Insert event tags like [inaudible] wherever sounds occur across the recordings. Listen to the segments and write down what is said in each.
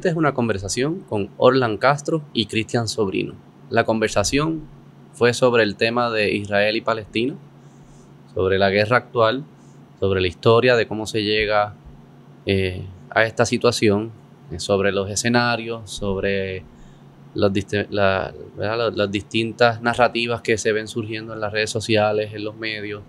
Esta es una conversación con Orlan Castro y Cristian Sobrino. La conversación fue sobre el tema de Israel y Palestina, sobre la guerra actual, sobre la historia de cómo se llega eh, a esta situación, eh, sobre los escenarios, sobre las, las distintas narrativas que se ven surgiendo en las redes sociales, en los medios,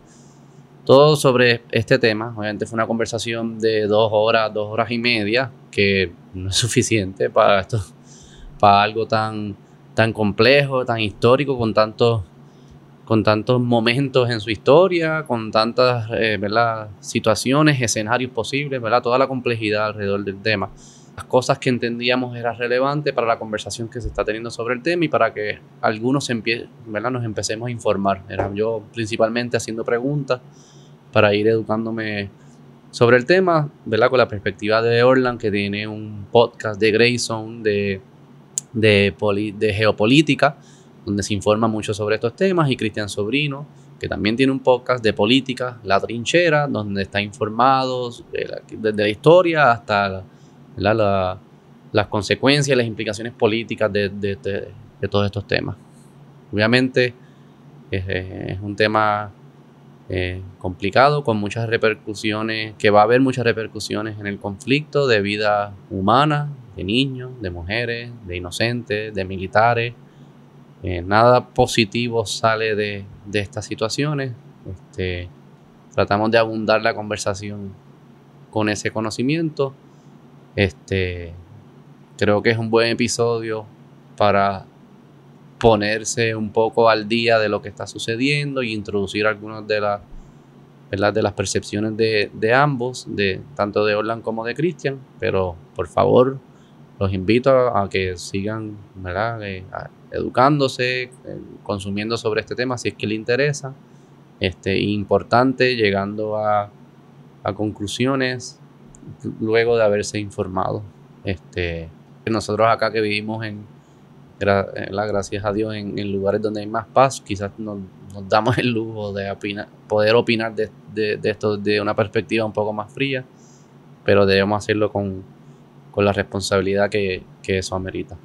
todo sobre este tema. Obviamente fue una conversación de dos horas, dos horas y media, que no es suficiente para esto, para algo tan, tan complejo, tan histórico, con tantos, con tantos momentos en su historia, con tantas eh, situaciones, escenarios posibles, ¿verdad? toda la complejidad alrededor del tema. Las cosas que entendíamos era relevante para la conversación que se está teniendo sobre el tema y para que algunos nos empecemos a informar. Era yo principalmente haciendo preguntas para ir educándome sobre el tema, ¿verdad? Con la perspectiva de Orlan, que tiene un podcast de Grayson de, de, de geopolítica, donde se informa mucho sobre estos temas, y Cristian Sobrino, que también tiene un podcast de política, La Trinchera, donde está informado desde la, historia hasta las consecuencias las implicaciones políticas de, de todos estos temas. Obviamente es un tema eh, complicado, con muchas repercusiones, que va a haber muchas repercusiones en el conflicto de vida humana, de niños, de mujeres, de inocentes, de militares. Eh, nada positivo sale de, de estas situaciones. Este, tratamos de abundar la conversación con ese conocimiento. Este, creo que es un buen episodio para ponerse un poco al día de lo que está sucediendo y introducir algunas de las percepciones de, ambos, de tanto de Orlan como de Christian, pero por favor los invito a, que sigan eh, educándose, eh, consumiendo sobre este tema si es que le interesa. Este, importante, llegando a conclusiones luego de haberse informado. Este, nosotros acá que vivimos en, gracias a Dios, en, lugares donde hay más paz, quizás nos, damos el lujo de poder opinar de, esto de una perspectiva un poco más fría, pero debemos hacerlo con, la responsabilidad que, eso amerita.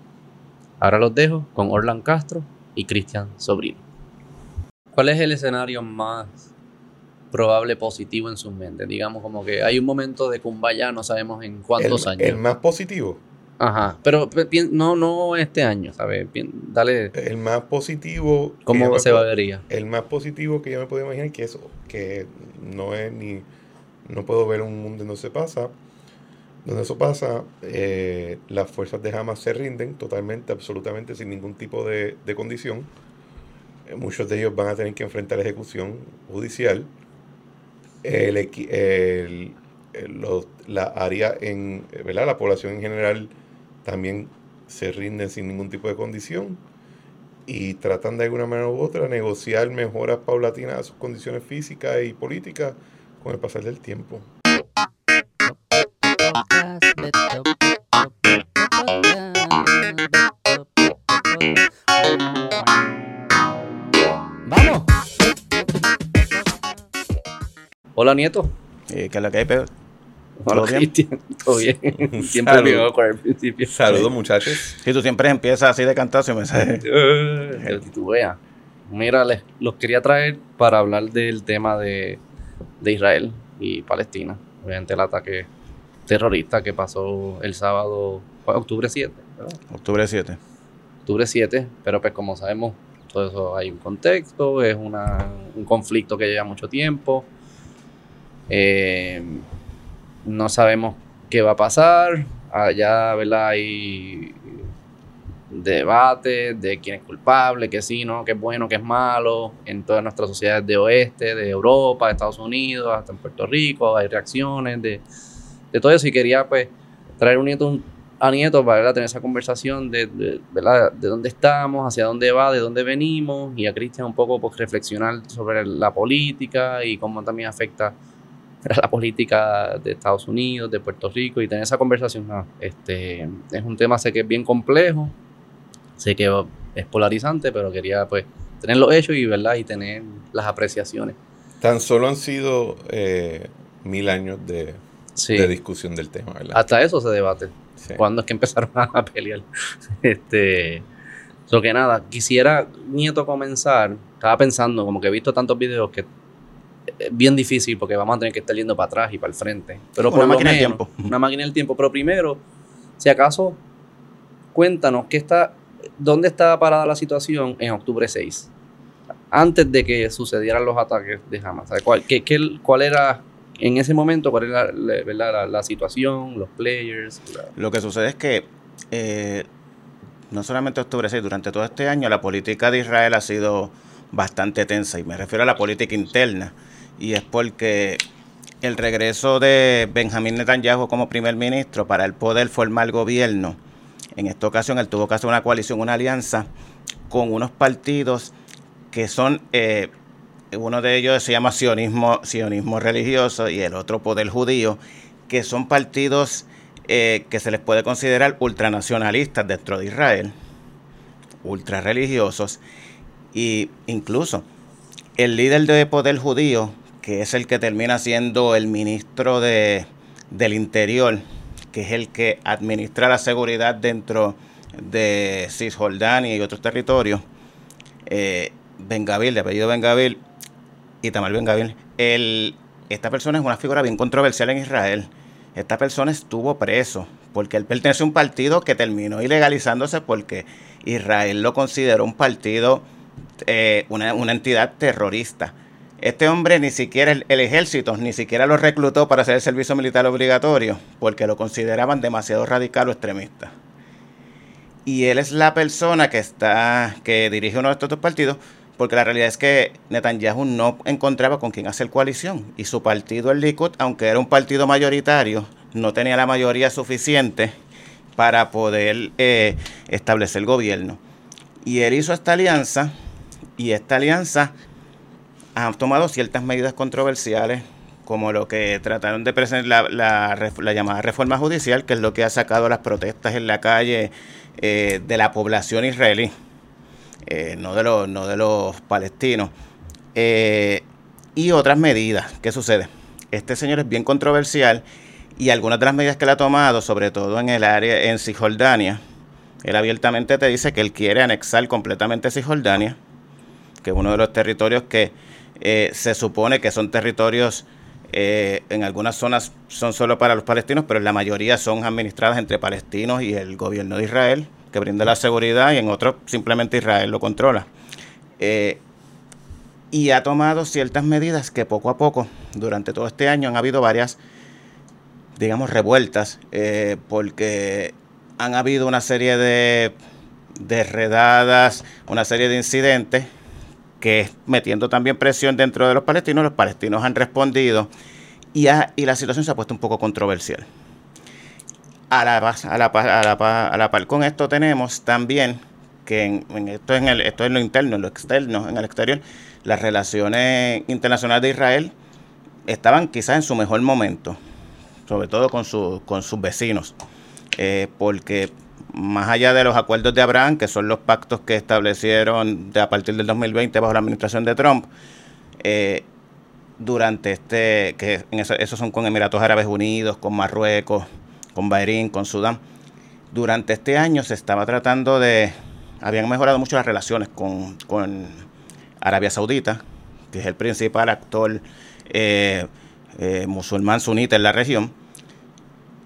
Ahora los dejo con Orlan Castro y Cristian Sobrino. ¿Cuál es el escenario más probable positivo en sus mentes? Digamos como que hay un momento de Kumbaya, no sabemos en cuántos años. El más positivo. Ajá, pero no, no este año, ¿sabes? Dale. El más positivo. ¿Cómo se vería? El más positivo que yo me puedo imaginar que eso, que no es ni. No puedo ver un mundo donde se pasa. Donde eso pasa, eh, las fuerzas de Hamas se rinden totalmente, absolutamente, sin ningún tipo de, condición. Eh, muchos de ellos van a tener que enfrentar ejecución judicial. El, el, la área en, ¿verdad? La población en general también se rinden sin ningún tipo de condición y tratan de alguna manera u otra negociar mejoras paulatinas a sus condiciones físicas y políticas con el pasar del tiempo. Hola Nieto. Eh, ¿Qué es lo que hay, Pedro? ¿Todo bien? Todo bien. [laughs] Siempre me con el principio. Saludos, muchachos. Si tú siempre empiezas así de cantazo y me sale. [laughs] Eh, tú veas. Mira, los quería traer para hablar del tema de, de Israel y Palestina. Obviamente el ataque terrorista que pasó el sábado, octubre 7. Octubre 7. Octubre 7, pero pues como sabemos, todo eso hay un contexto, es una, un conflicto que lleva mucho tiempo. Eh, no sabemos qué va a pasar. Allá, ¿verdad? Hay debate de quién es culpable, qué sí, ¿no? qué es bueno, qué es malo, en todas nuestras sociedades de oeste, de Europa, de Estados Unidos, hasta en Puerto Rico, hay reacciones de, todo eso y quería pues traer un nieto a nieto para tener esa conversación de, ¿verdad? de dónde estamos, hacia dónde va, de dónde venimos y a Cristian un poco pues reflexionar sobre la política y cómo también afecta la política de Estados Unidos, de Puerto Rico y tener esa conversación. este, es un tema, sé que es bien complejo, sé que es polarizante, pero quería pues tener los hechos y, ¿verdad? y tener las apreciaciones. Tan solo han sido eh, mil años de, discusión del tema, ¿verdad? Hasta eso se debate. cuando es que empezaron [laughs] a pelear. Este, so que nada, quisiera, Nieto, comenzar. Estaba pensando, como que he visto tantos videos que bien difícil porque vamos a tener que estar yendo para atrás y para el frente. Pero Una por máquina del tiempo. Una máquina del tiempo. Pero primero, si acaso, cuéntanos qué está, dónde estaba parada la situación en octubre 6. Antes de que sucedieran los ataques de Hamas. ¿Sabe ¿Cuál, qué- qué- cuál era en ese momento, cuál era la, la- la situación, los players? la- Lo que sucede es que eh, no solamente octubre 6, durante todo este año la política de Israel ha sido bastante tensa y me refiero a la política interna y es porque el regreso de Benjamín Netanyahu como primer ministro para el poder formar gobierno, en esta ocasión él tuvo que hacer una coalición, una alianza con unos partidos que son, eh, uno de ellos se llama sionismo, sionismo religioso y el otro poder judío, que son partidos eh, que se les puede considerar ultranacionalistas dentro de Israel, ultrarreligiosos, y incluso el líder de poder judío, que es el que termina siendo el ministro de, del Interior, que es el que administra la seguridad dentro de Cisjordania y otros territorios, eh, Bengavir, de apellido Bengavir, Itamar Bengavir, el, esta persona es una figura bien controversial en Israel. Esta persona estuvo preso porque él pertenece a un partido que terminó ilegalizándose porque Israel lo consideró un partido, eh, una entidad terrorista. Este hombre ni siquiera el, ejército, ni siquiera lo reclutó para hacer el servicio militar obligatorio porque lo consideraban demasiado radical o extremista. Y él es la persona que está, que dirige uno de estos dos partidos, porque la realidad es que Netanyahu no encontraba con quién hacer coalición. Y su partido, el Likud, aunque era un partido mayoritario, no tenía la mayoría suficiente para poder eh, establecer gobierno. Y él hizo esta alianza, y esta alianza ha tomado ciertas medidas controversiales, como lo que trataron de presentar la llamada reforma judicial, que es lo que ha sacado las protestas en la calle eh, de la población israelí, eh, no, de los, no de los palestinos. Eh, y otras medidas. ¿Qué sucede? Este señor es bien controversial y algunas de las medidas que él ha tomado, sobre todo en el área, en Cisjordania, él abiertamente te dice que él quiere anexar completamente Cisjordania, que es uno de los territorios que eh, se supone que son territorios, eh, en algunas zonas son solo para los palestinos, pero en la mayoría son administradas entre palestinos y el gobierno de Israel, que brinda la seguridad, y en otros simplemente Israel lo controla. Eh, y ha tomado ciertas medidas que poco a poco, durante todo este año, han habido varias, digamos, revueltas, eh, porque han habido una serie de, de redadas, una serie de incidentes que metiendo también presión dentro de los palestinos, los palestinos han respondido y, ha- y la situación se ha puesto un poco controversial. A la, pas- a la, pa- a la, a la par con esto tenemos también que en esto, en el, esto es lo interno, en lo externo, en el exterior, las relaciones internacionales de Israel estaban quizás en su mejor momento, sobre todo con, su- con sus vecinos, eh, porque más allá de los acuerdos de Abraham, que son los pactos que establecieron de a partir del 2020 bajo la administración de Trump, eh, durante este, que en eso, esos son con Emiratos Árabes Unidos, con Marruecos, con Bahrein, con Sudán. Durante este año se estaba tratando de, habían mejorado mucho las relaciones con, con Arabia Saudita, que es el principal actor eh, eh, musulmán sunita en la región.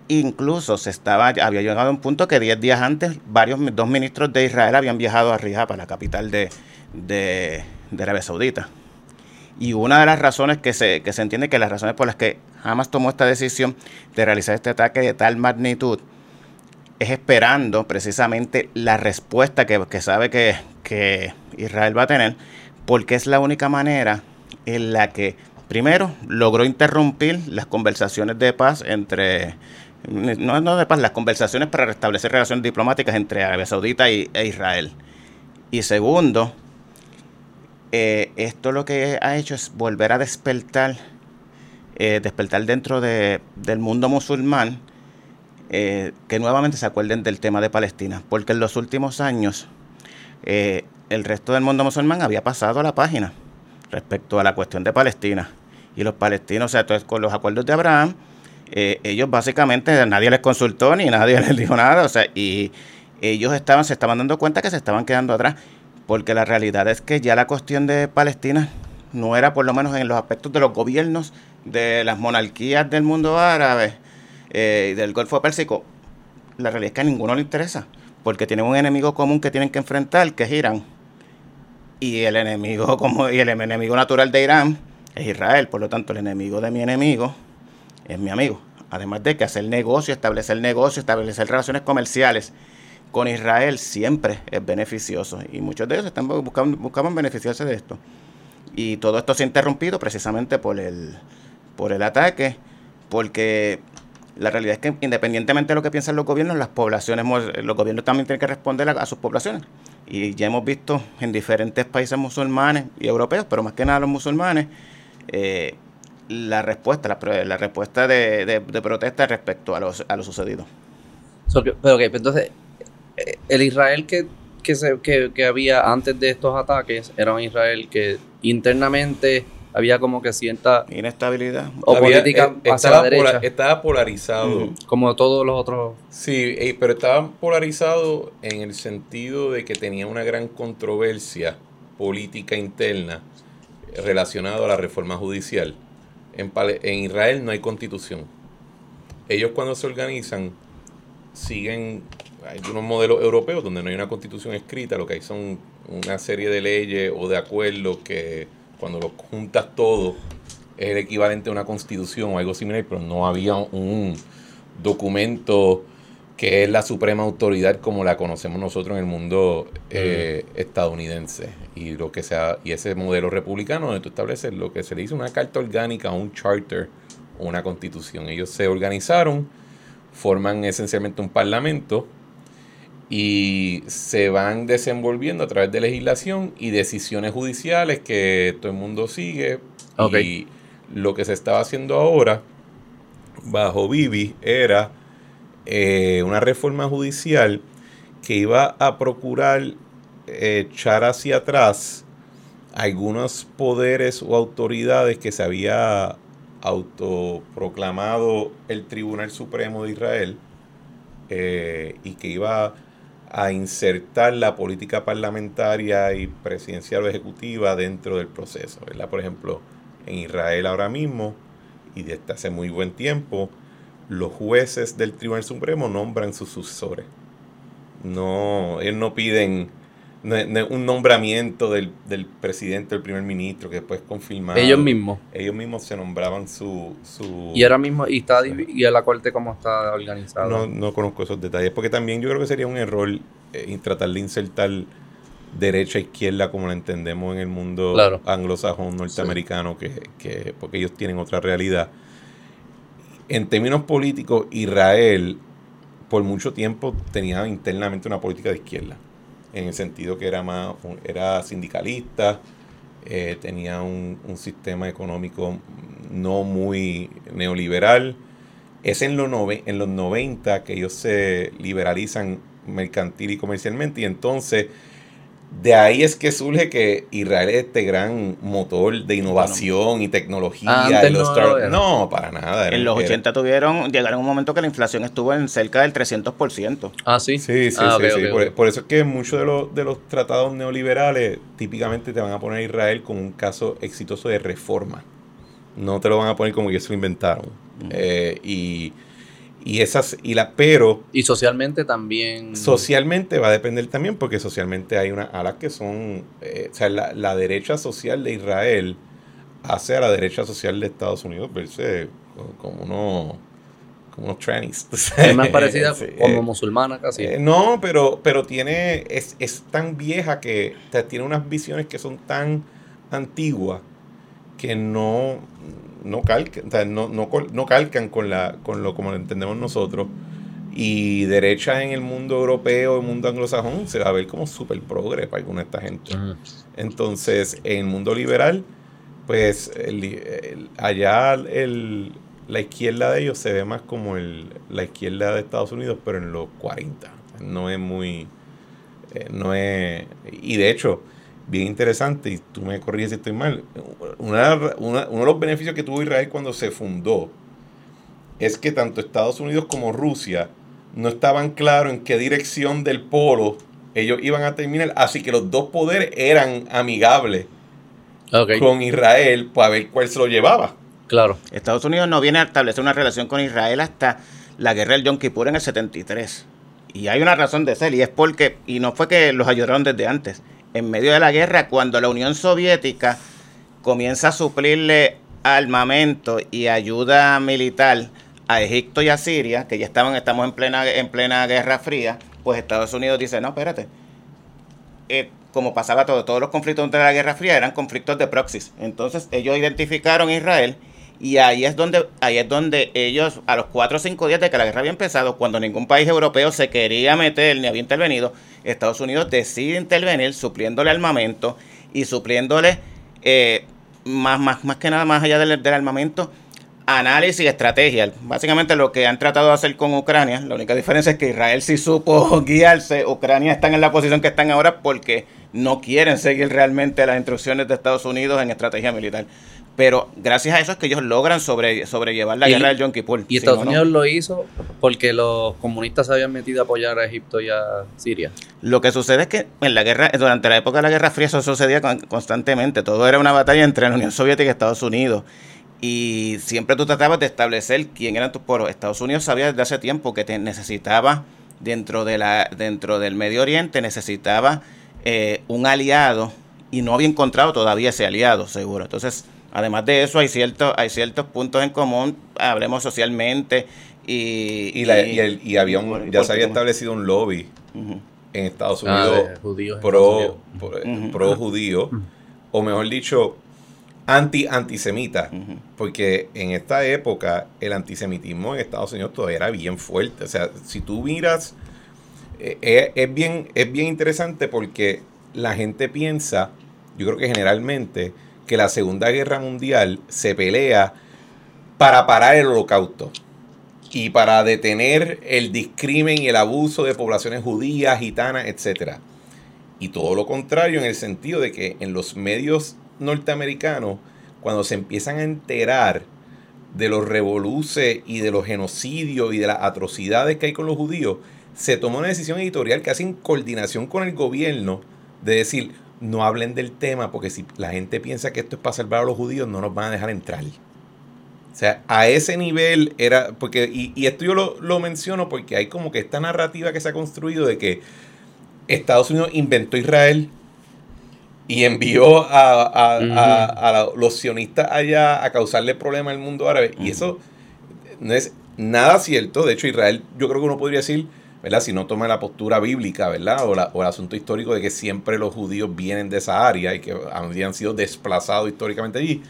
Incluso se estaba, había llegado a un punto que 10 días antes, varios, dos ministros de Israel habían viajado a Riyadh, la capital de, de, de Arabia Saudita. Y una de las razones que se, que se entiende que las razones por las que Hamas tomó esta decisión de realizar este ataque de tal magnitud es esperando precisamente la respuesta que, que sabe que, que Israel va a tener, porque es la única manera en la que, primero, logró interrumpir las conversaciones de paz entre, no, no de paz, las conversaciones para restablecer relaciones diplomáticas entre Arabia Saudita y, e Israel. Y segundo, eh, esto lo que ha hecho es volver a despertar, eh, despertar dentro de, del mundo musulmán, eh, que nuevamente se acuerden del tema de Palestina, porque en los últimos años el resto del mundo musulmán había pasado a la página respecto a la cuestión de Palestina. Y los palestinos, o sea, entonces, con los acuerdos de Abraham, eh, ellos básicamente nadie les consultó ni nadie [laughs] les dijo nada, o sea, y ellos estaban, se estaban dando cuenta que se estaban quedando atrás, porque la realidad es que ya la cuestión de Palestina no era por lo menos en los aspectos de los gobiernos de las monarquías del mundo árabe eh, y del Golfo Pérsico, la realidad es que a ninguno le interesa, porque tienen un enemigo común que tienen que enfrentar, que es Irán. Y el enemigo [laughs] como y el enemigo natural de Irán es Israel, por lo tanto el enemigo de mi enemigo es mi amigo. Además de que hacer negocio, establecer negocio, establecer relaciones comerciales con Israel siempre es beneficioso. Y muchos de ellos están buscando, buscaban beneficiarse de esto. Y todo esto se ha interrumpido precisamente por el, por el ataque, porque la realidad es que independientemente de lo que piensan los gobiernos, las poblaciones, los gobiernos también tienen que responder a, sus poblaciones. Y ya hemos visto en diferentes países musulmanes y europeos, pero más que nada los musulmanes, eh, la respuesta, la, respuesta de, protesta respecto a, a lo sucedido. pero que, entonces, eh, el Israel que, que, se, que, había antes de estos ataques era un Israel que internamente había como que cierta inestabilidad o política eh, estaba, derecha. estaba polarizado. Como todos los otros. Sí, eh, pero estaba polarizado en el sentido de que tenía una gran controversia política interna relacionada a la reforma judicial. En, en Israel no hay constitución. Ellos cuando se organizan siguen hay unos modelos europeos donde no hay una constitución escrita, lo que hay son una serie de leyes o de acuerdos que cuando los juntas todo es el equivalente a una constitución o algo similar, pero no había un documento que es la suprema autoridad como la conocemos nosotros en el mundo eh, estadounidense. Y lo que sea, y ese modelo republicano donde tú estableces lo que se le dice una carta orgánica, un charter una constitución. Ellos se organizaron, forman esencialmente un parlamento y se van desenvolviendo a través de legislación y decisiones judiciales que todo el mundo sigue. Y lo que se estaba haciendo ahora, bajo Bibi, era eh, una reforma judicial que iba a procurar echar hacia atrás algunos poderes o autoridades que se había autoproclamado el Tribunal Supremo de Israel eh, y que iba a insertar la política parlamentaria y presidencial o ejecutiva dentro del proceso. ¿verdad? Por ejemplo, en Israel ahora mismo, y desde hace muy buen tiempo, los jueces del Tribunal Supremo nombran sus sucesores. No, ellos no piden un nombramiento del, del presidente o del primer ministro que después confirmado. Ellos mismos. Ellos mismos se nombraban su... su y ahora mismo, y está y a la corte cómo está organizado. No, no conozco esos detalles, porque también yo creo que sería un error eh, tratar de insertar derecha e izquierda como la entendemos en el mundo anglosajón norteamericano, que, que, porque ellos tienen otra realidad. En términos políticos, Israel por mucho tiempo tenía internamente una política de izquierda en el sentido que era más era sindicalista, eh, tenía un, sistema económico no muy neoliberal. Es en los, en los 90 que ellos se liberalizan mercantil y comercialmente y entonces de ahí es que surge que Israel es este gran motor de innovación y tecnología. no, para nada. en los 80 tuvieron, llegaron un momento que la inflación estuvo en cerca del 300%. Ah, sí. Sí, sí, ah, sí. Por, eso es que muchos de los, de los tratados neoliberales típicamente te van a poner a Israel como un caso exitoso de reforma. No te lo van a poner como que se lo inventaron. Eh, y y esas, y la, pero. Y socialmente también. Socialmente va a depender también, porque socialmente hay unas alas que son. Eh, o sea, la, derecha social de Israel hace a la derecha social de Estados Unidos verse como unos como unos trannies. [laughs] Es más parecida como musulmana casi. Eh, no, pero, pero tiene, es, es tan vieja que tiene unas visiones que son tan antiguas que no, no calcan, no, no, calcan con, la, con lo como lo entendemos nosotros. Y derecha en el mundo europeo, el mundo anglosajón, se va a ver como súper progre para alguna de esta gente. Entonces, en el mundo liberal, pues allá el, la izquierda de ellos se ve más como el, la izquierda de Estados Unidos, pero en los 40. No es muy... Eh, no es... Y de hecho, bien interesante, y tú me corriges si estoy mal, uno de los beneficios que tuvo Israel cuando se fundó es que tanto Estados Unidos como Rusia no estaban claros en qué dirección del polo ellos iban a terminar, así que los dos poderes eran amigables con Israel para ver cuál se lo llevaba. Claro. Estados Unidos no viene a establecer una relación con Israel hasta la guerra del Yom Kippur en el 73. Y hay una razón de ser, y es porque, y no fue que los ayudaron desde antes, en medio de la guerra, cuando la Unión Soviética comienza a suplirle armamento y ayuda militar a Egipto y a Siria, que ya estaban, estamos en plena, en plena guerra fría, pues Estados Unidos dice, no, espérate, eh, como pasaba todo, todos los conflictos entre la Guerra Fría eran conflictos de proxies. Entonces ellos identificaron Israel y ahí es donde ahí es donde ellos a los cuatro o cinco días de que la guerra había empezado, cuando ningún país europeo se quería meter ni había intervenido, Estados Unidos decide intervenir supliéndole armamento y supliéndole eh, más, más, más que nada más allá del, del armamento análisis y estrategia. Básicamente lo que han tratado de hacer con Ucrania, la única diferencia es que Israel sí supo [laughs] guiarse, Ucrania está en la posición que están ahora porque no quieren seguir realmente las instrucciones de Estados Unidos en estrategia militar. Pero gracias a eso es que ellos logran sobre, sobrellevar la guerra del Yom Kippur. Y Estados Unidos lo hizo porque los comunistas se habían metido a apoyar a Egipto y a Siria. Lo que sucede es que en la guerra, durante la época de la Guerra Fría eso sucedía constantemente. Todo era una batalla entre la Unión Soviética y Estados Unidos. Y siempre tú tratabas de establecer quién eran tus poros. Estados Unidos sabía desde hace tiempo que te necesitaba dentro, de la, dentro del Medio Oriente, necesitaba eh, un aliado y no había encontrado todavía ese aliado, seguro. Entonces, además de eso, hay, ciertos hay ciertos puntos en común, hablemos socialmente. Y, y, y, había un, ya se había establecido un lobby en Estados ah, Unidos pro, pro, judío, o mejor dicho, anti-antisemita, porque en esta época el antisemitismo en Estados Unidos todavía era bien fuerte. O sea, si tú miras, eh, eh, es, bien, es bien interesante porque la gente piensa, yo creo que generalmente, que la Segunda Guerra Mundial se pelea para parar el holocausto y para detener el discrimen y el abuso de poblaciones judías, gitanas, etc. Y todo lo contrario en el sentido de que en los medios norteamericanos, cuando se empiezan a enterar de los revoluces y de los genocidios y de las atrocidades que hay con los judíos, se tomó una decisión editorial que hace en coordinación con el gobierno de decir, no hablen del tema porque si la gente piensa que esto es para salvar a los judíos, no nos van a dejar entrar. O sea, a ese nivel era, porque, y, esto yo lo, lo, menciono porque hay como que esta narrativa que se ha construido de que Estados Unidos inventó Israel y envió a, los sionistas allá a causarle problemas al mundo árabe. Y eso no es nada cierto. De hecho, Israel, yo creo que uno podría decir, ¿verdad? Si no toma la postura bíblica, ¿verdad? O, o el asunto histórico de que siempre los judíos vienen de esa área y que habían sido desplazados históricamente allí.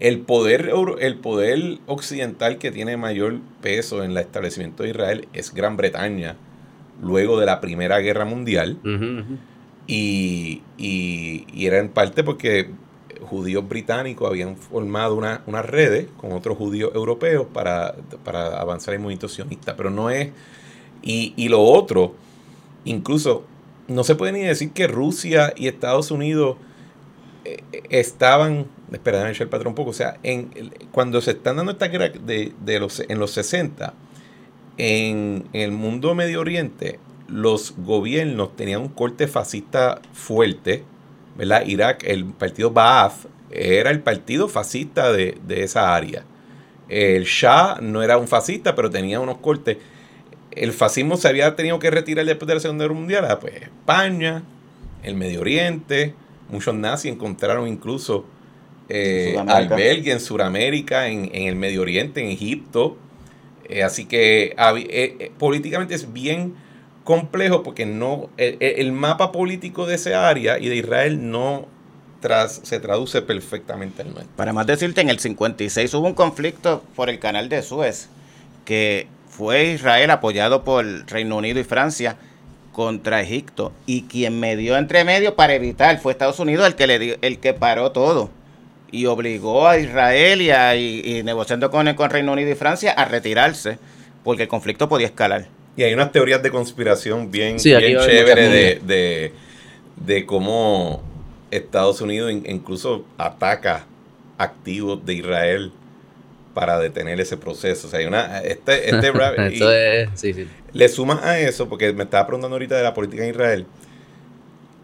El poder, el poder occidental que tiene mayor peso en el establecimiento de Israel es Gran Bretaña, luego de la Primera Guerra Mundial. Y, era en parte porque judíos británicos habían formado unas una redes con otros judíos europeos para, avanzar en movimiento sionista. Pero no es. Y, lo otro, incluso, no se puede ni decir que Rusia y Estados Unidos eh, estaban. Espera, echar el patrón un poco. O sea, en, cuando se están dando esta guerra de, de los, en los 60, en, el mundo Medio Oriente, los gobiernos tenían un corte fascista fuerte, ¿verdad? Irak, el partido Ba'ath, era el partido fascista de, esa área. El Shah no era un fascista, pero tenía unos cortes. El fascismo se había tenido que retirar después de la Segunda Guerra Mundial. Pues España, el Medio Oriente, muchos nazis encontraron incluso eh, albergue en Sudamérica, en, el Medio Oriente, en Egipto. Eh, así que eh, políticamente es bien complejo porque no el, mapa político de esa área y de Israel no tras, se traduce perfectamente al nuestro. Para más decirte, en el 56 hubo un conflicto por el canal de Suez, que fue Israel apoyado por Reino Unido y Francia contra Egipto y quien me dio entre medio para evitar fue Estados Unidos el que le dio, el que paró todo y obligó a Israel y, a, y, negociando con, con Reino Unido y Francia a retirarse porque el conflicto podía escalar. Y hay unas teorías de conspiración bien, bien chéveres de, cómo Estados Unidos incluso ataca activos de Israel para detener ese proceso. O sea, hay una, este, este [laughs] Esto es, sí, sí. Le sumas a eso, porque me estaba preguntando ahorita de la política en Israel.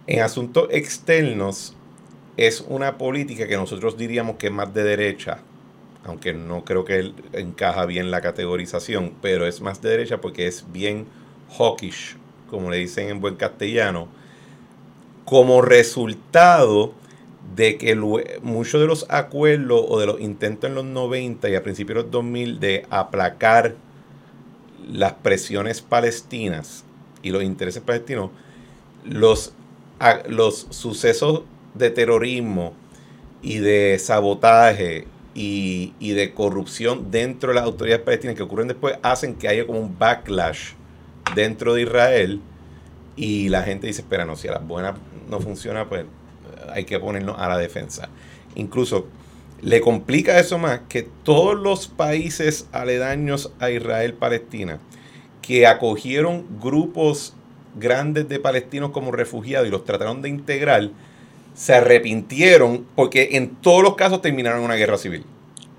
En asuntos externos es una política que nosotros diríamos que es más de derecha, aunque no creo que él encaja bien la categorización, pero es más de derecha porque es bien hawkish, como le dicen en buen castellano, como resultado de que muchos de los acuerdos o de los intentos en los 90 y a principios de los 2000 de aplacar las presiones palestinas y los intereses palestinos, los, los sucesos de terrorismo y de sabotaje y, y, de corrupción dentro de las autoridades palestinas que ocurren después hacen que haya como un backlash dentro de Israel y la gente dice, espera, no, si a las buenas no funciona, pues hay que ponernos a la defensa. Incluso le complica eso más que todos los países aledaños a Israel-Palestina que acogieron grupos grandes de palestinos como refugiados y los trataron de integrar, se arrepintieron porque en todos los casos terminaron una guerra civil.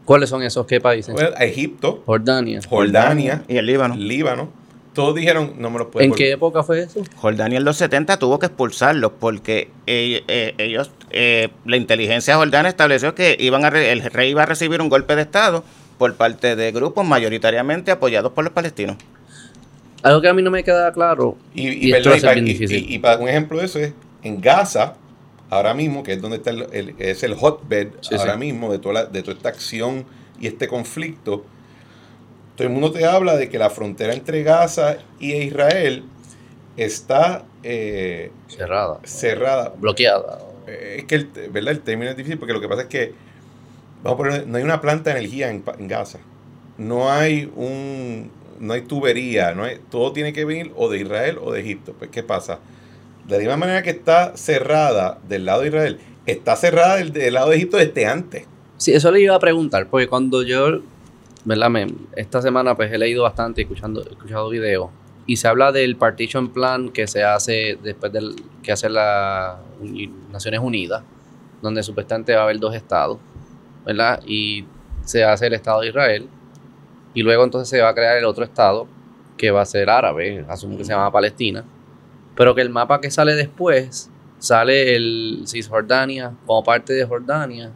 ¿Cuáles son esos? ¿Qué países? Egipto, Jordania. Jordania y el Líbano. Líbano. Todos dijeron, no me los pueden ¿En qué época fue eso? Jordania en los 70 tuvo que expulsarlos porque eh, ellos, eh, la inteligencia jordana estableció que iban a el rey iba a recibir un golpe de Estado por parte de grupos mayoritariamente apoyados por los palestinos. Algo que a mí no me queda claro. Y, y, para, un ejemplo de eso es, en Gaza, ahora mismo, que es donde está el, es el hotbed ahora mismo de toda, de toda esta acción y este conflicto, todo el mundo te habla de que la frontera entre Gaza y Israel está eh, cerrada. Cerrada. Bloqueada. Eh, es que el, ¿verdad? el término es difícil porque lo que pasa es que vamos a poner, no hay una planta de energía en, Gaza. No hay un no hay tubería, no hay, todo tiene que venir o de Israel o de Egipto. Pues, ¿qué pasa? De la misma manera que está cerrada del lado de Israel, está cerrada del, del lado de Egipto desde antes. Sí, eso le iba a preguntar, porque cuando yo ¿verdad? esta semana pues he leído bastante, escuchando, escuchado videos y se habla del partition plan que se hace después del que hace las Naciones Unidas, donde supuestamente va a haber dos estados, ¿verdad? Y se hace el Estado de Israel y luego entonces se va a crear el otro estado que va a ser árabe, asumo que se llama Palestina, pero que el mapa que sale después sale el Cisjordania como parte de Jordania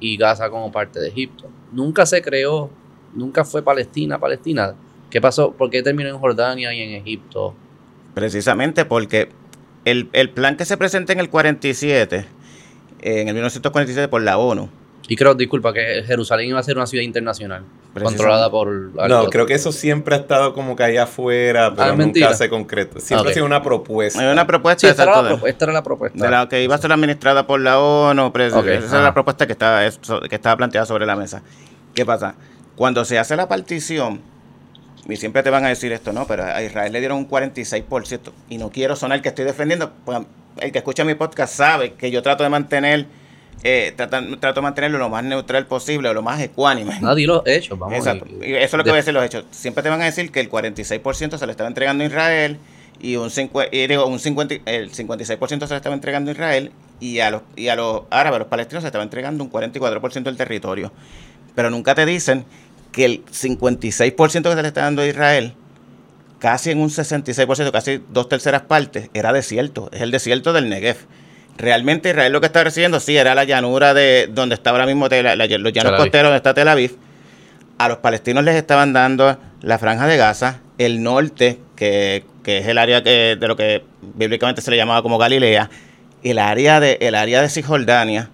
y Gaza como parte de Egipto. Nunca se creó nunca fue Palestina, Palestina. ¿Qué pasó? ¿Por qué terminó en Jordania y en Egipto? Precisamente porque el, plan que se presenta en el 47, en el 1947 por la ONU. Y creo, disculpa, que Jerusalén iba a ser una ciudad internacional, controlada por... No, creo que eso siempre ha estado como que allá afuera, pero ah, nunca se concreto. Siempre ha sido una propuesta. una propuesta, esta, era la, esta, era la, propuesta. De la que iba a ser administrada por la ONU, esa es la propuesta que estaba, que estaba planteada sobre la mesa. ¿Qué pasa? Cuando se hace la partición, y siempre te van a decir esto, no, pero a Israel le dieron un 46%, y no quiero sonar que estoy defendiendo, pues el que escucha mi podcast sabe que yo trato de mantener, eh, trato, de mantenerlo lo más neutral posible, lo más ecuánime. Nadie los hechos, vamos Exacto. Y eso es lo que voy a decir los hechos. Siempre te van a decir que el 46% se le estaba entregando a Israel, y un, y digo, un 50, el 56% se le estaba entregando a Israel, y a los, y a los árabes, a los palestinos, se estaba entregando un 44% del territorio. Pero nunca te dicen que el 56% que se le está dando a Israel, casi en un 66%, casi dos terceras partes, era desierto. Es el desierto del Negev. Realmente Israel lo que está recibiendo, sí, era la llanura de donde está ahora mismo los llanos costeros donde está Tel Aviv. A los palestinos les estaban dando la franja de Gaza, el norte, que, es el área que, de lo que bíblicamente se le llamaba como Galilea, el área de, el área de Cisjordania,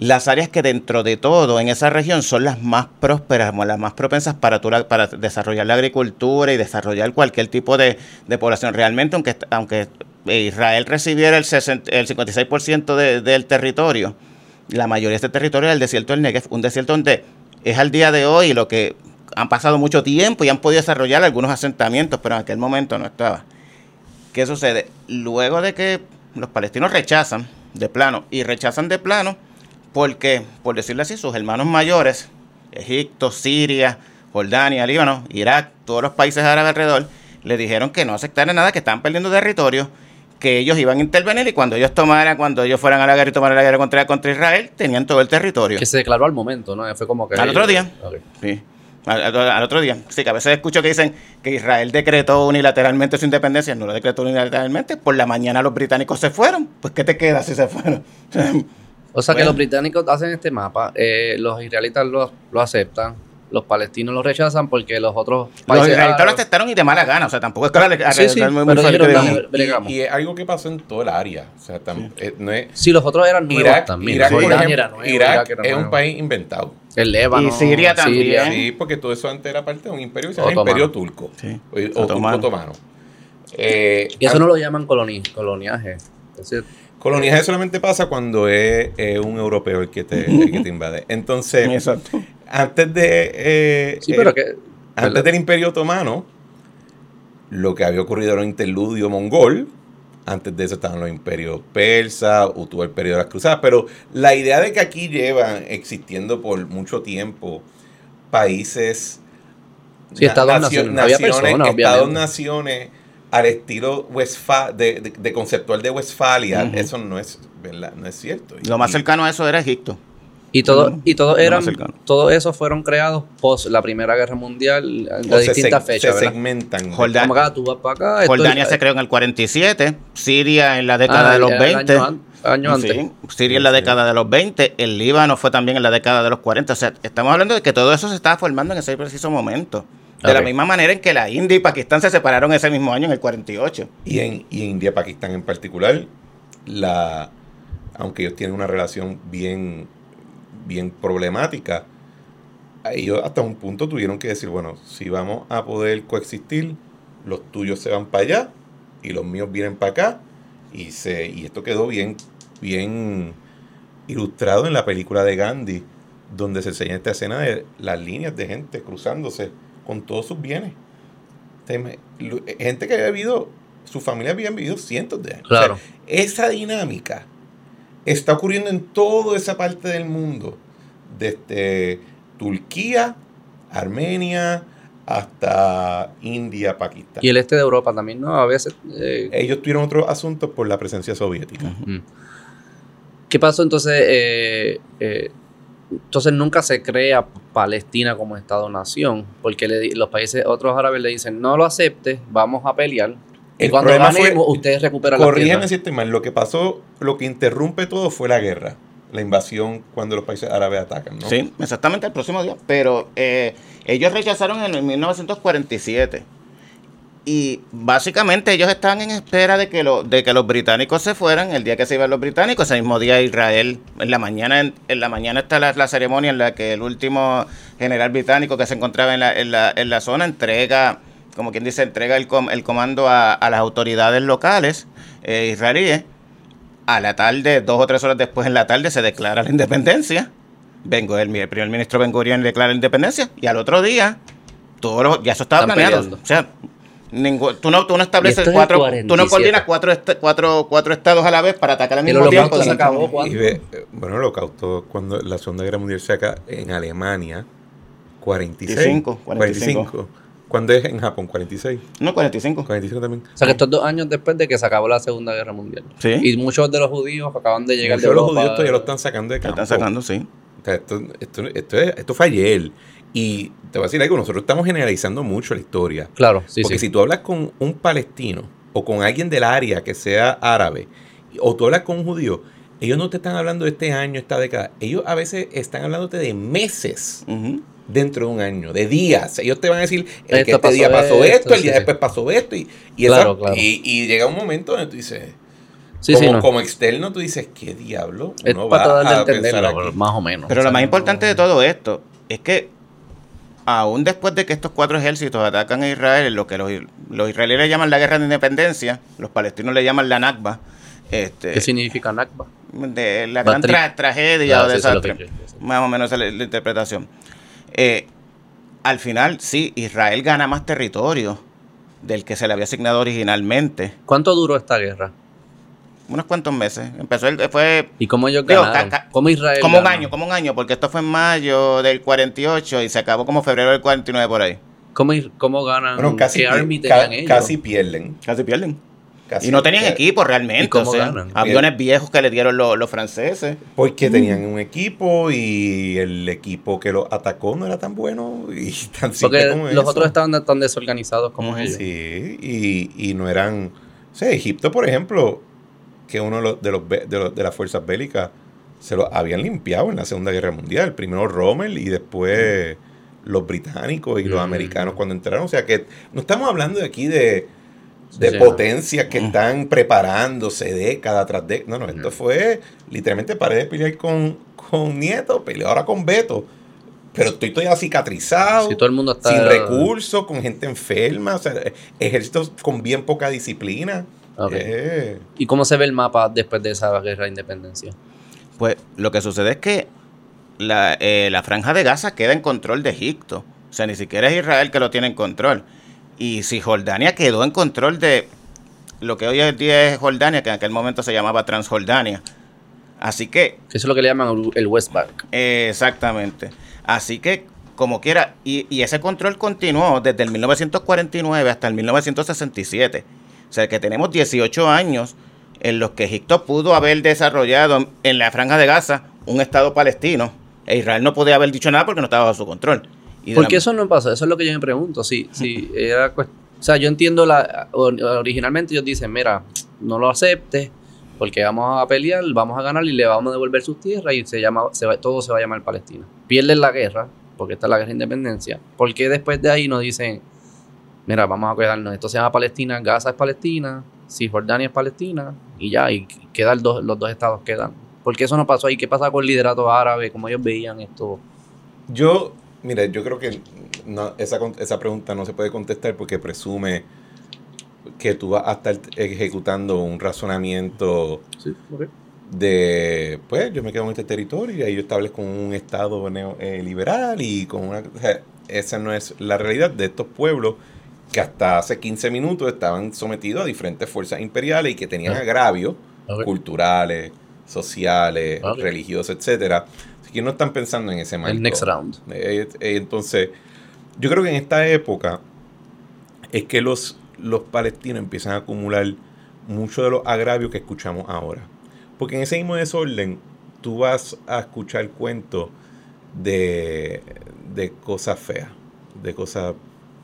las áreas que dentro de todo en esa región son las más prósperas, las más propensas para, para desarrollar la agricultura y desarrollar cualquier tipo de, población. Realmente, aunque, aunque Israel recibiera el, 56% del territorio, la mayoría de este territorio es el desierto del Negev, un desierto donde es al día de hoy lo que han pasado mucho tiempo y han podido desarrollar algunos asentamientos, pero en aquel momento no estaba. ¿Qué sucede? Luego de que los palestinos rechazan de plano y rechazan de plano, porque, por decirlo así, sus hermanos mayores, Egipto, Siria, Jordania, Líbano, Irak, todos los países árabes alrededor, le dijeron que no aceptaran nada, que estaban perdiendo territorio, que ellos iban a intervenir y cuando ellos tomaran, cuando ellos fueran a la guerra y tomaran la guerra contra, contra Israel, tenían todo el territorio. Que se declaró al momento, ¿no? Fue como que... Al otro día. Sí. Al, al, otro día. Sí, que a veces escucho que dicen que Israel decretó unilateralmente su independencia. No lo decretó unilateralmente. Por la mañana los británicos se fueron. Pues, ¿qué te queda si se fueron? [laughs] o sea, que los británicos hacen este mapa. Eh, los israelitas lo, lo aceptan los palestinos lo rechazan porque los otros países. Los israelitas lo aceptaron y de mala gana, o sea, tampoco es que sí, sí, muy, muy y, y, es algo que pasó en todo el área. O sea, tam, sí. Eh, no es, sí, los otros eran nuevos Irak, también. Irak, por ejemplo, era nuevo, Irak, era es un país inventado. El Líbano. Y Siria también. Siria. Sí, porque todo eso antes era parte de un imperio se llama. Imperio Turco. Sí. O, Otomano. Turco Otomano. Eh, Y eso no lo llaman coloni coloniaje. Es decir, Coloniaje solamente pasa cuando es, un europeo el que te, el que te invade. Entonces, [laughs] Exacto. antes de eh, sí, eh, pero que. antes del Imperio Otomano, lo que había ocurrido era un interludio mongol. Antes de eso estaban los imperios persas, o tuvo el periodo de las cruzadas. Pero la idea de que aquí llevan existiendo por mucho tiempo países, Sí, estados naciones. Había personas, estados obviamente. naciones al estilo Westfa de, de- de conceptual de Westfalia, eso no es, ¿verdad? no es cierto. Lo más cercano a eso era Egipto. Y todo, y todos eran, todos esos fueron creados post la Primera Guerra Mundial de distintas fechas, se ¿verdad? segmentan. Jordania- Como acá, tú vas para acá. Jordania se creó en el 47, Siria en la década Ah, de los el 20. año an- año antes. Sí, Siria en la sí. década de los 20, el Líbano fue también en la década de los 40. O sea, estamos hablando de que todo eso se estaba formando en ese preciso momento. De la misma manera en que la India y Pakistán se separaron ese mismo año, en el 48. Y en, y en India, Pakistán en particular, la, aunque ellos tienen una relación bien, bien problemática, ellos hasta un punto tuvieron que decir, bueno, si vamos a poder coexistir, los tuyos se van para allá y los míos vienen para acá. Y, se, y esto quedó bien, bien ilustrado en la película de Gandhi, donde se enseña esta escena de las líneas de gente cruzándose con todos sus bienes. Lo- Gente que había vivido, su familia había vivido cientos de años. Claro. O sea, esa dinámica está ocurriendo en toda esa parte del mundo, desde Turquía, Armenia, hasta India, Pakistán. Y el este de Europa también, ¿no? A veces. eh, Ellos tuvieron otros asuntos por la presencia soviética. ¿Qué pasó entonces? eh, eh, entonces nunca se crea Palestina como Estado-nación, porque le los países, otros árabes le dicen, no lo acepte, vamos a pelear. Y El cuando ganemos, ustedes recuperan la Corrígeme tierra. si estoy mal. Lo que pasó, lo que interrumpe todo fue la guerra, la invasión cuando los países árabes atacan, ¿no? Sí, exactamente el próximo día. Pero eh, ellos rechazaron en el 1947. Y básicamente ellos estaban en espera de que, lo- de que los británicos se fueran. El día que se iban los británicos, ese mismo día Israel, en la mañana, en, en la mañana está la, la ceremonia en la que el último general británico que se encontraba en la, en la, en la zona entrega, como quien dice, entrega el, com- el comando a, a las autoridades locales eh, israelíes. A la tarde, dos o tres horas después en la tarde, se declara la independencia. Vengo el, el primer ministro Ben Gurion declara la independencia y al otro día todo lo- ya eso estaba Están planeado. peleando. O sea, ningún- tú no tú no estableces cuatro, tú no 47. coordinas cuatro, est- cuatro, cuatro estados a la vez para atacar al mismo tiempo. se acabó. Y ve, eh, bueno, el holocausto, cuando la Segunda Guerra Mundial se acaba en Alemania, 46. 45, 45. 45. ¿Cuándo es en Japón? 46. No, 45. 45 también. O sea, que estos dos años después de que se acabó la Segunda Guerra Mundial. Sí. Y muchos de los judíos acaban de llegar Muchos de de los Europa. judíos todavía lo están sacando de Lo campo. están sacando, sí. O sea, esto, esto, esto, es- esto fue ayer. Y te voy a decir algo, nosotros estamos generalizando mucho la historia. Claro, sí, Porque sí. si tú hablas con un palestino o con alguien del área que sea árabe, o tú hablas con un judío, ellos no te están hablando de este año, esta década. Ellos a veces están hablándote de meses dentro de un año, de días. Ellos te van a decir, el que este día pasó esto, esto, el día sí, después pasó esto. Y, y, esa- Claro, claro. y, y llega un momento donde tú dices, Sí, como, sí, no. como externo, tú dices, ¿qué diablo? Es uno para va tratar de a pensar entenderlo, aquí? más o menos. Pero O lo más no- importante de todo esto es que aún después de que estos cuatro ejércitos atacan a Israel, lo que los, los israelíes llaman la guerra de independencia, los palestinos le llaman la Nakba, este, ¿Qué significa Nakba? de la gran tra- tragedia o desastre. Más o menos esa es la, la interpretación. Eh, al final, sí, Israel gana más territorio del que se le había asignado originalmente. ¿Cuánto duró esta guerra? Unos cuantos meses. Empezó el, fue ¿Y cómo ca- ¿Cómo Israel como un ganó? año, como un año, porque esto fue en mayo del 48 y se acabó como febrero del 49 por ahí. ¿Cómo, cómo ganan? Bueno, casi, ¿Qué army ca- ellos? casi pierden. Casi pierden. y no tenían equipo realmente. aviones viejos que le dieron los, franceses. Porque tenían un equipo y el equipo que los atacó no era tan bueno y [laughs] tan Porque los otros estaban tan desorganizados como ellos. Sí, y, y no eran. O sea, Egipto, por ejemplo, que uno de, los, de, los, de las fuerzas bélicas se lo habían limpiado en la Segunda Guerra Mundial. Primero Rommel y después los británicos y los mm. americanos cuando entraron. O sea que no estamos hablando de aquí de, de potencias que mm. están preparándose década tras década. No, no, esto fue literalmente paré de pelear con, con Nieto, peleé ahora con Beto. Pero estoy todavía cicatrizado, todo el mundo está... sin recursos, con gente enferma, o sea, ejércitos con bien poca disciplina. Eh. ¿Y cómo se ve el mapa después de esa guerra de independencia? Pues lo que sucede es que la, eh, la franja de Gaza queda en control de Egipto. O sea, ni siquiera es Israel que lo tiene en control. Y si Jordania quedó en control de lo que hoy en día es Jordania, que en aquel momento se llamaba Transjordania. Así que... Eso es lo que le llaman el West Bank. exactamente. Así que, como quiera, y, y, ese control continuó desde el 1949 hasta el 1967. O sea que tenemos 18 años en los que Egipto pudo haber desarrollado en la franja de Gaza un Estado palestino e Israel no podía haber dicho nada porque no estaba bajo su control. ¿Por qué eso no pasa? Eso es lo que yo me pregunto. Si, si [laughs] era, o sea, yo entiendo la. Originalmente ellos dicen: Mira, no lo aceptes porque vamos a pelear, vamos a ganar y le vamos a devolver sus tierras y se llama, se todo se va a llamar Palestina. Pierden la guerra, porque está la guerra de independencia. ¿Por qué después de ahí nos dicen: Mira, vamos a quedarnos, esto se llama Palestina, Gaza es Palestina, Cisjordania es Palestina y ya, y quedan los dos estados quedan? ¿Por qué eso no pasó ahí? ¿Qué pasa con el liderato árabe? ¿Cómo ellos veían esto? Yo Mira, yo creo que esa, esa pregunta no se puede contestar porque presume que tú vas a estar ejecutando un razonamiento de, pues yo me quedo en este territorio y ahí yo establezco un Estado eh, liberal y con una... esa no es la realidad de estos pueblos que hasta hace 15 minutos estaban sometidos a diferentes fuerzas imperiales y que tenían ah. agravios culturales, sociales, religiosos, etcétera que no están pensando en ese marco. El next round. Eh, eh, entonces, yo creo que en esta época es que los, los palestinos empiezan a acumular mucho de los agravios que escuchamos ahora. Porque en ese mismo desorden, tú vas a escuchar cuentos de, de cosas feas, de cosas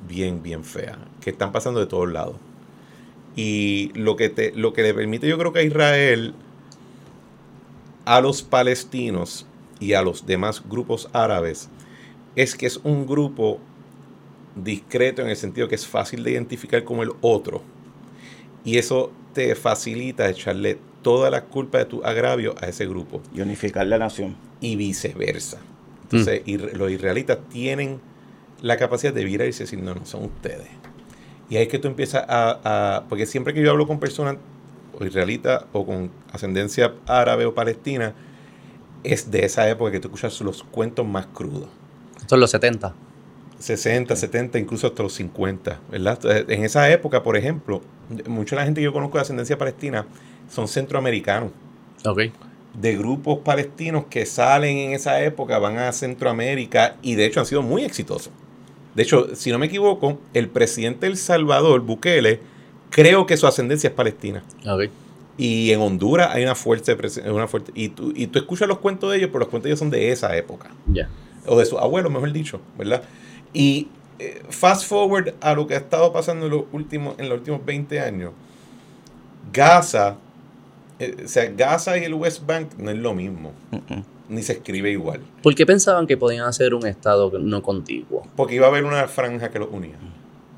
bien, bien feas, que están pasando de todos lados. Y lo que, te, lo que le permite, yo creo que a Israel, a los palestinos, y a los demás grupos árabes es que es un grupo discreto en el sentido que es fácil de identificar como el otro. Y eso te facilita echarle toda la culpa de tu agravio a ese grupo. Y unificar la nación. Y viceversa. Entonces, mm. los israelitas tienen la capacidad de virar y decir, no, no, son ustedes. Y ahí es que tú empiezas a, a porque siempre que yo hablo con personas o israelitas o con ascendencia árabe o palestina, es de esa época que tú escuchas los cuentos más crudos. Es los 70. 60, 70, incluso hasta los 50, ¿verdad? En esa época, por ejemplo, mucha de la gente que yo conozco de ascendencia palestina son centroamericanos. Ok. De grupos palestinos que salen en esa época, van a Centroamérica y de hecho han sido muy exitosos. De hecho, si no me equivoco, el presidente del Salvador, Bukele, creo que su ascendencia es palestina. Okay. Y en Honduras hay una fuerte una fuerte y tú, y tú escuchas los cuentos de ellos, pero los cuentos de ellos son de esa época. O de su abuelo, mejor dicho, ¿verdad? Y eh, fast forward a lo que ha estado pasando en los últimos, en los últimos 20 años. Gaza, eh, o sea, Gaza y el West Bank no es lo mismo. Ni se escribe igual. ¿Por qué pensaban que podían hacer un estado no contiguo? Porque iba a haber una franja que los unía.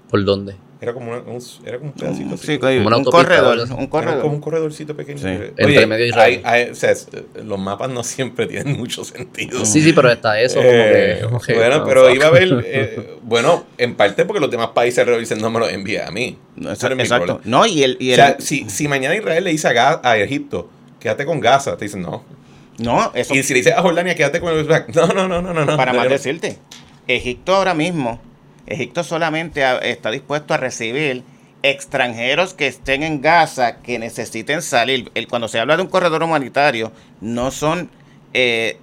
¿Por dónde? Era como, un, era como un pedacito. Sí, como un, corredor, un corredor. Era como un corredorcito pequeño. Sí. Entre medio Hay, hay, o sea, los mapas no siempre tienen mucho sentido. Sí, sí, pero está eso eh, como que, Bueno, pero iba a haber. Eh, bueno, en parte porque los demás países dicen no me lo envía a mí. No, exacto. No, y el, y el, o sea, si, si mañana Israel le dice a, a Egipto, quédate con Gaza, te dicen no. No, eso. Y si le dice a Jordania, quédate con el No, no, no, no, no. Para más decirte, Egipto ahora mismo, Egipto solamente está dispuesto a recibir extranjeros que estén en Gaza, que necesiten salir. El, cuando se habla de un corredor humanitario, no son, eh,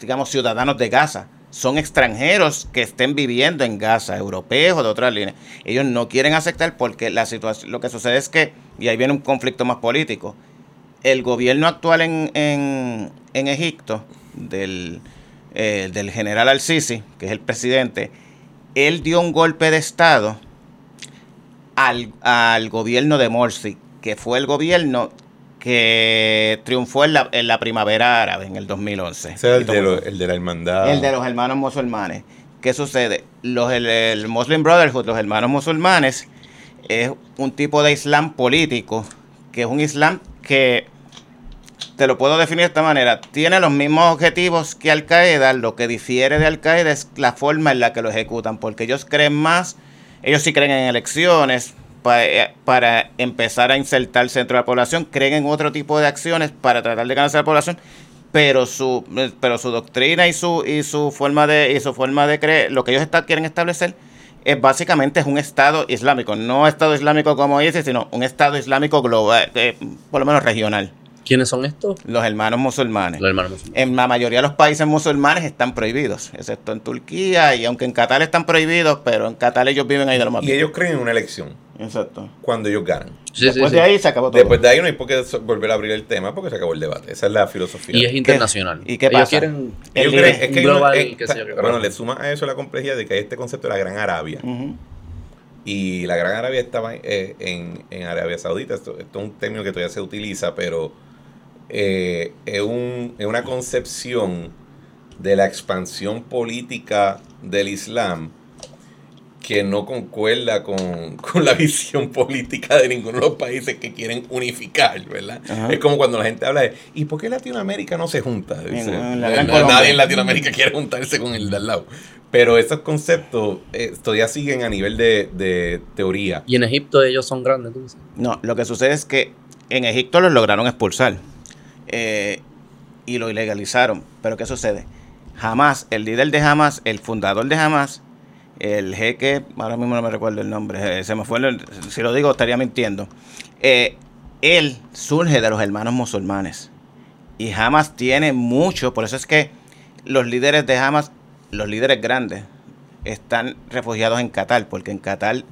digamos, ciudadanos de Gaza, son extranjeros que estén viviendo en Gaza, europeos o de otras líneas. Ellos no quieren aceptar porque la situación, lo que sucede es que, y ahí viene un conflicto más político, el gobierno actual en, en, en Egipto, del, eh, del general Al-Sisi, que es el presidente, él dio un golpe de Estado al, al gobierno de Morsi, que fue el gobierno que triunfó en la, en la primavera árabe en el 2011. Ese era el de, lo- el de la hermandad. El de los hermanos musulmanes. ¿Qué sucede? Los, el, el Muslim Brotherhood, los hermanos musulmanes, es un tipo de islam político, que es un islam que, te lo puedo definir de esta manera, tiene los mismos objetivos que Al Qaeda, lo que difiere de Al Qaeda es la forma en la que lo ejecutan, porque ellos creen más, ellos sí creen en elecciones, pa- eh, para empezar a insertarse dentro de la población, creen en otro tipo de acciones para tratar de ganarse a la población, pero su pero su doctrina y su y su forma de y su forma de creer lo que ellos quieren establecer es básicamente es un estado islámico no estado islámico como dice sino un estado islámico global eh, por lo menos regional ¿Quiénes son estos? los hermanos musulmanes Los hermanos musulmanes. en la mayoría de los países musulmanes están prohibidos excepto en Turquía y aunque en Qatar están prohibidos pero en Qatar ellos viven ahí de lo más Y ellos creen en una elección exacto cuando ellos ganan. Sí, después sí. de ahí se acabó todo Después de ahí no hay por qué volver a abrir el tema porque se acabó el debate. Esa es la filosofía. Y es internacional. ¿Y qué Ellos pasa? quieren El Ellos creen- es que hay un una- global, bueno, le suma a eso la complejidad de que hay este concepto de la Gran Arabia. Y la Gran Arabia estaba eh, en, en Arabia Saudita. Esto, esto es un término que todavía se utiliza, pero eh, es, un- es una concepción de la expansión política del Islam que no concuerda con, [laughs] con la visión política de ninguno de los países que quieren unificar, ¿verdad? Ajá. Es como cuando la gente habla de ¿y por qué Latinoamérica no se junta? Dice, en la "Na- Gran nadie Colombia". en Latinoamérica quiere juntarse con el de al lado. Pero esos conceptos eh, todavía siguen a nivel de, de teoría. Y en Egipto ellos son grandes, tú dices. No, lo que sucede es que en Egipto los lograron expulsar eh, y lo ilegalizaron. Pero ¿qué sucede? Hamas, el líder de Hamas, el fundador de Hamas, el jeque, ahora mismo no me recuerdo el nombre, eh, se me fue, si lo digo estaría mintiendo. Eh, él surge de los hermanos musulmanes y Hamas tiene mucho, por eso es que los líderes de Hamas, los líderes grandes, están refugiados en Qatar, porque en Qatar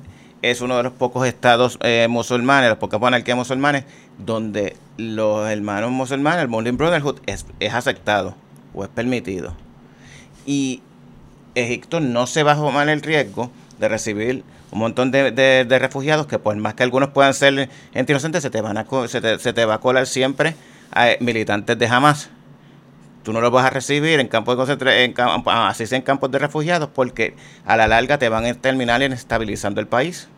es uno de los pocos estados eh, musulmanes, las pocas monarquías musulmanes, donde los hermanos musulmanes, el Muslim Brotherhood, es, es aceptado o es permitido. Y Egipto no se va a tomar el riesgo de recibir un montón de, refugiados que por más que algunos puedan ser gente inocente, se te, van a, se te, va a colar siempre a militantes de Hamas. Tú no los vas a recibir en campos de concentra- en camp- así sea en campos de refugiados, porque a la larga te van a terminar inestabilizando el país.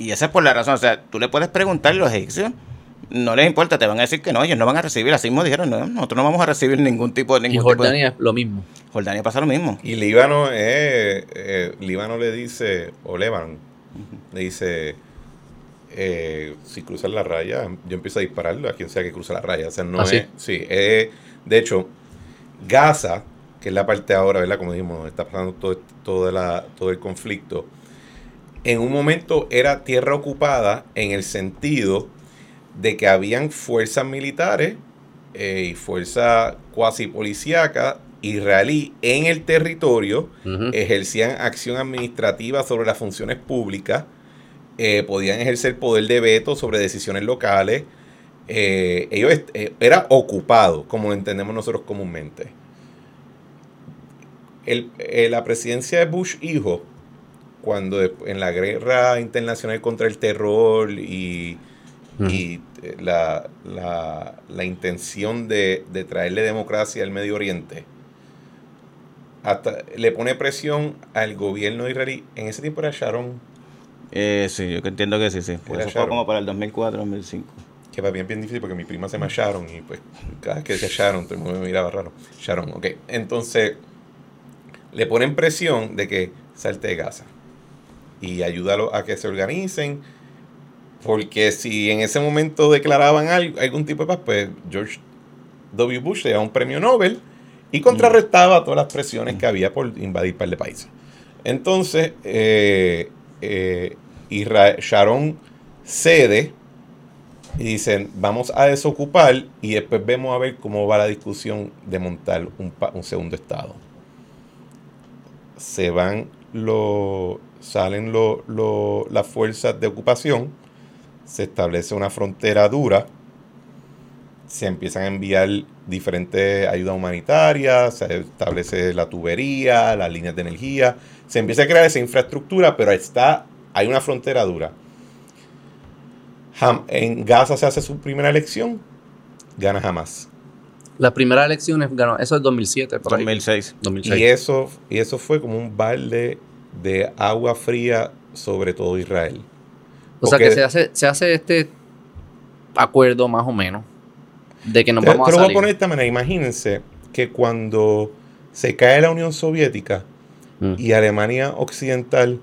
Y esa es por la razón. O sea, tú le puedes preguntar a los egipcios, no les importa, te van a decir que no, ellos no van a recibir. Así mismo dijeron, no, nosotros no vamos a recibir ningún tipo de. Y Ningún tipo de- Jordania es lo mismo. Jordania pasa lo mismo. Y Líbano, eh, eh, Líbano le dice, o Líbano, le dice, eh, si cruzas la raya, yo empiezo a dispararlo a quien sea que cruza la raya. O sea, no ¿Ah, sí? es, sí, eh, de hecho, Gaza, que es la parte ahora, ¿verdad? Como dijimos, donde está pasando todo, todo, la- todo el conflicto, en un momento era tierra ocupada en el sentido de que habían fuerzas militares eh, y fuerzas cuasi policíacas israelí en el territorio, ejercían acción administrativa sobre las funciones públicas, eh, podían ejercer poder de veto sobre decisiones locales. eh, ellos era ocupado, como lo entendemos nosotros comúnmente. El- la presidencia de Bush hijo, cuando en la guerra internacional contra el terror y, eh, la, la- la intención de, de traerle democracia al Medio Oriente, hasta le pone presión al gobierno israelí. En ese tiempo era Sharon, Eh, sí, yo entiendo que sí, sí. Eso fue Sharon. como para el 2004, 2005. que va bien, bien difícil porque mi prima se llama Sharon y pues cada vez que decía Sharon todo el mundo me miraba raro. Sharon, ok. Entonces le ponen presión de que salte de Gaza y ayúdalo a que se organicen porque si en ese momento declaraban al- algún tipo de paz, pues George W. Bush le daba un premio Nobel y contrarrestaba todas las presiones que había por invadir par de países. Entonces, eh, eh, Sharon cede y dicen, vamos a desocupar y después vemos a ver cómo va la discusión de montar un, un segundo Estado. Se van los, salen las fuerzas de ocupación, se establece una frontera dura, se empiezan a enviar diferentes ayudas humanitarias, se establece la tubería, las líneas de energía, se empieza a crear esa infraestructura, pero está, hay una frontera dura. En Gaza se hace su primera elección, gana jamás. La primera elección ganó, eso es 2007. 2006. 2006. Y, eso, y eso fue como un balde de agua fría sobre todo Israel. O sea que se hace, se hace este acuerdo más o menos de que nos vamos a salir. voy a poner esta manera. Imagínense que cuando se cae la Unión Soviética mm. y Alemania Occidental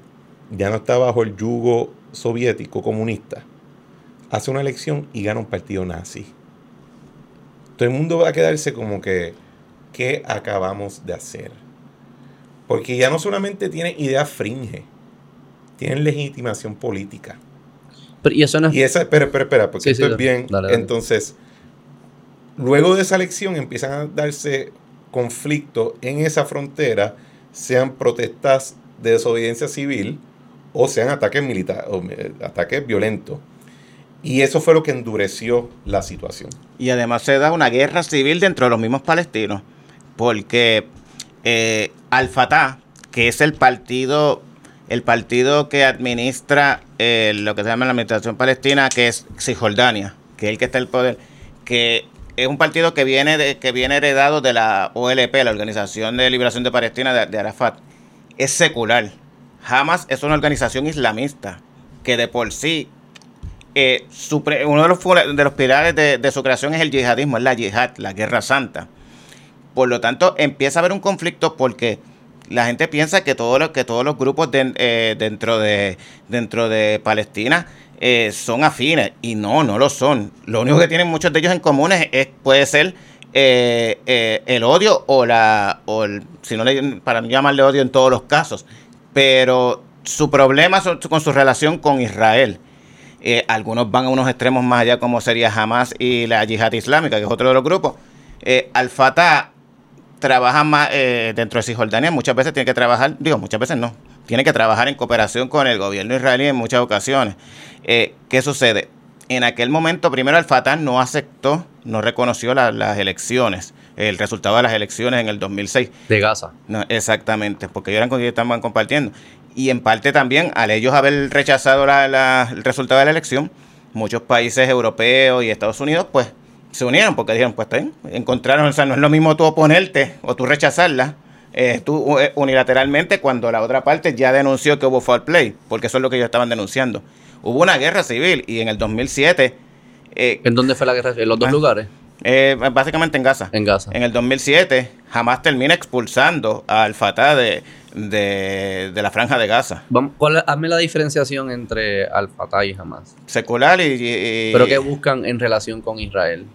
ya no está bajo el yugo soviético comunista, hace una elección y gana un partido nazi. Todo el mundo va a quedarse como que, ¿qué acabamos de hacer? Porque ya no solamente tiene ideas fringe, tienen legitimación política. Pero, y eso no es... Y esa, espera, espera, espera, porque esto es bien. Entonces, luego de esa elección empiezan a darse conflictos en esa frontera, sean protestas de desobediencia civil o sean ataques militares, o eh, ataques violentos. Y eso fue lo que endureció la situación. Y además se da una guerra civil dentro de los mismos palestinos, porque eh, Al-Fatah, que es el partido, el partido que administra eh, lo que se llama la administración palestina, que es Cisjordania, que es el que está en el poder, que es un partido que viene, de, que viene heredado de la OLP, la Organización de Liberación de Palestina de, Arafat. Es secular. Hamas es una organización islamista que de por sí eh, uno de los, de los pilares de, su creación es el yihadismo, es la yihad, la guerra santa. Por lo tanto, empieza a haber un conflicto porque la gente piensa que, todo que todos los grupos eh, dentro, de, dentro de Palestina eh, son afines y no, no lo son. Lo único que tienen muchos de ellos en común es, puede ser el odio o la, o si no le, para no llamarle odio en todos los casos, pero su problema es con su relación con Israel. Eh, algunos van a unos extremos más allá, como sería Hamas y la Yihad Islámica, que es otro de los grupos. Eh, Al-Fatah trabaja más eh, dentro de Cisjordania, muchas veces tiene que trabajar, digo, muchas veces no, tiene que trabajar en cooperación con el gobierno israelí en muchas ocasiones. Eh, ¿Qué sucede? En aquel momento, primero Al-Fatah no aceptó, no reconoció las elecciones, el resultado de las elecciones en el 2006. De Gaza. No, exactamente, porque ellos eran con estaban compartiendo y en parte también al ellos haber rechazado el resultado de la elección, muchos países europeos y Estados Unidos pues se unieron porque dijeron, pues bien, encontraron, o sea, no es lo mismo tú oponerte o tú rechazarla eh, tú eh, unilateralmente cuando la otra parte ya denunció que hubo foul play, porque eso es lo que ellos estaban denunciando. Hubo una guerra civil y en el 2007... Eh, ¿En dónde fue la guerra? ¿En los dos ah, lugares? básicamente en Gaza. En Gaza. En el 2007 jamás termina expulsando al Fatah de, de, la franja de Gaza. ¿cuál, hazme la diferenciación entre Al-Fatah y Hamas. Secular y, ¿Pero qué buscan en relación con Israel?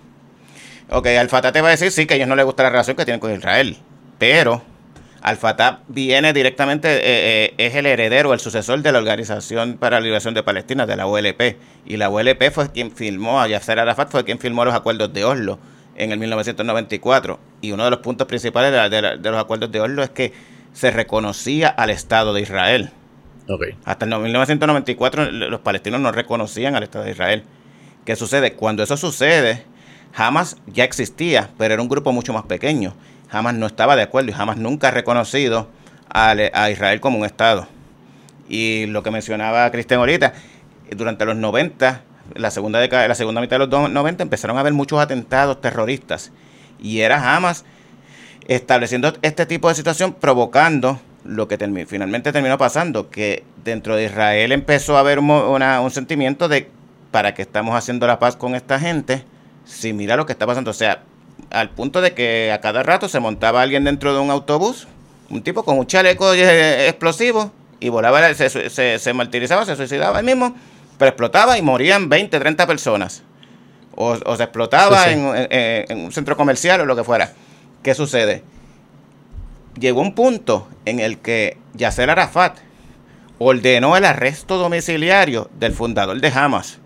Ok, Al-Fatah te va a decir, sí, que a ellos no les gusta la relación que tienen con Israel. Pero Al-Fatah viene directamente, eh, eh, es el heredero, el sucesor de la Organización para la Liberación de Palestina, de la OLP. Y la OLP fue quien firmó, a Yasser Arafat fue quien firmó los acuerdos de Oslo en el 1994. Y uno de los puntos principales de, de los acuerdos de Oslo es que se reconocía al Estado de Israel. Hasta el 1994 los palestinos no reconocían al Estado de Israel. ¿Qué sucede? Cuando eso sucede, Hamas ya existía, pero era un grupo mucho más pequeño. Hamas no estaba de acuerdo y Hamas nunca ha reconocido a, Israel como un Estado. Y lo que mencionaba Cristian ahorita, durante los 90, la segunda, década, la segunda mitad de los 90, empezaron a haber muchos atentados terroristas. Y era Hamas estableciendo este tipo de situación, provocando lo que finalmente terminó pasando, que dentro de Israel empezó a haber un sentimiento de para qué estamos haciendo la paz con esta gente, si mira lo que está pasando, o sea, al punto de que a cada rato se montaba alguien dentro de un autobús, un tipo con un chaleco explosivo, y volaba, se, se, martirizaba, se suicidaba ahí mismo, pero explotaba y morían 20, 30 personas. O, se explotaba en un centro comercial o lo que fuera. ¿Qué sucede? Llegó un punto en el que Yasser Arafat ordenó el arresto domiciliario del fundador de Hamas.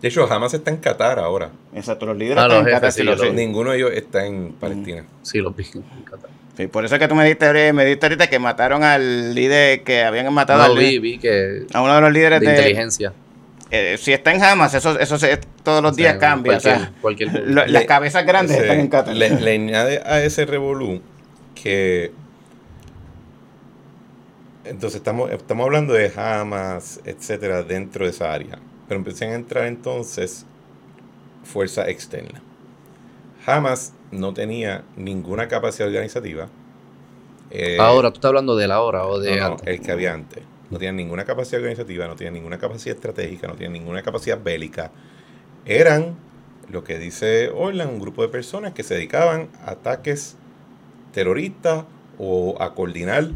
De hecho, Hamas está en Qatar ahora. Exacto, los líderes Ah, están los en Qatar, sí sí, lo yo lo sé. vi. Ninguno de ellos está en Palestina. Sí, lo vi en Qatar. Sí, por eso es que tú me diste, me diste ahorita que mataron al líder, que habían matado No, al vi, líder- vi que a uno de los líderes de de, inteligencia. eh, si está en Hamas, eso, eso se- todos los O días sea, cambia. o sea, cualquier- cualquier- lo- las cabezas grandes están en Qatar. Le, le añade a ese revolú que. Entonces estamos, estamos hablando de Hamas, etcétera, dentro de esa área. Pero empiezan a entrar entonces fuerza externa. Hamas no tenía ninguna capacidad organizativa. Eh, Ahora, tú estás hablando de la hora o de no, no, antes? el que había antes. No tenía ninguna capacidad organizativa, no tenía ninguna capacidad estratégica, no tenía ninguna capacidad bélica. Eran, lo que dice Orlan, un grupo de personas que se dedicaban a ataques terroristas o a coordinar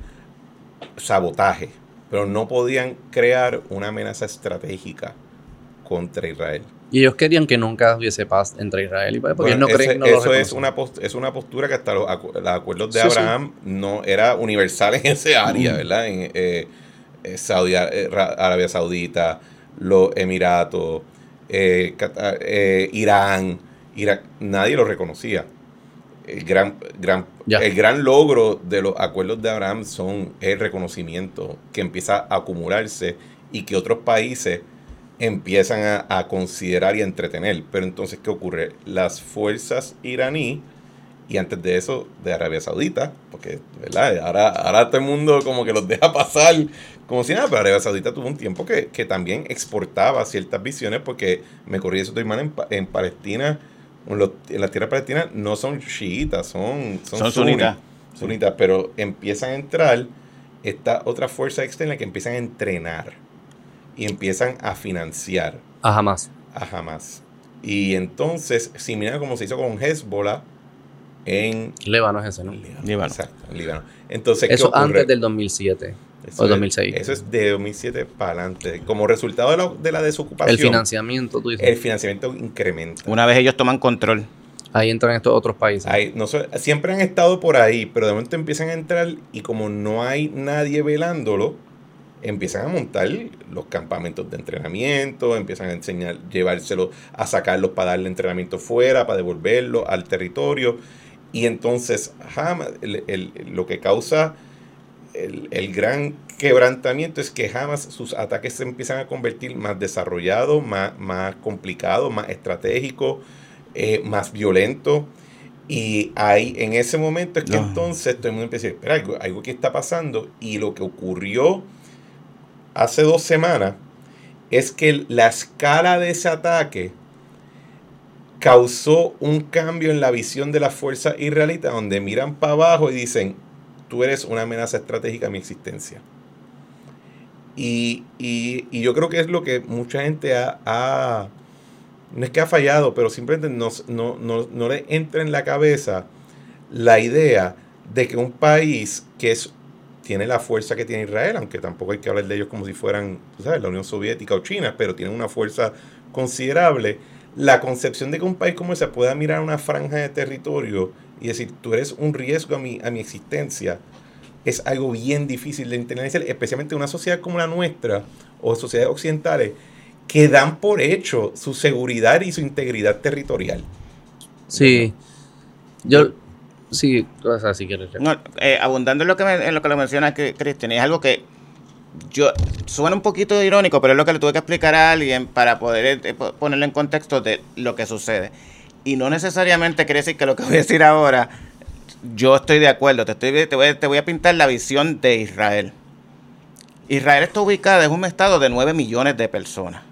sabotaje, pero no podían crear una amenaza estratégica contra Israel. Y ellos querían que nunca hubiese paz entre Israel y porque Bueno, ellos no ese- creen no lo eso es una, post- es una postura que hasta los, acu- los acuerdos de Sí, sí. Abraham no era universal en ese área, Mm. ¿verdad? En eh, eh, Saudi- eh, Ra- Arabia Saudita, los Emiratos, Qatar, Irán, Irak, nadie lo reconocía. El gran, gran, Ya. el gran logro de los acuerdos de Abraham son el reconocimiento que empieza a acumularse y que otros países empiezan a, a considerar y a entretener. Pero entonces, ¿qué ocurre? Las fuerzas iraní y antes de eso de Arabia Saudita, porque, ¿verdad? Ahora, ahora todo el mundo como que los deja pasar como si nada, pero Arabia Saudita tuvo un tiempo que, que también exportaba ciertas visiones porque me corrí eso estoy mal en, en Palestina, en, los- en las tierras palestinas no son chiitas, son, son, Son sunitas, pero empiezan a entrar esta otra fuerza externa que empiezan a entrenar y empiezan a financiar A jamás. a Hamas. Y entonces, similar como se hizo con Hezbollah en Líbano es ese, ¿no? Líbano. Exacto, Líbano. Entonces, ¿qué Eso ocurre? antes del 2007. Eso o es- 2006. Eso es de 2007 para adelante. Como resultado de la, de la desocupación, El financiamiento, tú dices. el financiamiento incrementa. Una vez ellos toman control. Ahí entran estos otros países. Hay- no siempre han estado por ahí, pero de momento empiezan a entrar y como no hay nadie velándolo, empiezan a montar los campamentos de entrenamiento, empiezan a enseñar, llevárselo, a sacarlos para darle entrenamiento fuera, para devolverlo al territorio. Y entonces Hamas, el- el- lo que causa el, el gran quebrantamiento es que Hamas, sus ataques se empiezan a convertir más desarrollados, más, más complicados, más estratégicos, eh, más violentos. Y ahí, en ese momento es que No. entonces todo el mundo empieza a decir, "Espera, algo, algo que está pasando. Y lo que ocurrió hace dos semanas es que la escala de ese ataque causó un cambio en la visión de la fuerza israelita, donde miran para abajo y dicen, tú eres una amenaza estratégica a mi existencia. Y, y- y yo creo que es lo que mucha gente ha, ha- no es que ha fallado, pero simplemente no, no, no, no le entra en la cabeza la idea de que un país que es, tiene la fuerza que tiene Israel, aunque tampoco hay que hablar de ellos como si fueran, tú sabes, la Unión Soviética o China, pero tienen una fuerza considerable, la concepción de que un país como ese pueda mirar una franja de territorio y decir, tú eres un riesgo a mi, a mi existencia, es algo bien difícil de internalizar, especialmente en una sociedad como la nuestra o sociedades occidentales que dan por hecho su seguridad y su integridad territorial. Sí. Yo. Sí, o sea, si quieres. No, eh, abundando en lo que me- en lo que lo menciona Cri- Cristian, es algo que yo suena un poquito irónico, pero es lo que le tuve que explicar a alguien para poder eh, po- ponerlo en contexto de lo que sucede. Y no necesariamente quiere decir que lo que voy a decir ahora, yo estoy de acuerdo. Te, estoy, te, voy, te voy a pintar la visión de Israel. Israel está ubicada en un estado de 9 millones de personas.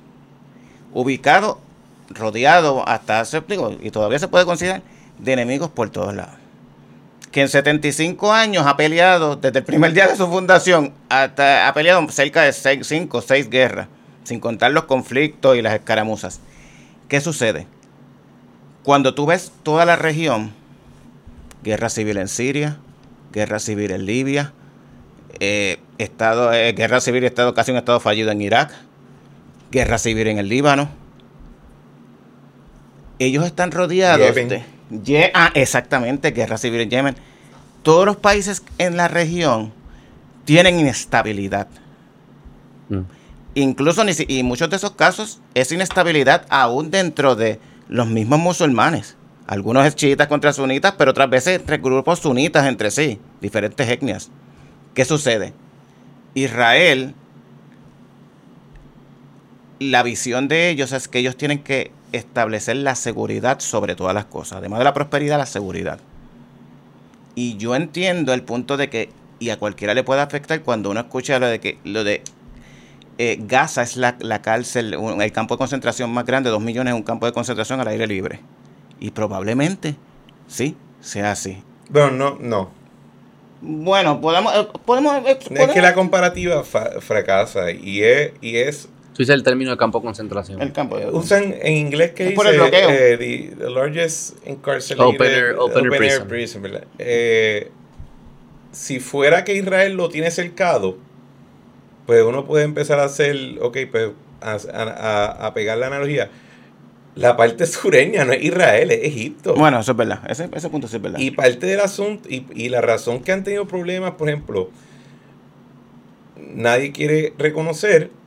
Ubicado, rodeado hasta hace, digo, y todavía se puede considerar, de enemigos por todos lados que en 75 años ha peleado, desde el primer día de su fundación, hasta ha peleado cerca de 5 o 6 guerras, sin contar los conflictos y las escaramuzas. ¿Qué sucede? Cuando tú ves toda la región, guerra civil en Siria, guerra civil en Libia, eh, estado, eh, guerra civil y estado, casi un estado fallido en Irak, guerra civil en el Líbano. Ellos están rodeados de... Ah, exactamente, guerra civil en Yemen. Todos los países en la región tienen inestabilidad. Mm. incluso y muchos de esos casos es inestabilidad aún dentro de los mismos musulmanes. Algunos es chiitas contra sunitas, pero otras veces entre grupos sunitas entre sí, diferentes etnias. ¿Qué sucede? Israel, la visión de ellos es que ellos tienen que establecer la seguridad sobre todas las cosas, además de la prosperidad, la seguridad. Y yo entiendo el punto de que, y a cualquiera le puede afectar cuando uno escucha lo de que lo de eh, Gaza es la, la, cárcel, el campo de concentración más grande, dos millones, un campo de concentración al aire libre. Y probablemente, sí, sea así. Bueno, no, no. Bueno, podemos... Eh, podemos, eh, Es que la comparativa fracasa y es... Y es Tú dices el término de campo de concentración. El campo de Usan en inglés que es dice... Por el bloqueo. Eh, the, largest incarcerated... Open air, open air prison. prison eh, si fuera que Israel lo tiene cercado, pues uno puede empezar a hacer... Ok, pues a, a, a pegar la analogía la parte sureña no es Israel, es Egipto. Bueno, eso es verdad. Ese, ese punto sí es verdad. Y parte del asunto, y, y, la razón que han tenido problemas, por ejemplo, nadie quiere reconocer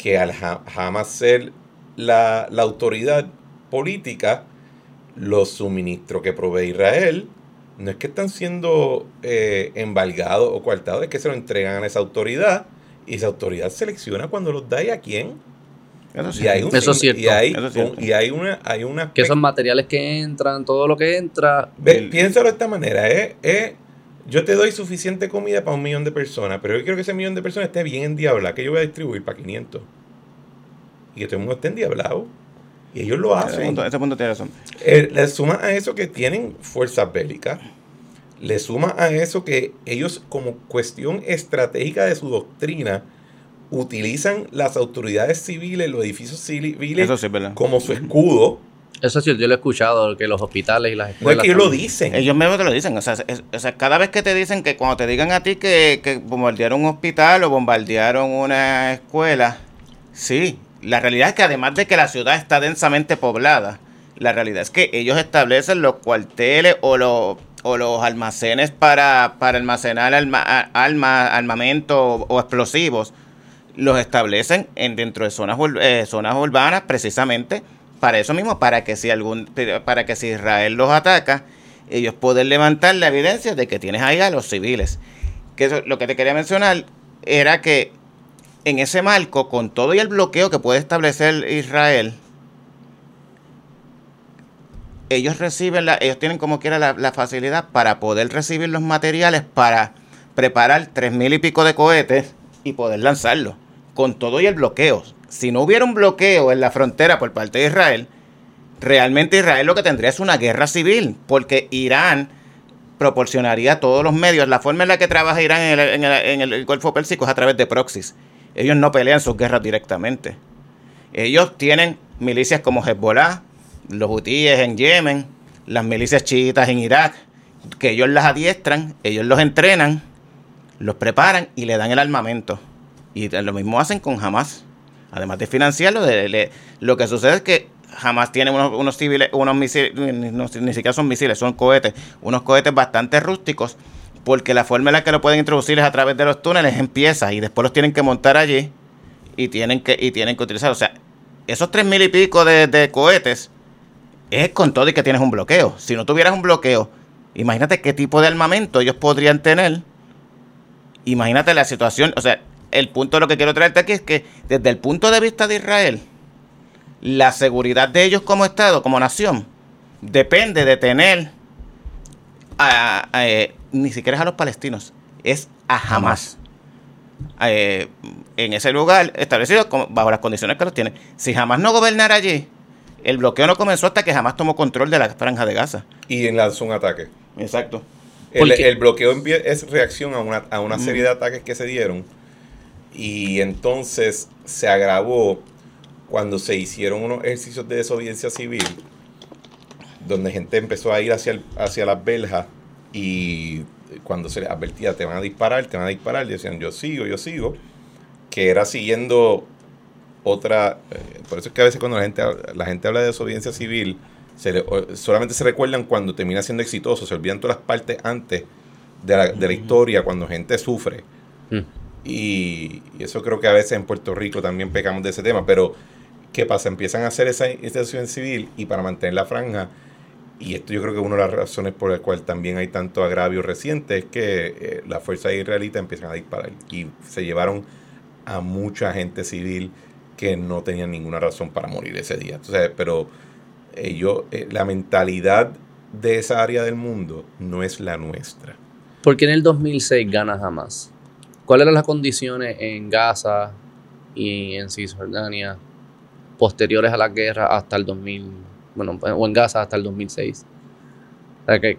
que al jamás ser la, la autoridad política, los suministros que provee Israel no es que están siendo eh, embargados o coartados, es que se lo entregan a esa autoridad y esa autoridad selecciona cuando los da y a quién. Eso, y hay un, eso es cierto. Y hay, y hay una, hay una que son materiales que entran, todo lo que entra. Ve, Piénsalo de esta manera, ¿eh? ¿eh? Yo te doy suficiente comida para un millón de personas, pero yo quiero que ese millón de personas esté bien endiablado, que yo voy a distribuir para 500. Y que todo el mundo esté endiablado. Y ellos lo hacen. Ese punto, ese punto tiene razón. Eh, le suma a eso que tienen fuerzas bélicas. Le suma a eso que ellos, como cuestión estratégica de su doctrina, utilizan las autoridades civiles, los edificios civiles, como su escudo. Eso sí, yo lo he escuchado, que los hospitales y las escuelas. No es que ellos lo dicen. Ellos mismos te lo dicen. O sea, o sea, cada vez que te dicen que cuando te digan a ti que, que bombardearon un hospital o bombardearon una escuela, sí. La realidad es que además de que la ciudad está densamente poblada, la realidad es que ellos establecen los cuarteles o los, o los almacenes para, para almacenar alma, armamento o explosivos los establecen en, dentro de zonas, eh, zonas urbanas precisamente para eso mismo, para que si algún, para que si Israel los ataca, ellos pueden levantar la evidencia de que tienes ahí a los civiles. Que eso, lo que te quería mencionar era que en ese marco, con todo y el bloqueo que puede establecer Israel, ellos reciben ellos tienen como quiera la, la facilidad para poder recibir los materiales para preparar tres mil y pico de cohetes y poder lanzarlo. Con todo y el bloqueo. Si no hubiera un bloqueo en la frontera por parte de Israel, realmente Israel lo que tendría es una guerra civil, porque Irán proporcionaría todos los medios. La forma en la que trabaja Irán en el, en el, Golfo Pérsico es a través de proxies. Ellos no pelean sus guerras directamente. Ellos tienen milicias como Hezbollah, los hutíes en Yemen, las milicias chiitas en Irak, que ellos las adiestran, ellos los entrenan los preparan y le dan el armamento. Y lo mismo hacen con Hamas. Además de financiarlo, lo que sucede es que Hamas tiene unos, unos civiles, unos misiles, ni siquiera son misiles, son cohetes, unos cohetes bastante rústicos, porque la forma en la que lo pueden introducir es a través de los túneles empieza y después los tienen que montar allí y tienen que, y tienen que utilizar. O sea, esos tres mil y pico de cohetes es con todo y que tienes un bloqueo. Si no tuvieras un bloqueo, imagínate qué tipo de armamento ellos podrían tener imagínate la situación, o sea, el punto de lo que quiero traerte aquí es que desde el punto de vista de Israel, la seguridad de ellos como Estado, como nación, depende de tener eh, ni siquiera es a los palestinos, es a Hamas. Eh, en ese lugar establecido bajo las condiciones que los tienen. Si Hamas no gobernara allí, el bloqueo no comenzó hasta que Hamas tomó control de la franja de Gaza. Y lanzó un ataque. Exacto. El, bloqueo es reacción a una, a una serie de ataques que se dieron y entonces se agravó cuando se hicieron unos ejercicios de desobediencia civil donde gente empezó a ir hacia, hacia las beljas y cuando se les advertía te van a disparar, te van a disparar, decían yo sigo, yo sigo, que era siguiendo otra, eh, por eso es que a veces cuando la gente, la gente habla de desobediencia civil, solamente se recuerdan cuando termina siendo exitoso, se olvidan todas las partes antes de la, de la historia, cuando gente sufre. Mm. Y, eso creo que a veces en Puerto Rico también pecamos de ese tema, pero ¿qué pasa? Empiezan a hacer esa institución civil y para mantener la franja, y esto yo creo que una de las razones por las cuales también hay tanto agravio reciente es que eh, las fuerzas israelitas empiezan a disparar y se llevaron a mucha gente civil que no tenían ninguna razón para morir ese día. Entonces, pero ellos, eh, la mentalidad de esa área del mundo no es la nuestra. ¿Por qué en el 2006 gana Hamas? ¿Cuáles eran las condiciones en Gaza y en Cisjordania posteriores a la guerra hasta el 2000? Bueno, o en Gaza hasta el 2006.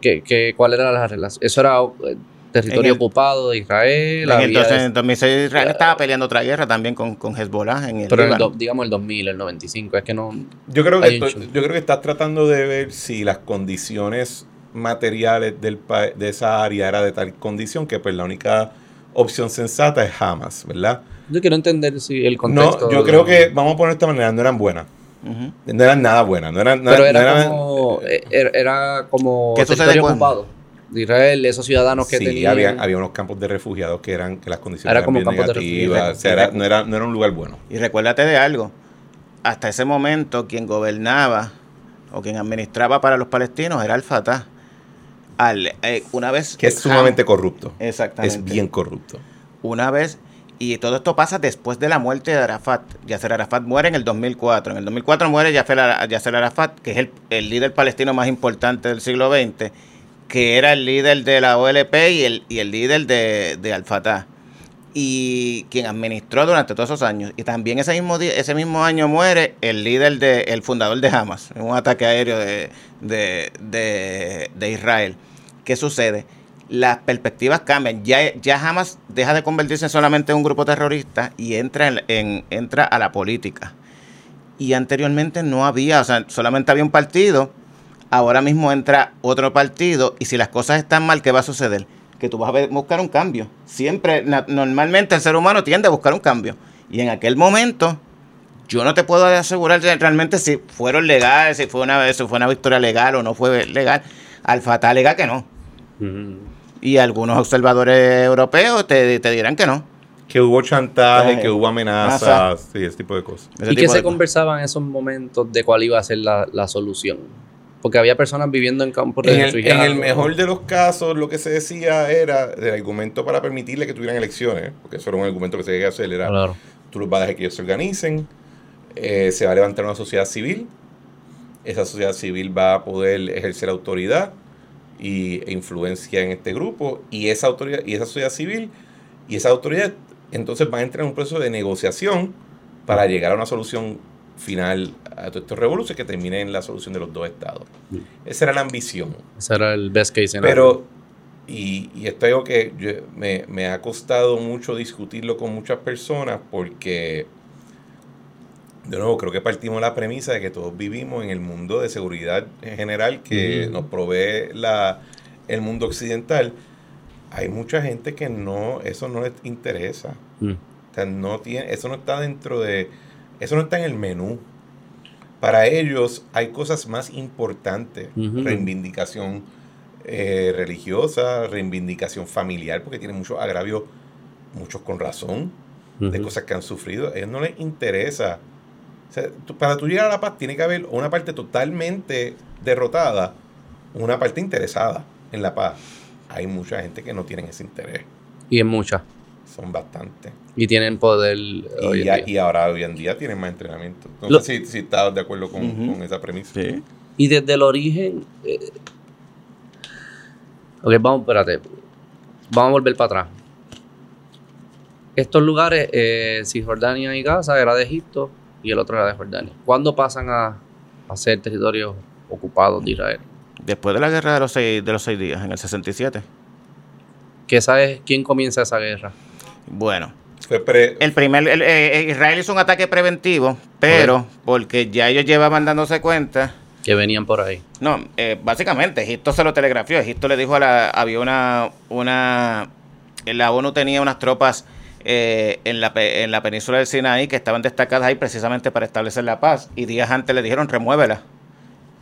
¿Qué, cuál era la relación? ¿Eso era eh, territorio ocupado de Israel? En el, 2006 Israel estaba peleando otra guerra también con, con Hezbollah en el Pero digamos el 2000, el 95, es que no... Yo creo que, yo creo que estás tratando de ver si las condiciones materiales del, de esa área era de tal condición que pues la única opción sensata es Hamas, ¿verdad? Yo quiero entender si el contexto... No, yo creo que, vamos a poner de esta manera, no eran buenas. No eran nada buenas. No eran, Pero era, como, eh, era, como territorio ocupado de Israel, esos ciudadanos que sí, Había, había unos campos de refugiados que eran que las condiciones eran como campos negativas. o sea, era, no, era, no era un lugar bueno. Y recuérdate de algo. Hasta ese momento, quien gobernaba o quien administraba para los palestinos era el Fatah. Eh, una vez. Que es sumamente corrupto. Exactamente. Es bien corrupto. Una vez. Y todo esto pasa después de la muerte de Arafat. Yasser Arafat muere en el 2004. En el 2004 muere Yasser Arafat, que es el, líder palestino más importante del siglo XX, que era el líder de la OLP y el, y el líder de, de Al-Fatah y quien administró durante todos esos años. Y también ese mismo día, ese mismo año muere el líder de, el fundador de Hamas, en un ataque aéreo de, de, de Israel. ¿Qué sucede? Las perspectivas cambian. Ya, ya jamás deja de convertirse solamente en un grupo terrorista y entra, en, entra a la política. Y anteriormente no había, o sea, solamente había un partido. Ahora mismo entra otro partido y si las cosas están mal, ¿qué va a suceder? Que tú vas a buscar un cambio. Siempre, normalmente el ser humano tiende a buscar un cambio. Y en aquel momento, yo no te puedo asegurar realmente si fueron legales, si fue una, si fue una victoria legal o no fue legal. Al fatal legal que no. Y algunos observadores europeos te, dirán que no. Que hubo chantaje, que hubo amenazas, sí, ese tipo de cosas. ¿Y qué se conversaba en esos momentos de cuál iba a ser la, solución? Porque había personas viviendo en campos de en en el mejor de los casos, lo que se decía era el argumento para permitirle que tuvieran elecciones, porque eso era un argumento que se debía hacer, era tú los vas a dejar que ellos se organicen, eh, se va a levantar una sociedad civil, esa sociedad civil va a poder ejercer autoridad, y, e influencia en este grupo y esa autoridad y esa sociedad civil y esa autoridad entonces van a entrar en un proceso de negociación para llegar a una solución final a todos estos revoluciones que termine en la solución de los dos estados. Esa era la ambición. Ese era el best case scenario. Pero, y, y esto es algo que me, me ha costado mucho discutirlo con muchas personas porque de nuevo, creo que partimos de la premisa de que todos vivimos en el mundo de seguridad general que nos provee la, el mundo occidental. Hay mucha gente que no, eso no les interesa. Mm. O sea, no tiene, eso no está dentro de, eso no está en el menú. Para ellos hay cosas más importantes, reivindicación eh, religiosa, reivindicación familiar, porque tienen muchos agravios, muchos con razón, de cosas que han sufrido. A ellos no les interesa para tú llegar a la paz tiene que haber una parte totalmente derrotada, una parte interesada en la paz. Hay mucha gente que no tiene ese interés. Y en muchas. Son bastantes. Y tienen poder. Y, ahora hoy en día tienen más entrenamiento. No sé si, si estás de acuerdo con, esa premisa. Y desde el origen. Eh, ok, vamos, espérate. Vamos a volver para atrás. Estos lugares, eh, Cisjordania y Gaza, era de Egipto, y el otro era de Jordania. ¿Cuándo pasan a, a ser territorios ocupados de Israel? Después de la guerra de los seis, de los seis días, en el 67. ¿Qué sabes quién comienza esa guerra? Bueno, el primer eh, eh, Israel hizo un ataque preventivo, pero porque ya ellos llevaban dándose cuenta que venían por ahí. No, eh, básicamente Egipto se lo telegrafió. Egipto le dijo a la había una una la ONU tenía unas tropas eh, en, la, en la península del Sinaí que estaban destacadas ahí precisamente para establecer la paz y días antes le dijeron remuévela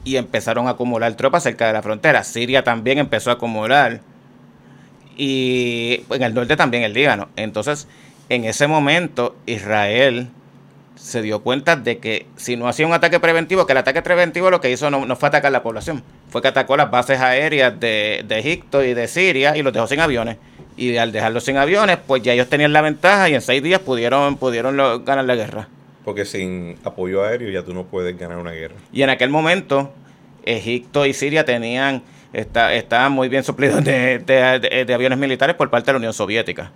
y empezaron a acumular tropas cerca de la frontera. Siria también empezó a acumular y en el norte también el Líbano. Entonces en ese momento Israel se dio cuenta de que si no hacía un ataque preventivo, que el ataque preventivo lo que hizo no, fue atacar la población, fue que atacó las bases aéreas de, de, Egipto y de Siria y los dejó sin aviones. Y al dejarlos sin aviones, pues ya ellos tenían la ventaja y en seis días pudieron, pudieron ganar la guerra. Porque sin apoyo aéreo ya tú no puedes ganar una guerra. Y en aquel momento, Egipto y Siria tenían, estaban muy bien suplidos de, de aviones militares por parte de la Unión Soviética.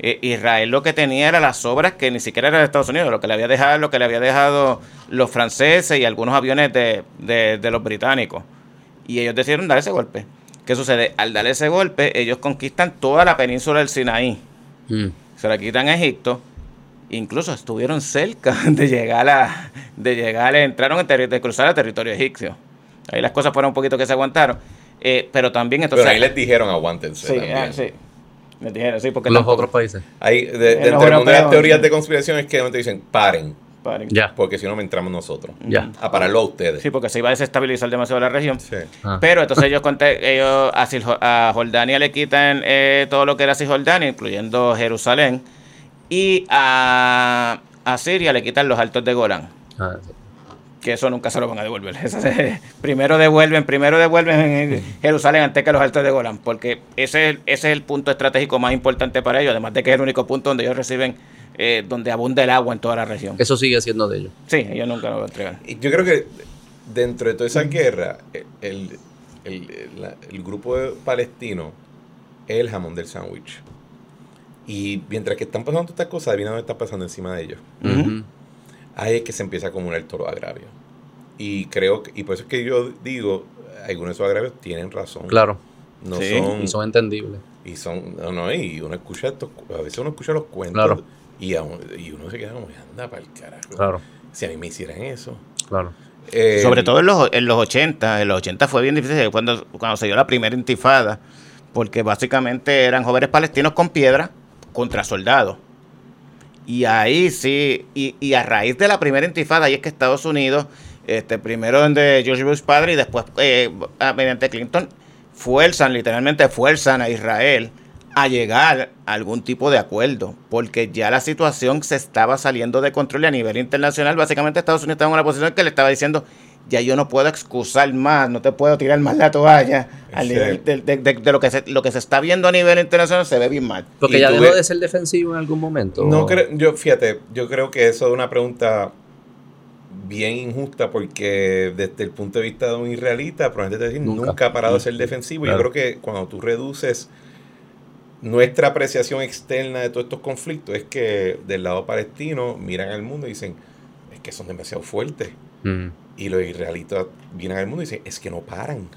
Eh, Israel lo que tenía era las obras que ni siquiera era de Estados Unidos, lo que le había dejado, lo que le había dejado los franceses y algunos aviones de, los británicos. Y ellos decidieron dar ese golpe. ¿Qué sucede? Al dar ese golpe, ellos conquistan toda la península del Sinaí. Mm. Se la quitan a Egipto. Incluso estuvieron cerca [laughs] de llegar a, de llegar, entraron en de cruzar el territorio egipcio. Ahí las cosas fueron un poquito que se aguantaron. Eh, pero también entonces. Pero ahí les dijeron aguántense. Sí, ah, sí porque los otros países. Hay, de, dentro de las teorías de conspiración es que te dicen, paren. Paren. Ya. Porque si no, me entramos nosotros. Ya. A pararlo a ustedes. Sí, porque se iba a desestabilizar demasiado la región. Sí. Ah. Pero entonces ellos, ellos a, Jordania le quitan eh, todo lo que era Cisjordania, incluyendo Jerusalén. Y a, a Siria le quitan los altos de Golán. Ah, sí que eso nunca se lo van a devolver. [laughs] primero devuelven, primero devuelven en Jerusalén antes que los altos de Golán, porque ese es, ese es el punto estratégico más importante para ellos, además de que es el único punto donde ellos reciben, eh, donde abunda el agua en toda la región. Eso sigue siendo de ellos. Sí, ellos nunca lo van a entregar. Yo creo que dentro de toda esa guerra, el, grupo palestino es el jamón del sándwich. Y mientras que están pasando todas estas cosas, adivina dónde está pasando encima de ellos ahí es que se empieza a acumular todo agravio. Y creo que, y por eso es que yo digo, algunos de esos agravios tienen razón. Claro. No son, y son entendibles. Y son, no, no, y uno escucha estos, a veces uno escucha los cuentos y, y uno se queda como, anda para el carajo. Claro. Si a mí me hicieran eso. Claro. Eh, Sobre todo en los, en los 80, en los 80 fue bien difícil cuando, cuando se dio la primera intifada, porque básicamente eran jóvenes palestinos con piedra contra soldados. Y ahí sí, y, a raíz de la primera intifada, ahí es que Estados Unidos, este, primero donde George Bush padre y después eh, mediante Clinton, fuerzan, literalmente fuerzan a Israel a llegar a algún tipo de acuerdo, porque ya la situación se estaba saliendo de control y a nivel internacional, básicamente Estados Unidos estaba en una posición que le estaba diciendo, ya yo no puedo excusar más, no te puedo tirar más la toalla al nivel de, lo, que se, lo que se está viendo a nivel internacional se ve bien mal. Porque ya dejó de ser defensivo en algún momento. No creo, yo fíjate, yo creo que eso es una pregunta bien injusta porque desde el punto de vista de un israelita, probablemente te decir, nunca, ha parado de ser defensivo. Yo creo que cuando tú reduces nuestra apreciación externa de todos estos conflictos es que del lado palestino miran al mundo y dicen, es que son demasiado fuertes. Y los israelitas vienen al mundo y dicen, es que no paran.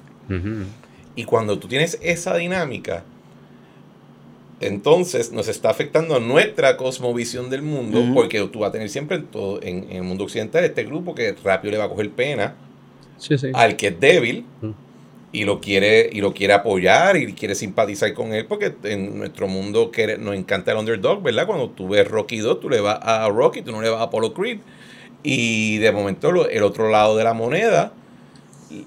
Y cuando tú tienes esa dinámica, entonces nos está afectando nuestra cosmovisión del mundo, porque tú vas a tener siempre en, todo, en, el mundo occidental este grupo que rápido le va a coger pena al que es débil y lo quiere y lo quiere apoyar y quiere simpatizar con él porque en nuestro mundo nos encanta el underdog, ¿verdad? Cuando tú ves Rocky 2, tú le vas a Rocky, tú no le vas a Apollo Creed. Y de momento el otro lado de la moneda,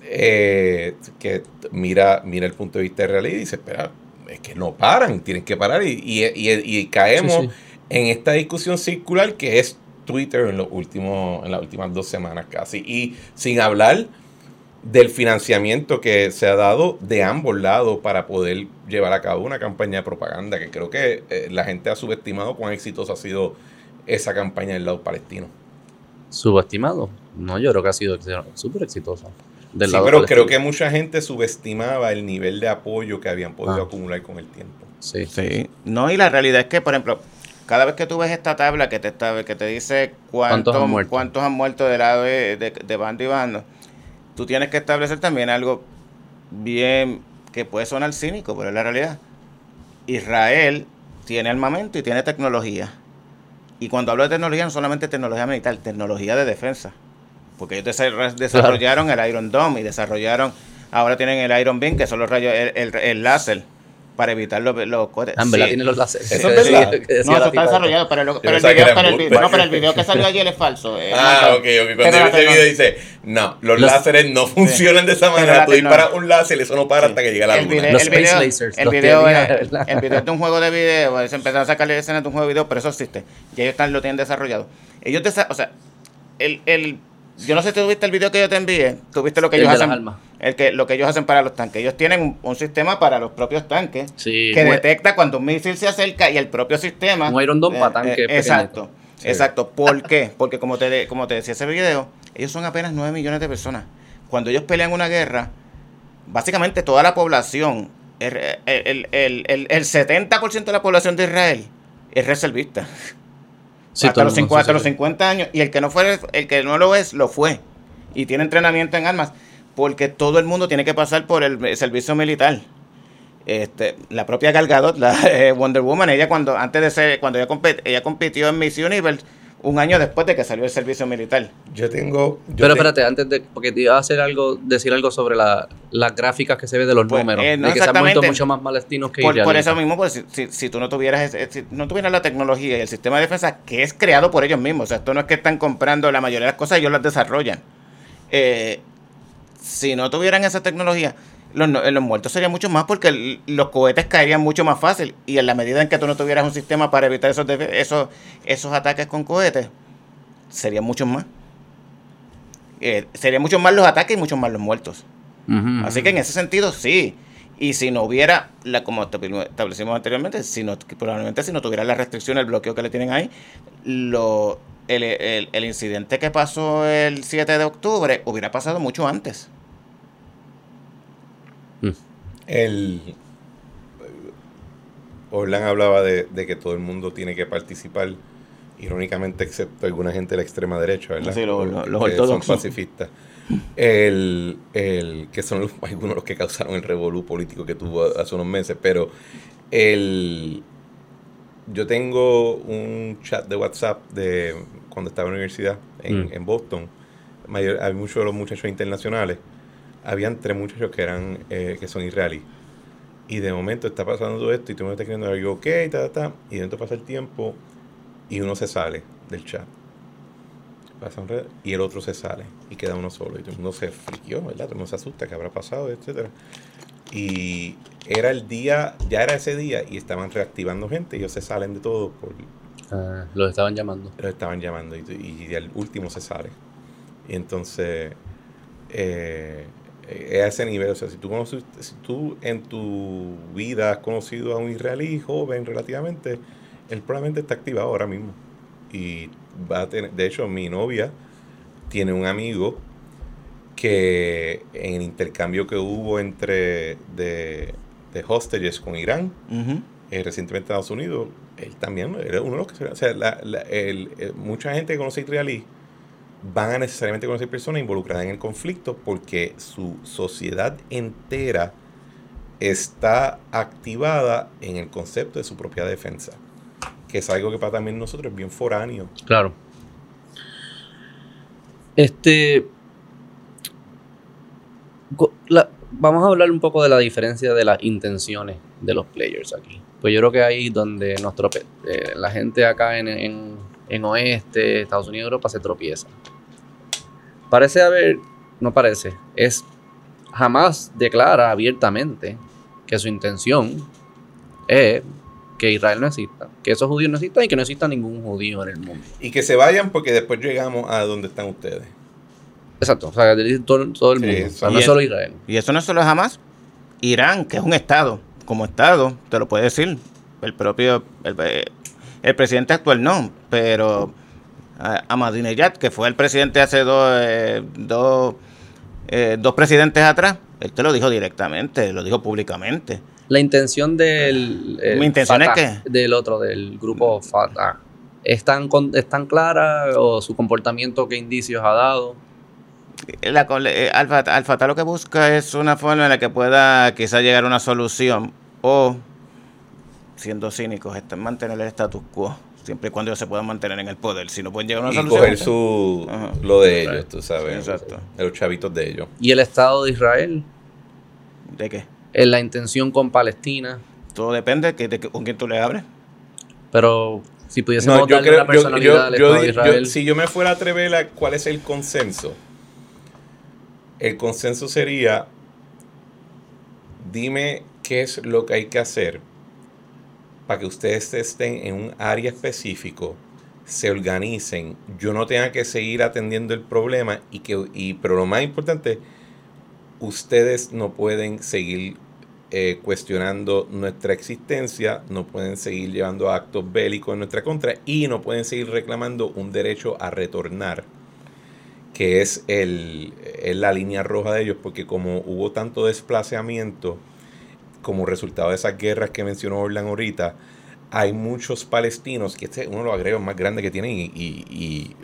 eh, que mira, mira el punto de vista real y dice, espera, es que no paran, tienen que parar. Y, y, caemos en esta discusión circular que es Twitter en, los últimos, en las últimas dos semanas casi. Y sin hablar del financiamiento que se ha dado de ambos lados para poder llevar a cabo una campaña de propaganda, que creo que eh, la gente ha subestimado cuán exitosa ha sido esa campaña del lado palestino subestimado. No, yo creo que ha sido súper exitoso. sí, pero creo que mucha gente subestimaba el nivel de apoyo que habían podido ah. acumular con el tiempo. Sí, sí. No, y la realidad es que, por ejemplo, cada vez que tú ves esta tabla que te, que te dice cuántos, han muerto? cuántos han muerto de lado de, de, bando y bando, tú tienes que establecer también algo bien que puede sonar cínico, pero es la realidad. Israel tiene armamento y tiene tecnología. Y cuando hablo de tecnología, no solamente tecnología militar, tecnología de defensa. Porque ellos desarrollaron el Iron Dome y desarrollaron, ahora tienen el Iron Beam, que son los rayos, el, láser, para evitar los, los cohetes. Ah, en verdad Sí. tiene los láseres. Eso es verdad. [laughs] No, eso está desarrollado, pero, lo- pero el video, pero el, video- no, pero el video que salió ayer es falso. eh, Ah, no, ok, ok. Cuando Pero yo ese video dice, no, los, Los- láseres no funcionan de esa manera. Tú disparas un láser y eso no para hasta que llega la el luna. video, Los el space video, lasers, el los el video es de un juego de video, se empezaron a sacarle escenas de un juego de video, pero eso existe. Y ellos están, lo tienen desarrollado. Ellos, desa- o sea, el, el, yo no sé si tú viste el video que yo te envié, tú viste lo que El ellos de las hacen, armas. El que, lo que ellos hacen para los tanques. Ellos tienen un, un sistema para los propios tanques Sí, que detecta cuando un misil se acerca y el propio sistema. Un Iron Dome para tanque pequeñito. exacto, Sí. exacto. ¿Por qué? Porque como te, como te decía ese video, ellos son apenas 9 millones de personas. Cuando ellos pelean una guerra, básicamente toda la población, el, el, el, el, el 70% de la población de Israel es reservista. Sí, hasta los, mundo cincu- hasta se los sabe. 50 años. Y el que no fue, el que no lo es, lo fue. Y tiene entrenamiento en armas. Porque todo el mundo tiene que pasar por el servicio militar. Este, la propia Gal Gadot, la [laughs] eh, Wonder Woman, ella cuando antes de ser, cuando ella, compet- ella compitió en Miss Universe, un año después de que salió el servicio militar. Yo tengo. yo Pero te- espérate, antes de. Porque te iba a hacer algo, decir algo sobre la, las gráficas que se ve de los Pues, números. eh, no de que se han vuelto exactamente. mucho más palestinos que Por, por eso mismo, pues, si, si, si tú no tuvieras ese- si no tuvieras la tecnología y el sistema de defensa que es creado por ellos mismos, o sea, esto no es que están comprando la mayoría de las cosas, ellos las desarrollan. Eh, si no tuvieran esa tecnología, los, no- los muertos serían mucho más porque el- los cohetes caerían mucho más fácil y en la medida en que tú no tuvieras un sistema para evitar esos, esos, esos ataques con cohetes, serían muchos más. Eh, serían muchos más los ataques y muchos más los muertos. Así que en ese sentido, sí. Y si no hubiera, la, como establecimos anteriormente, si no, probablemente si no tuviera la restricción, el bloqueo que le tienen ahí, lo, el, el- el incidente que pasó el 7 de octubre hubiera pasado mucho antes. Mm. El. Orlan hablaba de, de que todo el mundo tiene que participar, irónicamente, excepto alguna gente de la extrema derecha, ¿verdad? Sí, lo- lo- los Que son pacifistas. El, el, que son los- [laughs] algunos de los que causaron el revolú político que tuvo hace unos meses, pero el, yo tengo un chat de WhatsApp de cuando estaba en la universidad en, Mm. en Boston. Mayor, hay muchos de los muchachos internacionales. Habían tres muchachos que eran eh, que son israelíes. Y de momento está pasando todo esto y tú me estás escribiendo algo, ok, ta, ta, ta, y de momento pasa el tiempo y uno se sale del chat. Pasa un y el otro se sale y queda uno solo. Y todo el mundo se friquió, ¿verdad? Todo el mundo se asusta, ¿qué habrá pasado? Etcétera. Y era el día, ya era ese día y estaban reactivando gente. Y ellos se salen de todo por, Ah, los estaban llamando. los estaban llamando y, y el último se sale. Y entonces, eh, eh, a ese nivel, o sea, si tú, conoces, si tú en tu vida has conocido a un israelí joven relativamente, él probablemente está activado ahora mismo. Y va a tener, de hecho, mi novia tiene un amigo que en el intercambio que hubo entre de, de hostages con Irán, eh, recientemente en Estados Unidos, él también era uno de los que O sea, la- la- el- mucha gente que conoce israelí van a necesariamente conocer personas involucradas en el conflicto porque su sociedad entera está activada en el concepto de su propia defensa, que es algo que para también nosotros es bien foráneo. Claro. Este. vamos a hablar un poco de la diferencia de las intenciones de los players aquí. Pues yo creo que ahí donde nos trope- eh, la gente acá en, en, en Oeste, Estados Unidos, Europa se tropieza. Parece haber, no parece, es jamás declara abiertamente que su intención es que Israel no exista, que esos judíos no existan y que no exista ningún judío en el mundo. Y que se vayan porque después llegamos a donde están ustedes. Exacto, o sea, todo, todo el Sí, mundo, o eso- sea, no es solo Israel. Y eso no solo es Hamas. Irán, que es un Estado, como Estado, te lo puede decir. El propio, el, eh, el presidente actual no, pero ah, Ahmadinejad, que fue el presidente hace dos, eh, dos, eh, dos presidentes atrás, él te lo dijo directamente, lo dijo públicamente. La intención del eh, Mi intención es Fatah, del otro, del grupo Fatah, ¿es tan, con- es tan clara o su comportamiento qué indicios ha dado? La, col- eh, Al Fatah Al Fatah lo que busca es una forma en la que pueda quizá llegar a una solución o, siendo cínicos, este, mantener el status quo, siempre y cuando ellos se puedan mantener en el poder. Si no pueden llegar a una Y solución... coger su, Ajá. lo de ellos, tú sabes. Exacto. Los chavitos de ellos. ¿Y el Estado de Israel? ¿De qué? ¿Es la intención con Palestina? Todo depende de, de con quién tú le hables. Pero si pudiésemos yo darle creo, una personalidad yo- al yo- Estado de yo- Israel, si yo me fuera a atrever a cuál es el consenso, el consenso sería, dime qué es lo que hay que hacer para que ustedes estén en un área específico, se organicen, yo no tenga que seguir atendiendo el problema y que, y, pero lo más importante, ustedes no pueden seguir eh, cuestionando nuestra existencia, no pueden seguir llevando actos bélicos en nuestra contra y no pueden seguir reclamando un derecho a retornar, que es, el, es la línea roja de ellos, porque como hubo tanto desplazamiento como resultado de esas guerras que mencionó Orlan ahorita, hay muchos palestinos, que este es uno de los agregos más grandes que tienen, y, y- y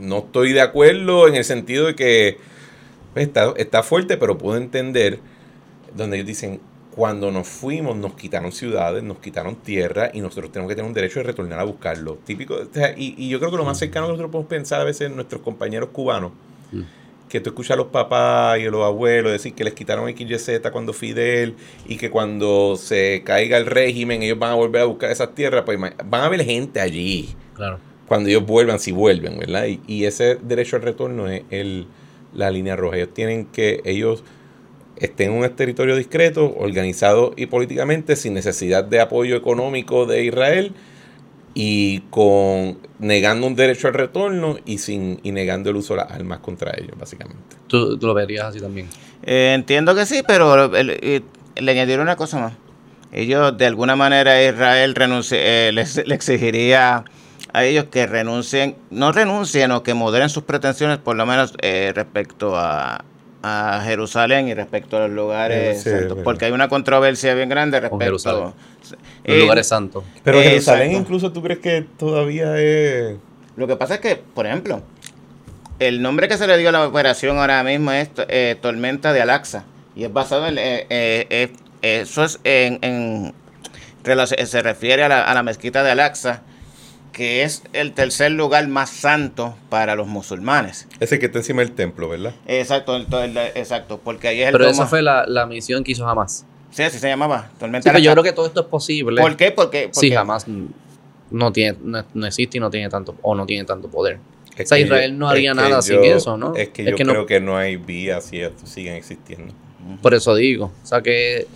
no estoy de acuerdo en el sentido de que pues, está, está fuerte, pero puedo entender donde ellos dicen, cuando nos fuimos nos quitaron ciudades, nos quitaron tierra y nosotros tenemos que tener un derecho de retornar a buscarlo. Típico, o sea, y, y yo creo que lo más cercano que nosotros podemos pensar a veces en nuestros compañeros cubanos, Mm. que tú escuchas a los papás y a los abuelos decir que les quitaron XYZ cuando Fidel y que cuando se caiga el régimen ellos van a volver a buscar esas tierras, pues van a haber gente allí claro. cuando ellos vuelvan, si vuelven, ¿verdad? Y, y ese derecho al retorno es el, la línea roja. Ellos tienen que, ellos estén en un territorio discreto, organizado y políticamente, sin necesidad de apoyo económico de Israel y con negando un derecho al retorno y sin y negando el uso de las armas contra ellos, básicamente. Tú, tú lo verías así también. Eh, entiendo que sí, pero el- eh, le añadieron una cosa más. Ellos, de alguna manera, Israel renunci- eh, les, le exigiría a ellos que renuncien, no renuncien o que moderen sus pretensiones, por lo menos eh, respecto a, a Jerusalén y respecto a los lugares Eh, sí, santos, porque hay una controversia bien grande respecto. Eh, Los lugares santos. Pero Exacto. Jerusalén incluso tú crees que todavía es... Lo que pasa es que, por ejemplo, el nombre que se le dio a la operación ahora mismo es eh, Tormenta de Al-Aqsa. Y es basado en... eh, eh, eh, eso es en... se refiere a la, a la mezquita de Al-Aqsa, que es el tercer lugar más santo para los musulmanes. Ese que está encima del templo, ¿verdad? Exacto, el- el- exacto, porque ahí es el Pero esa fue la, la misión que hizo jamás. Sí, así se llamaba, Tormenta Sí, pero yo creo que todo esto es posible. ¿Por qué? Porque, Sí, porque- jamás no tiene, no, no existe y no tiene tanto, o no tiene tanto poder. Es O sea, Israel no haría nada sin eso, ¿no? Es que Es yo que no- creo que no hay vías si esto siguen existiendo. Por eso digo. O sea que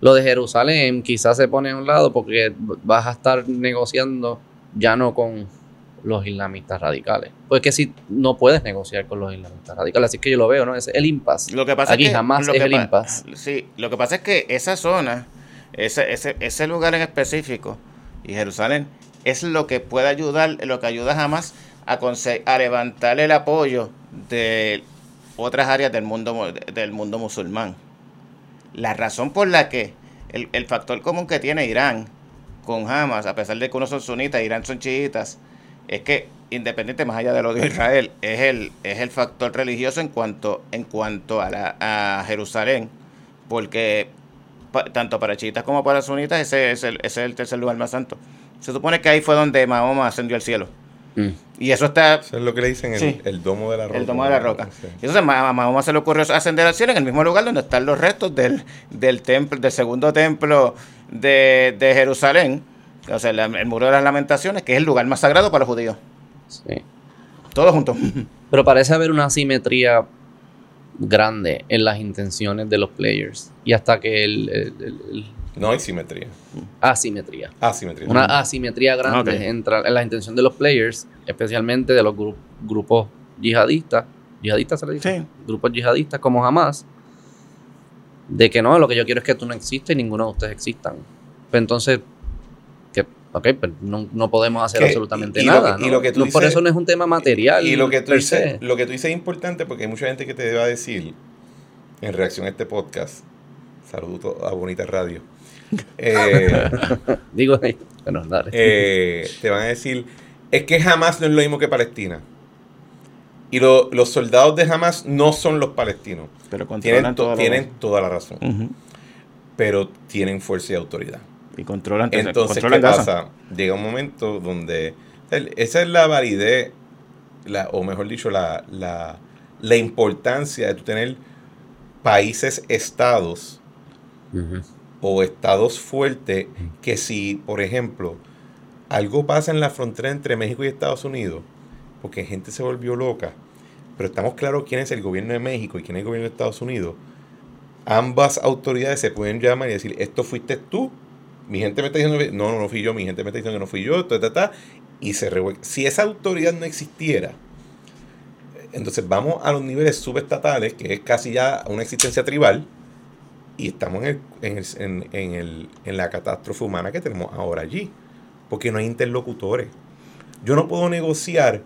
lo de Jerusalén quizás se pone a un lado porque vas a estar negociando ya no con los islamistas radicales. Pues que si no puedes negociar con los islamistas radicales. Así que yo lo veo, ¿no? Es el impasse. Lo que pasa Aquí es que, jamás lo es que el pa- impasse. Sí, lo que pasa es que esa zona, ese, ese, ese lugar en específico, y Jerusalén, es lo que puede ayudar, lo que ayuda jamás a, a levantar el apoyo de otras áreas del mundo, mu- del mundo musulmán. La razón por la que el, el factor común que tiene Irán con Hamas, a pesar de que unos son sunitas, Irán son chiitas, es que independiente más allá del odio a Israel, es el, es el factor religioso en cuanto, en cuanto a, la, a Jerusalén, porque pa- tanto para chiitas como para sunitas ese es, el, ese es el tercer lugar más santo. Se supone que ahí fue donde Mahoma ascendió al cielo. Mm. Y eso está Eso es lo que le dicen el, Sí. el domo de la roca. el domo de la roca. Sí. Y entonces a Mahoma se le ocurrió ascender al cielo en el mismo lugar donde están los restos del, del templo, del segundo templo de, de Jerusalén, o sea, la- el muro de las lamentaciones, que es el lugar más sagrado para los judíos. Sí. Todos juntos. [laughs] Pero parece haber una asimetría grande en las intenciones de los players. Y hasta que el, el- el- el- No hay simetría. asimetría. Asimetría. Una asimetría grande entre en la intención de los players, especialmente de los gru- grupos yihadistas. ¿Yihadistas se le dice? Sí. Grupos yihadistas como jamás. De que no, lo que yo quiero es que tú no existes y ninguno de ustedes existan. Pues entonces, que, ok, pues no, no podemos hacer Que- absolutamente y- y lo nada. que- y ¿no? lo que tú No, por dices- eso no es un tema material. Y lo que tú dices, lo que tú dices es importante porque hay mucha gente que te va a decir en reacción a este podcast. Saludos a Bonita Radio. [laughs] Eh, Digo, [laughs] bueno, dale. eh, te van a decir, es que Hamas no es lo mismo que Palestina. Y lo- los soldados de Hamas no son los palestinos. Pero Tienen, toda la razón. Pero tienen fuerza y autoridad. Y controlan, Entonces, ¿qué controlan Gaza. pasa? Llega un momento donde el- esa es la validez, la, o mejor dicho, la, la, la importancia de tú tener países, estados o estados fuertes que si, por ejemplo, algo pasa en la frontera entre México y Estados Unidos, porque gente se volvió loca, pero estamos claros quién es el gobierno de México y quién es el gobierno de Estados Unidos, ambas autoridades se pueden llamar y decir, esto fuiste tú, mi gente me está diciendo, no, no, no fui yo, mi gente me está diciendo que no fui yo, ta, ta, ta, y se revuelve. Si esa autoridad no existiera, entonces vamos a los niveles subestatales, que es casi ya una existencia tribal, y estamos en, en, en, el, en la catástrofe humana que tenemos ahora allí, porque no hay interlocutores. Yo no puedo negociar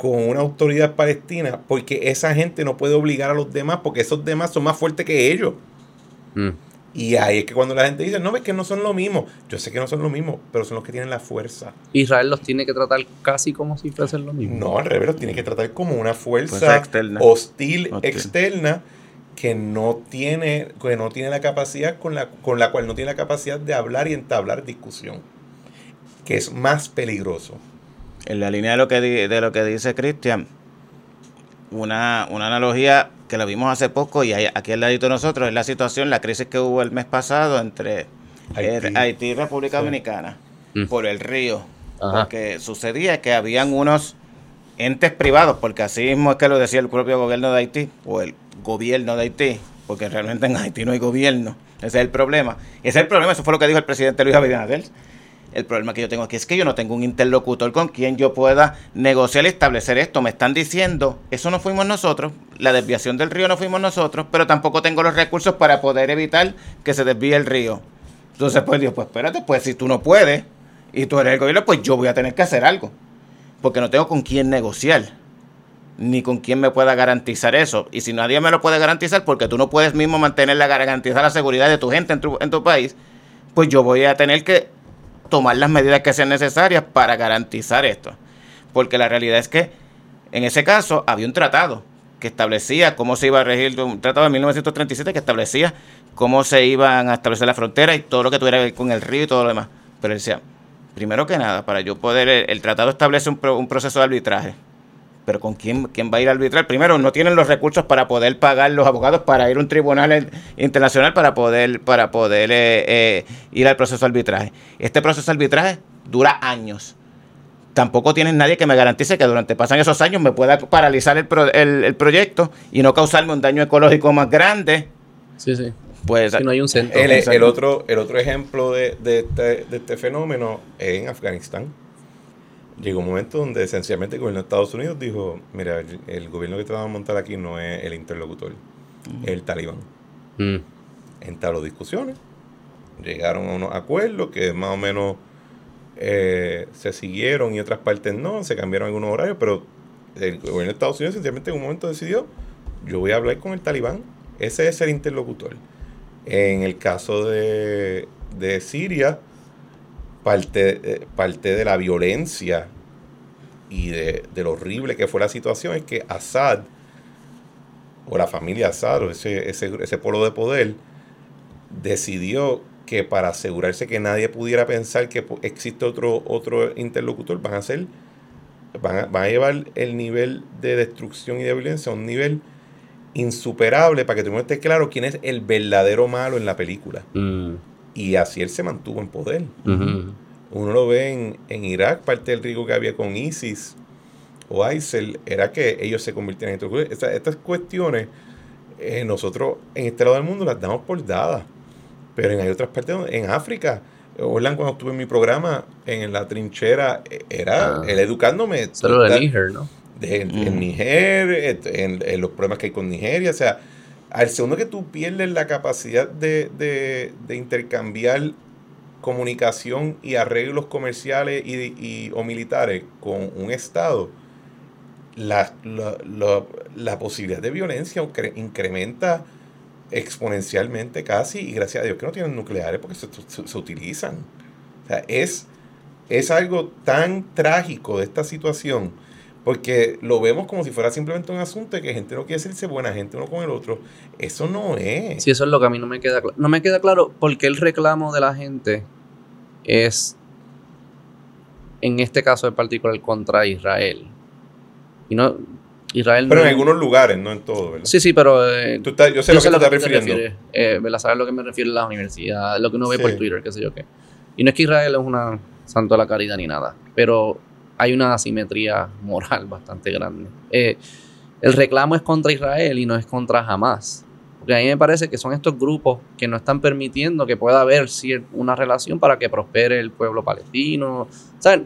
con una autoridad palestina porque esa gente no puede obligar a los demás porque esos demás son más fuertes que ellos. Mm. Y ahí es que cuando la gente dice, no, es que no son lo mismo. Yo sé que no son lo mismo, pero son los que tienen la fuerza. Israel los tiene que tratar casi como si fuesen lo mismo. No, al revés, los tiene que tratar como una fuerza, hostil, externa que no tiene, que no tiene la capacidad con la, con la cual no tiene la capacidad de hablar y entablar discusión. Que es más peligroso. En la línea de lo que, de lo que dice Cristian, una, una analogía que lo vimos hace poco y aquí al ladito de nosotros es la situación, la crisis que hubo el mes pasado entre Haití, y República Dominicana mm. por el río. Lo que sucedía que habían unos entes privados, porque así mismo es que lo decía el propio gobierno de Haití, o el gobierno de Haití, porque realmente en Haití no hay gobierno. Ese es el problema. Ese es el problema, eso fue lo que dijo el presidente Luis Abinader. El problema que yo tengo aquí es que yo no tengo un interlocutor con quien yo pueda negociar y establecer esto. Me están diciendo, eso no fuimos nosotros, la desviación del río no fuimos nosotros, pero tampoco tengo los recursos para poder evitar que se desvíe el río. Entonces, pues digo, pues espérate, pues si tú no puedes y tú eres el gobierno, pues yo voy a tener que hacer algo. Porque no tengo con quién negociar, ni con quién me pueda garantizar eso. Y si nadie me lo puede garantizar, porque tú no puedes mismo mantener la garantizar la seguridad de tu gente en tu, en tu país, pues yo voy a tener que tomar las medidas que sean necesarias para garantizar esto. Porque la realidad es que en ese caso había un tratado que establecía cómo se iba a regir, un tratado de 1937 que establecía cómo se iban a establecer las fronteras y todo lo que tuviera que ver con el río y todo lo demás. Pero él decía, primero que nada, para yo poder, el, tratado establece un proceso de arbitraje pero ¿con quién, quién va a ir a arbitrar? Primero, no tienen los recursos para poder pagar los abogados para ir a un tribunal internacional para poder, para poder eh, eh, ir al proceso de arbitraje. Este proceso de arbitraje dura años. Tampoco tienen nadie que me garantice que durante pasan esos años me pueda paralizar el, el, proyecto y no causarme un daño ecológico más grande. Sí, sí. Pues no hay un centro. El, otro, el otro ejemplo de, de, este, de este fenómeno es en Afganistán llegó un momento donde esencialmente el gobierno de Estados Unidos dijo, mira, el, gobierno que te vamos a montar aquí no es el interlocutor, es el talibán. Mm. Entabló discusiones, llegaron a unos acuerdos que más o menos eh, se siguieron y otras partes no, se cambiaron algunos horarios, pero el gobierno de Estados Unidos esencialmente en un momento decidió, yo voy a hablar con el talibán, ese es el interlocutor. En el caso de, de Siria, parte, eh, parte de la violencia y de, lo horrible que fue la situación es que Assad, o la familia Assad, o ese, ese, ese polo de poder, decidió que para asegurarse que nadie pudiera pensar que existe otro, otro interlocutor, van a hacer, van a, llevar el nivel de destrucción y de violencia a un nivel insuperable para que todo esté claro quién es el verdadero malo en la película. Mm. Y así él se mantuvo en poder. Uno lo ve en, Irak, parte del riesgo que había con ISIS o ISIL era que ellos se convirtieran en estas, estas cuestiones eh, nosotros en este lado del mundo las damos por dadas. Pero en hay otras partes, en África, Orlan cuando estuve en mi programa en la trinchera, e, era ah. él educándome. Solo de Níger, ¿no? en Níger, en, los problemas que hay con Nigeria, o sea, al segundo que tú pierdes la capacidad de, intercambiar comunicación y arreglos comerciales y, o militares con un Estado, la, posibilidad de violencia incrementa exponencialmente casi y gracias a Dios que no tienen nucleares porque se, utilizan. O sea, es, es algo tan trágico de esta situación porque lo vemos como si fuera simplemente un asunto de que gente no quiere decirse buena gente uno con el otro. Eso no es. Sí, eso es lo que a mí no me queda claro. No me queda claro por qué el reclamo de la gente es, en este caso en particular, contra Israel. Y no, Israel Pero no- en algunos lugares, no en todo, ¿verdad? Sí, sí, pero... eh, Tú estás- yo sé lo que tú estás refiriendo. eh, ¿verdad? ¿Sabes lo que me refiero a las universidades? Lo que uno ve Sí. por Twitter, qué sé yo qué. Y no es que Israel es una santo de la caridad ni nada, pero hay una asimetría moral bastante grande. Eh, el reclamo es contra Israel y no es contra Hamas. Porque a mí me parece que son estos grupos que no están permitiendo que pueda haber una relación para que prospere el pueblo palestino. O sea,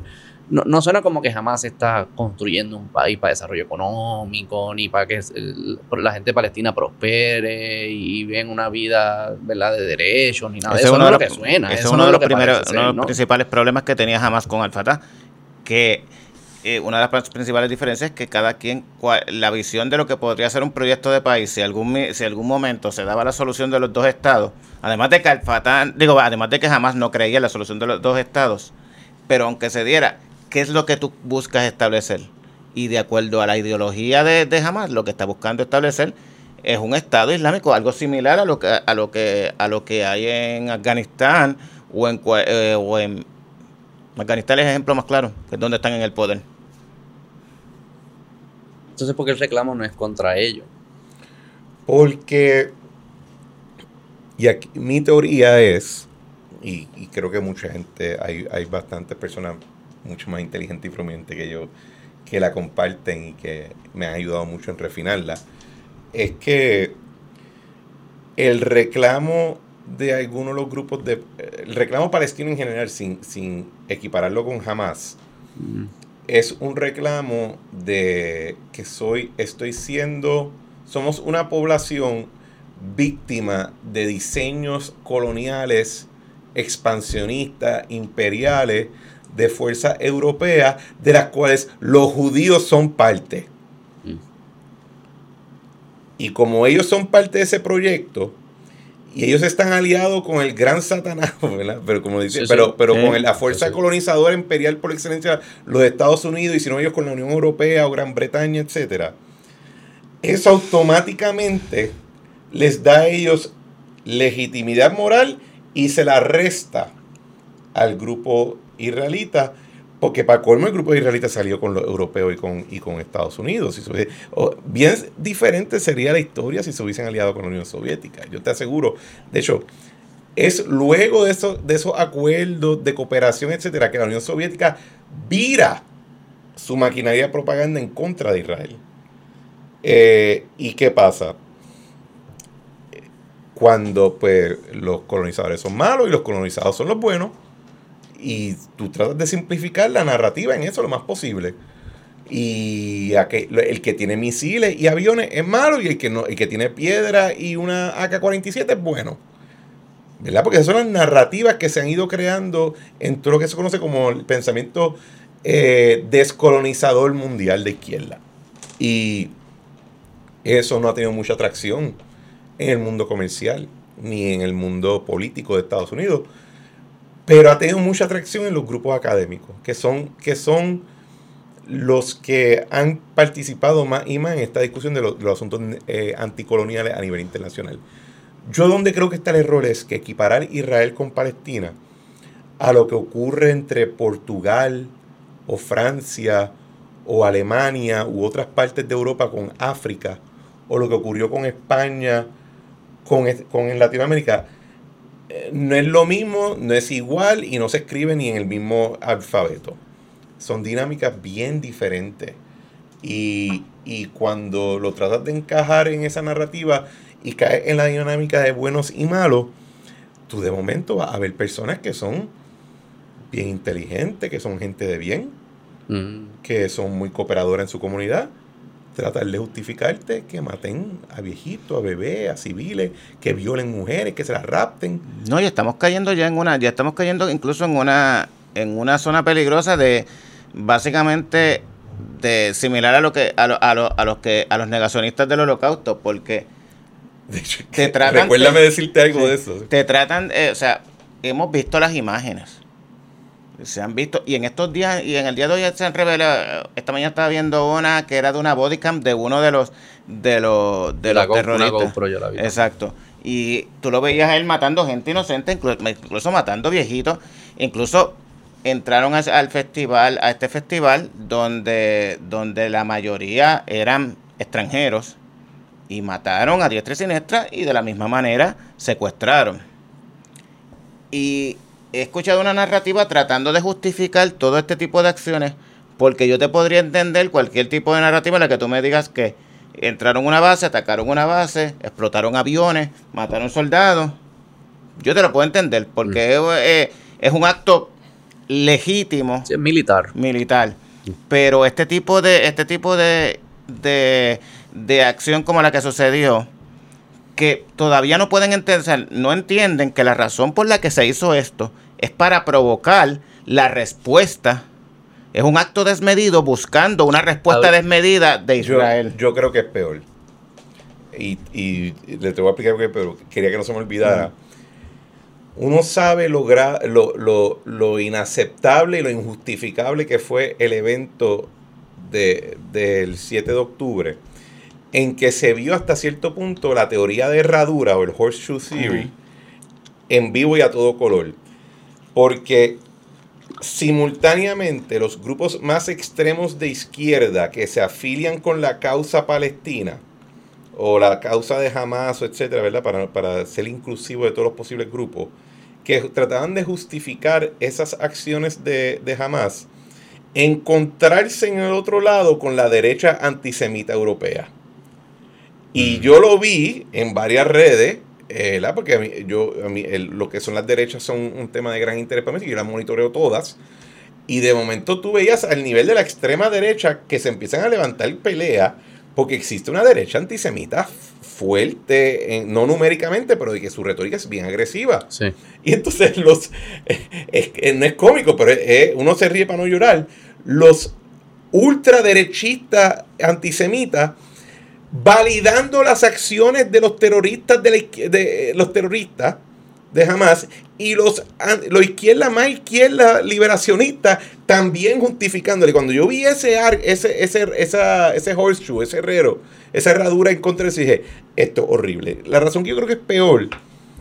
no, no suena como que jamás está construyendo un país para desarrollo económico, ni para que el- la gente palestina prospere y viven una vida ¿verdad? de derechos, ni nada. Ese Eso es no es uno lo que suena. ese es uno no de los lo que primeros, parece uno de ser, los ¿no? principales problemas que tenía Hamas con Al-Fatah, que eh, una de las principales diferencias es que cada quien, cua- la visión de lo que podría ser un proyecto de país, si algún si algún momento se daba la solución de los dos estados, además de que digo, además de que Hamas no creía en la solución de los dos estados, pero aunque se diera, ¿qué es lo que tú buscas establecer? Y de acuerdo a la ideología de, de Hamas, lo que está buscando establecer es un Estado islámico, algo similar a lo que a lo que a lo que hay en Afganistán o en eh, o en Afganistán es el ejemplo más claro, que es donde están en el poder. Entonces, porque el reclamo no es contra ellos. Porque, y aquí, mi teoría es, y, y creo que mucha gente, hay, hay bastantes personas mucho más inteligentes y prominentes que yo, que la comparten y que me han ayudado mucho en refinarla, es que el reclamo de algunos de los grupos de, el reclamo palestino en general, sin, sin equipararlo con Hamas, Mm. es un reclamo de que soy, estoy siendo, somos una población víctima de diseños coloniales, expansionistas, imperiales, de fuerza europea, de las cuales los judíos son parte. Mm. Y como ellos son parte de ese proyecto, y ellos están aliados con el gran Satanás, [laughs] ¿verdad? Pero como dice, Sí, pero, pero Sí. con la fuerza sí. colonizadora imperial por excelencia, los Estados Unidos, y si no ellos con la Unión Europea o Gran Bretaña, etcétera. Eso automáticamente les da a ellos legitimidad moral y se la resta al grupo israelita, porque para colmo el grupo israelita salió con los europeos y con, y con Estados Unidos. Si se hubiese- o bien diferente sería la historia si se hubiesen aliado con la Unión Soviética. Yo te aseguro. De hecho, es luego de esos, de esos acuerdos de cooperación, etcétera, que la Unión Soviética vira su maquinaria de propaganda en contra de Israel. Eh, ¿Y qué pasa? Cuando pues, los colonizadores son malos y los colonizados son los buenos, y tú tratas de simplificar la narrativa en eso lo más posible. Y aquel- el que tiene misiles y aviones es malo y el que, no, el que tiene piedra y una AK-47 es bueno. ¿Verdad? Porque esas son las narrativas que se han ido creando en todo lo que se conoce como el pensamiento eh, descolonizador mundial de izquierda. Y eso no ha tenido mucha atracción en el mundo comercial ni en el mundo político de Estados Unidos, pero ha tenido mucha atracción en los grupos académicos, que son, que son los que han participado más y más en esta discusión de los, asuntos eh, anticoloniales a nivel internacional. Yo donde creo que está el error es que equiparar Israel con Palestina a lo que ocurre entre Portugal o Francia o Alemania u otras partes de Europa con África o lo que ocurrió con España con, con Latinoamérica eh, no es lo mismo, no es igual y no se escribe ni en el mismo alfabeto. Son dinámicas bien diferentes. Y, y cuando lo tratas de encajar en esa narrativa y caes en la dinámica de buenos y malos, tú de momento vas a ver personas que son bien inteligentes, que son gente de bien, Mm. que son muy cooperadoras en su comunidad, tratar de justificarte que maten a viejitos, a bebés, a civiles, que violen mujeres, que se las rapten. No, y estamos cayendo ya en una, ya estamos cayendo incluso en una, en una zona peligrosa de básicamente de similar a lo que, a, lo- a, lo- a los que, a los negacionistas del holocausto, porque De hecho, Te [laughs] tratan- recuérdame decirte algo de eso. te tratan, eh, o sea, hemos visto las imágenes. Se han visto, y en estos días, y en el día de hoy se han revelado, esta mañana estaba viendo una que era de una bodycam de uno de los, de los, de La los terroristas. GoPro yo la vi. Exacto. Y tú lo veías a él matando gente inocente, inclu- incluso matando viejitos, incluso entraron al festival, a este festival, donde, donde la mayoría eran extranjeros y mataron a diestra y siniestra y de la misma manera secuestraron. Y he escuchado una narrativa tratando de justificar todo este tipo de acciones, porque yo te podría entender cualquier tipo de narrativa en la que tú me digas que entraron a una base, atacaron una base, explotaron aviones, mataron soldados. Yo te lo puedo entender, porque mm. es, es, un acto legítimo. militar. Militar. Pero este tipo de, este tipo de, de, de acción como la que sucedió, que todavía no pueden entender, no entienden que la razón por la que se hizo esto es para provocar la respuesta. Es un acto desmedido buscando una respuesta desmedida de Israel. Yo, creo que es peor. Y, y, le te voy a explicar qué, pero quería que no se me olvidara. Uno sabe lo, lo, lo, inaceptable y lo injustificable que fue el evento del 7 de octubre en que se vio hasta cierto punto la teoría de herradura o el horseshoe theory en vivo y a todo color. Porque simultáneamente los grupos más extremos de izquierda que se afilian con la causa palestina o la causa de Hamas, etcétera, ¿verdad? Para, para ser inclusivo de todos los posibles grupos, que trataban de justificar esas acciones de, de Hamas, encontrarse en el otro lado con la derecha antisemita europea. Y yo lo vi en varias redes, eh, porque a mí, yo, a mí, lo que son las derechas son un tema de gran interés para mí, yo las monitoreo todas. Y de momento tú veías al nivel de la extrema derecha que se empiezan a levantar pelea porque existe una derecha antisemita fuerte, no numéricamente, pero de que su retórica es bien agresiva. Y entonces los, no es cómico, pero uno se ríe para no llorar, los ultraderechistas antisemitas validando las acciones de los terroristas de, de los terroristas de Hamas y los, los izquierda más izquierda liberacionista también justificándole. Cuando yo vi ese ese, ese, esa, ese horseshoe, ese herrero, esa herradura en contra de dije, esto es horrible. La razón que yo creo que es peor.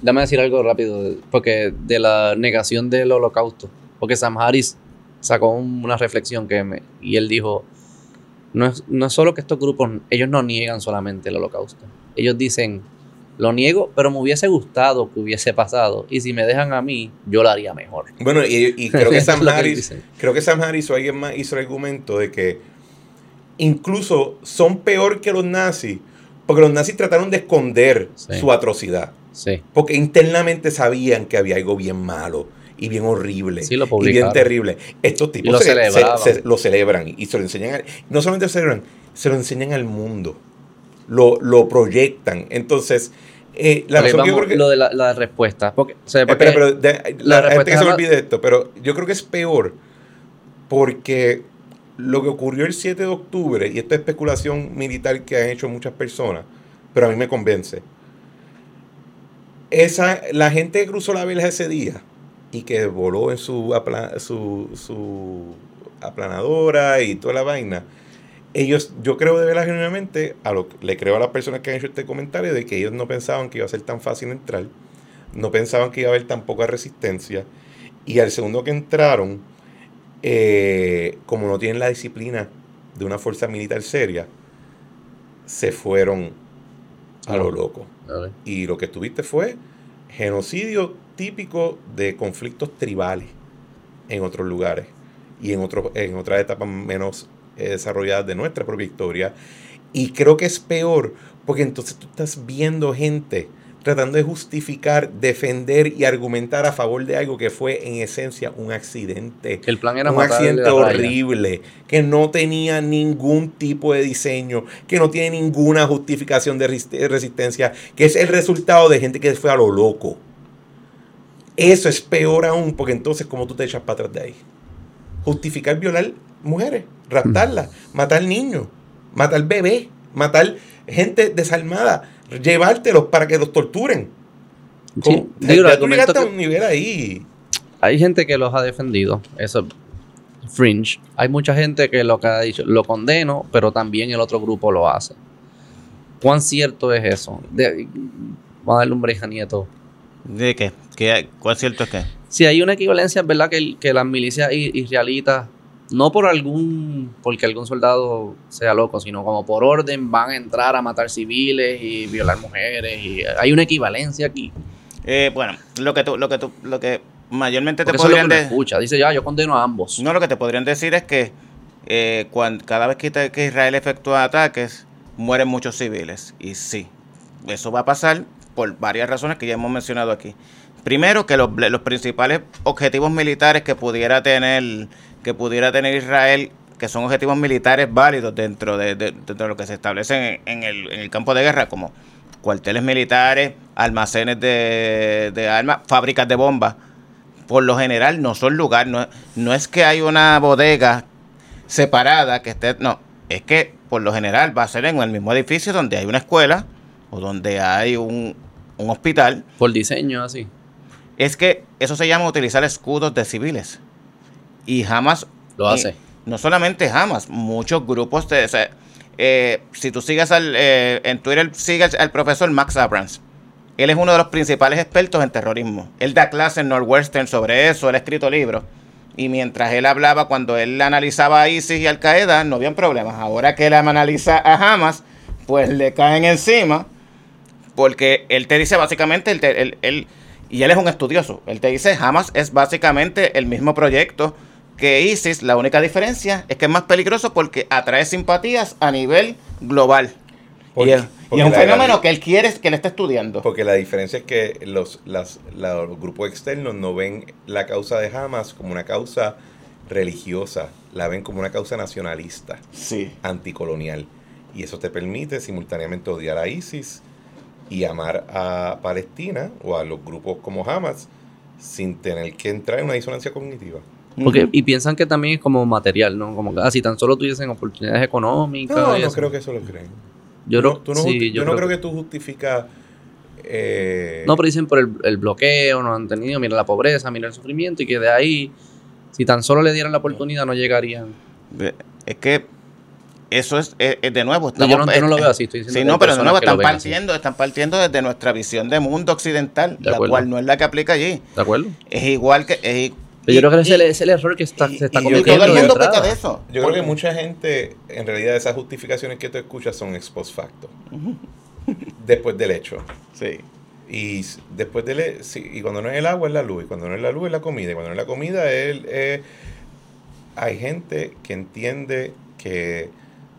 Dame decir algo rápido, porque de la negación del holocausto, porque Sam Harris sacó una reflexión que me, y él dijo, no es, no es solo que estos grupos, ellos no niegan solamente el holocausto. Ellos dicen, lo niego, pero me hubiese gustado que hubiese pasado. Y si me dejan a mí, yo lo haría mejor. Bueno, y, creo que [laughs] Sam Harris, creo que Sam Harris o alguien más hizo el argumento de que incluso son peor que los nazis, porque los nazis trataron de esconder su atrocidad. Sí. Porque internamente sabían que había algo bien malo y bien horrible y bien terrible. Estos tipos lo, se, lo celebran y se lo enseñan. no solamente lo celebran, se lo enseñan al mundo. Lo, lo proyectan. Entonces, eh, la razón yo creo que, lo de la, respuesta. Porque, espera, pero la, gente que se me olvide esto, pero yo creo que es peor porque lo que ocurrió el 7 de octubre, y esta especulación militar que han hecho muchas personas, pero a mí me convence. Esa, la gente que cruzó la vela ese día, y que voló en su, su, su aplanadora y toda la vaina. Ellos, yo creo de verdad genuinamente, a lo, le creo a las personas que han hecho este comentario de que ellos no pensaban que iba a ser tan fácil entrar, no pensaban que iba a haber tan poca resistencia, y al segundo que entraron, eh, como no tienen la disciplina de una fuerza militar seria, se fueron a lo loco. Y lo que tuviste fue genocidio típico de conflictos tribales en otros lugares y en, otro, en otras etapas menos eh, desarrolladas de nuestra propia historia. Y creo que es peor porque entonces tú estás viendo gente tratando de justificar, defender y argumentar a favor de algo que fue en esencia un accidente. El plan era un accidente horrible, que no tenía ningún tipo de diseño, que no tiene ninguna justificación de resistencia, que es el resultado de gente que fue a lo loco. Eso es peor aún, porque entonces, ¿cómo tú te echas para atrás de ahí? Justificar violar mujeres, raptarlas, matar niños, matar bebés, matar gente desarmada, llevártelos para que los torturen. Sí, un nivel ahí. Hay gente que los ha defendido, eso fringe. Hay mucha gente que lo que ha dicho, lo condeno, pero también el otro grupo lo hace. ¿Cuán cierto es eso? vamos a darle un breja nieto ¿De qué? ¿Qué ¿Cuál cierto es que? Si hay una equivalencia, es verdad que, que las milicias israelitas, no por algún, porque algún soldado sea loco, sino como por orden van a entrar a matar civiles y violar mujeres. y Hay una equivalencia aquí. Eh, bueno, lo que tú, lo que tú, lo que mayormente te podrían decir. escucha, dice ya, yo condeno a ambos. No, lo que te podrían decir es que eh, cuando, cada vez que, que Israel efectúa ataques, mueren muchos civiles. Y sí, eso va a pasar por varias razones que ya hemos mencionado aquí. Primero, que los, principales objetivos militares que pudiera tener que pudiera tener Israel, que son objetivos militares válidos dentro de, lo que se establece en, el, campo de guerra, como cuarteles militares, almacenes de, armas, fábricas de bombas, por lo general no son lugares, no, no es que hay una bodega separada que esté, no, es que por lo general va a ser en el mismo edificio donde hay una escuela o donde hay un, un hospital. Por diseño así. Es que eso se llama utilizar escudos de civiles. Y jamás... Lo hace. no solamente jamás, muchos grupos de... Eh, si tú sigues al, eh, en Twitter, sigues al profesor Max Abrams. Él es uno de los principales expertos en terrorismo. Él da clases en Northwestern sobre eso, él ha escrito libros. Y mientras él hablaba, cuando él analizaba a ISIS y Al Qaeda, no habían problemas. Ahora que él analiza a Hamas, pues le caen encima. Porque él te dice básicamente, él, y él es un estudioso, él te dice Hamas es básicamente el mismo proyecto que ISIS. La única diferencia es que es más peligroso porque atrae simpatías a nivel global. y, es, un fenómeno que él quiere que él esté estudiando. Porque la diferencia es que los, los grupos externos no ven la causa de Hamas como una causa religiosa, la ven como una causa nacionalista, sí. anticolonial. Y eso te permite simultáneamente odiar a ISIS y amar a Palestina o a los grupos como Hamas sin tener que entrar en una disonancia cognitiva. Porque, y piensan que también es como material, ¿no? Como que si tan solo tuviesen oportunidades económicas. No, no creo que eso lo creen. Yo, no, yo, no creo, que tú justificas. Eh, no, pero dicen por el, bloqueo, no han tenido, mira la pobreza, mira el sufrimiento, y que de ahí, si tan solo le dieran la oportunidad, no llegarían. Es que eso es, de nuevo. yo, no, lo veo así, estoy diciendo. Sí, no, pero de nuevo están partiendo, están partiendo desde nuestra visión de mundo occidental, la cual no es la que aplica allí. ¿De acuerdo? Es igual que. yo creo que ese es el error que está, se está cometiendo. Todo el mundo de eso. Yo creo que mucha gente, en realidad, esas justificaciones que tú escuchas son ex post facto. después del hecho. Sí. Y después del y cuando no es el agua es la luz, y cuando no es la luz es la comida, y cuando no es la comida es, es hay gente que entiende que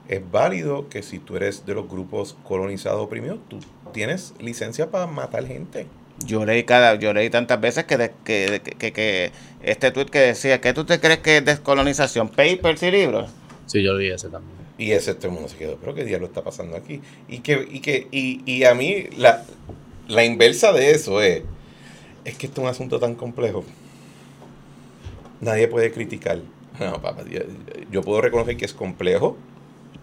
es válido que si tú eres de los grupos colonizados oprimidos, tú tienes licencia para matar gente. Yo leí cada, yo leí tantas veces que, que, que, este tweet que decía, ¿qué tú te crees que es descolonización? ¿Papers y libros? Sí, yo leí ese también. Y ese todo el mundo se quedó, pero qué diablo está pasando aquí. Y que, y que, y, y a mí la, la inversa de eso es, es que esto es un asunto tan complejo. Nadie puede criticar. No, papá, yo puedo reconocer que es complejo,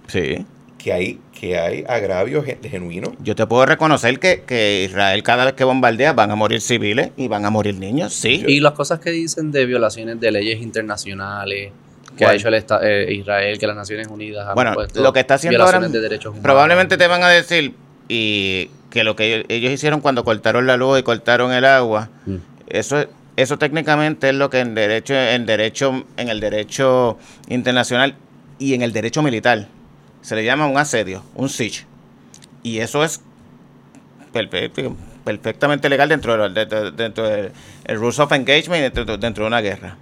Sí. Que hay, que hay agravios genuinos. Yo te puedo reconocer que, Israel cada vez que bombardea van a morir civiles y van a morir niños, sí. Y las cosas que dicen de violaciones de leyes internacionales, que ha hecho el eh, Israel, que las Naciones Unidas han bueno, lo que está haciendo ahora, de derechos humanos. probablemente te van a decir y que lo que ellos, hicieron cuando cortaron la luz y cortaron el agua, mm. eso eso técnicamente es lo que en derecho en derecho en el derecho internacional y en el derecho militar se le llama un asedio, un siege. Y eso es perfectamente legal dentro, de, dentro del Rules of Engagement dentro, dentro de una guerra.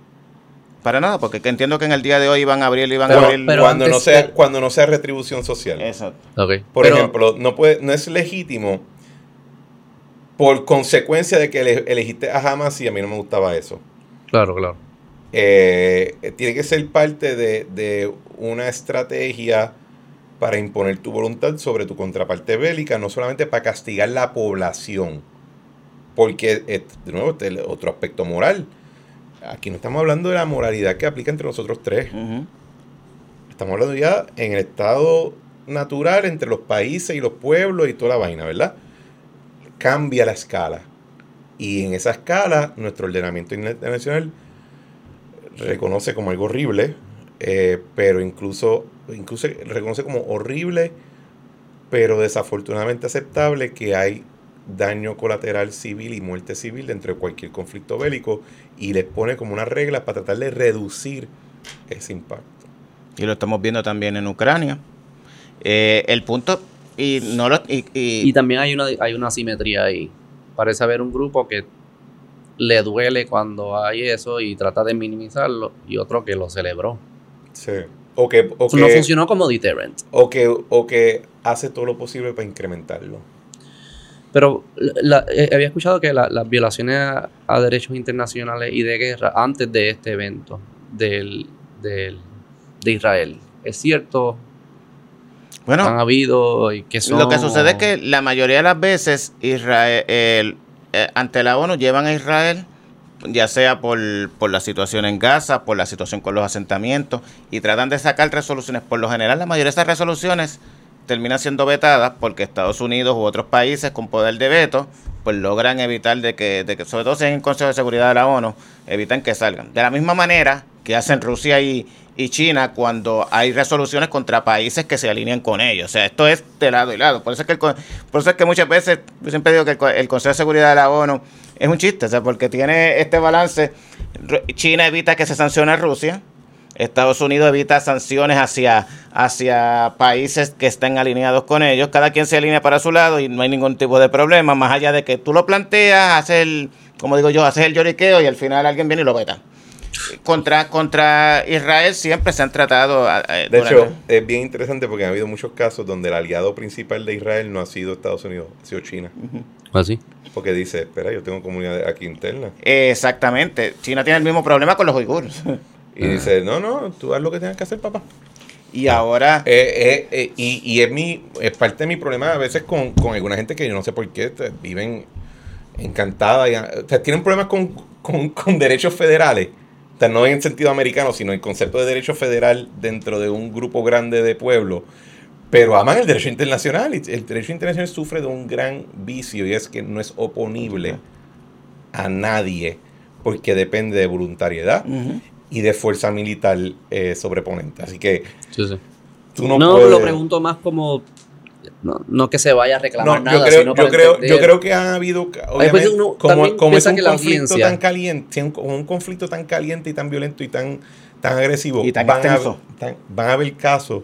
Para nada, porque entiendo que en el día de hoy van a abrir, iban a abrir cuando no sea cuando no sea retribución social. Exacto. Por ejemplo, no puede no es legítimo por consecuencia de que elegiste a Hamas y a mí no me gustaba eso. Claro, claro. Eh, tiene que ser parte de, de una estrategia para imponer tu voluntad sobre tu contraparte bélica, no solamente para castigar la población, porque, eh, de nuevo, este es otro aspecto moral. Aquí no estamos hablando de la moralidad que aplica entre nosotros tres. Estamos hablando ya en el estado natural entre los países y los pueblos y toda la vaina, ¿verdad? Cambia la escala. Y en esa escala, nuestro ordenamiento internacional reconoce como algo horrible, eh, pero incluso incluso reconoce como horrible, pero desafortunadamente aceptable que hay daño colateral civil y muerte civil dentro de cualquier conflicto bélico y les pone como una regla para tratar de reducir ese impacto. Y lo estamos viendo también en Ucrania. Eh, el punto, y, no lo, y, y, también hay una, hay una asimetría ahí. Parece haber un grupo que le duele cuando hay eso y trata de minimizarlo y otro que lo celebró. Sí. O que, o no funcionó como deterrent. O que, o que hace todo lo posible para incrementarlo. Pero eh, había escuchado que las violaciones a, derechos internacionales y de guerra antes de este evento del, del, de Israel, ¿es cierto? Bueno, han habido y que son... Lo que sucede es que la mayoría de las veces Israel, eh, ante la ONU llevan a Israel ya sea por, por, la situación en Gaza, por la situación con los asentamientos, y tratan de sacar resoluciones. Por lo general, la mayoría de esas resoluciones terminan siendo vetadas porque Estados Unidos u otros países con poder de veto, pues logran evitar de que, de que sobre todo si en el Consejo de Seguridad de la ONU, evitan que salgan. De la misma manera que hacen Rusia y, China cuando hay resoluciones contra países que se alinean con ellos. O sea, esto es de lado y lado. Por eso es que, por eso es que muchas veces, yo siempre digo que el, Consejo de Seguridad de la ONU es un chiste, o sea, porque tiene este balance. China evita que se sancione a Rusia, Estados Unidos evita sanciones hacia, hacia países que estén alineados con ellos. Cada quien se alinea para su lado y no hay ningún tipo de problema, más allá de que tú lo planteas, haces el, como digo yo, haces el lloriqueo y al final alguien viene y lo veta. Contra, contra Israel siempre se han tratado. de hecho, es bien interesante porque ha habido muchos casos donde el aliado principal de Israel no ha sido Estados Unidos, ha sido China. ¿Así? ¿Ah, porque dice, espera, yo tengo comunidad aquí interna. Exactamente. China tiene el mismo problema con los uigures. [laughs] Y dice, no, no, tú haz lo que tengas que hacer, papá. Y ahora... Eh, eh, eh, y, y es, mi, es parte de mi problema a veces con, con alguna gente que yo no sé por qué viven encantada. Y, o sea, tienen problemas con, con, con derechos federales. O sea, no en sentido americano, sino en concepto de derecho federal dentro de un grupo grande de pueblos. Pero aman el derecho internacional. Y el derecho internacional sufre de un gran vicio y es que no es oponible a nadie porque depende de voluntariedad y de fuerza militar eh, sobreponente. Así que sí, sí. tú no, no lo pregunto más como no, no, que se vaya a reclamar nada. Yo creo, sino yo, creo, yo creo que han habido, obviamente, uno, como, como es un conflicto tan caliente, un, un, conflicto tan caliente y tan violento y tan, tan agresivo, y tan van, a, tan, van a haber casos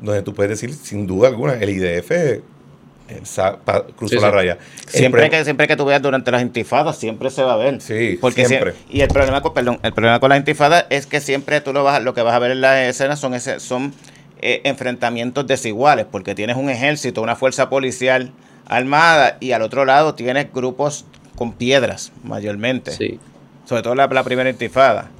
donde tú puedes decir, sin duda alguna, el IDF cruzó sí, la raya. Siempre que, siempre que tú veas durante las intifadas, siempre se va a ver. Sí, porque siempre. y el problema con, perdón, el problema con las intifadas es que siempre tú lo vas, lo que vas a ver en las escenas son ese, son eh, enfrentamientos desiguales, porque tienes un ejército, una fuerza policial armada y al otro lado tienes grupos con piedras, mayormente. Sí. Sobre todo la, la primera intifada.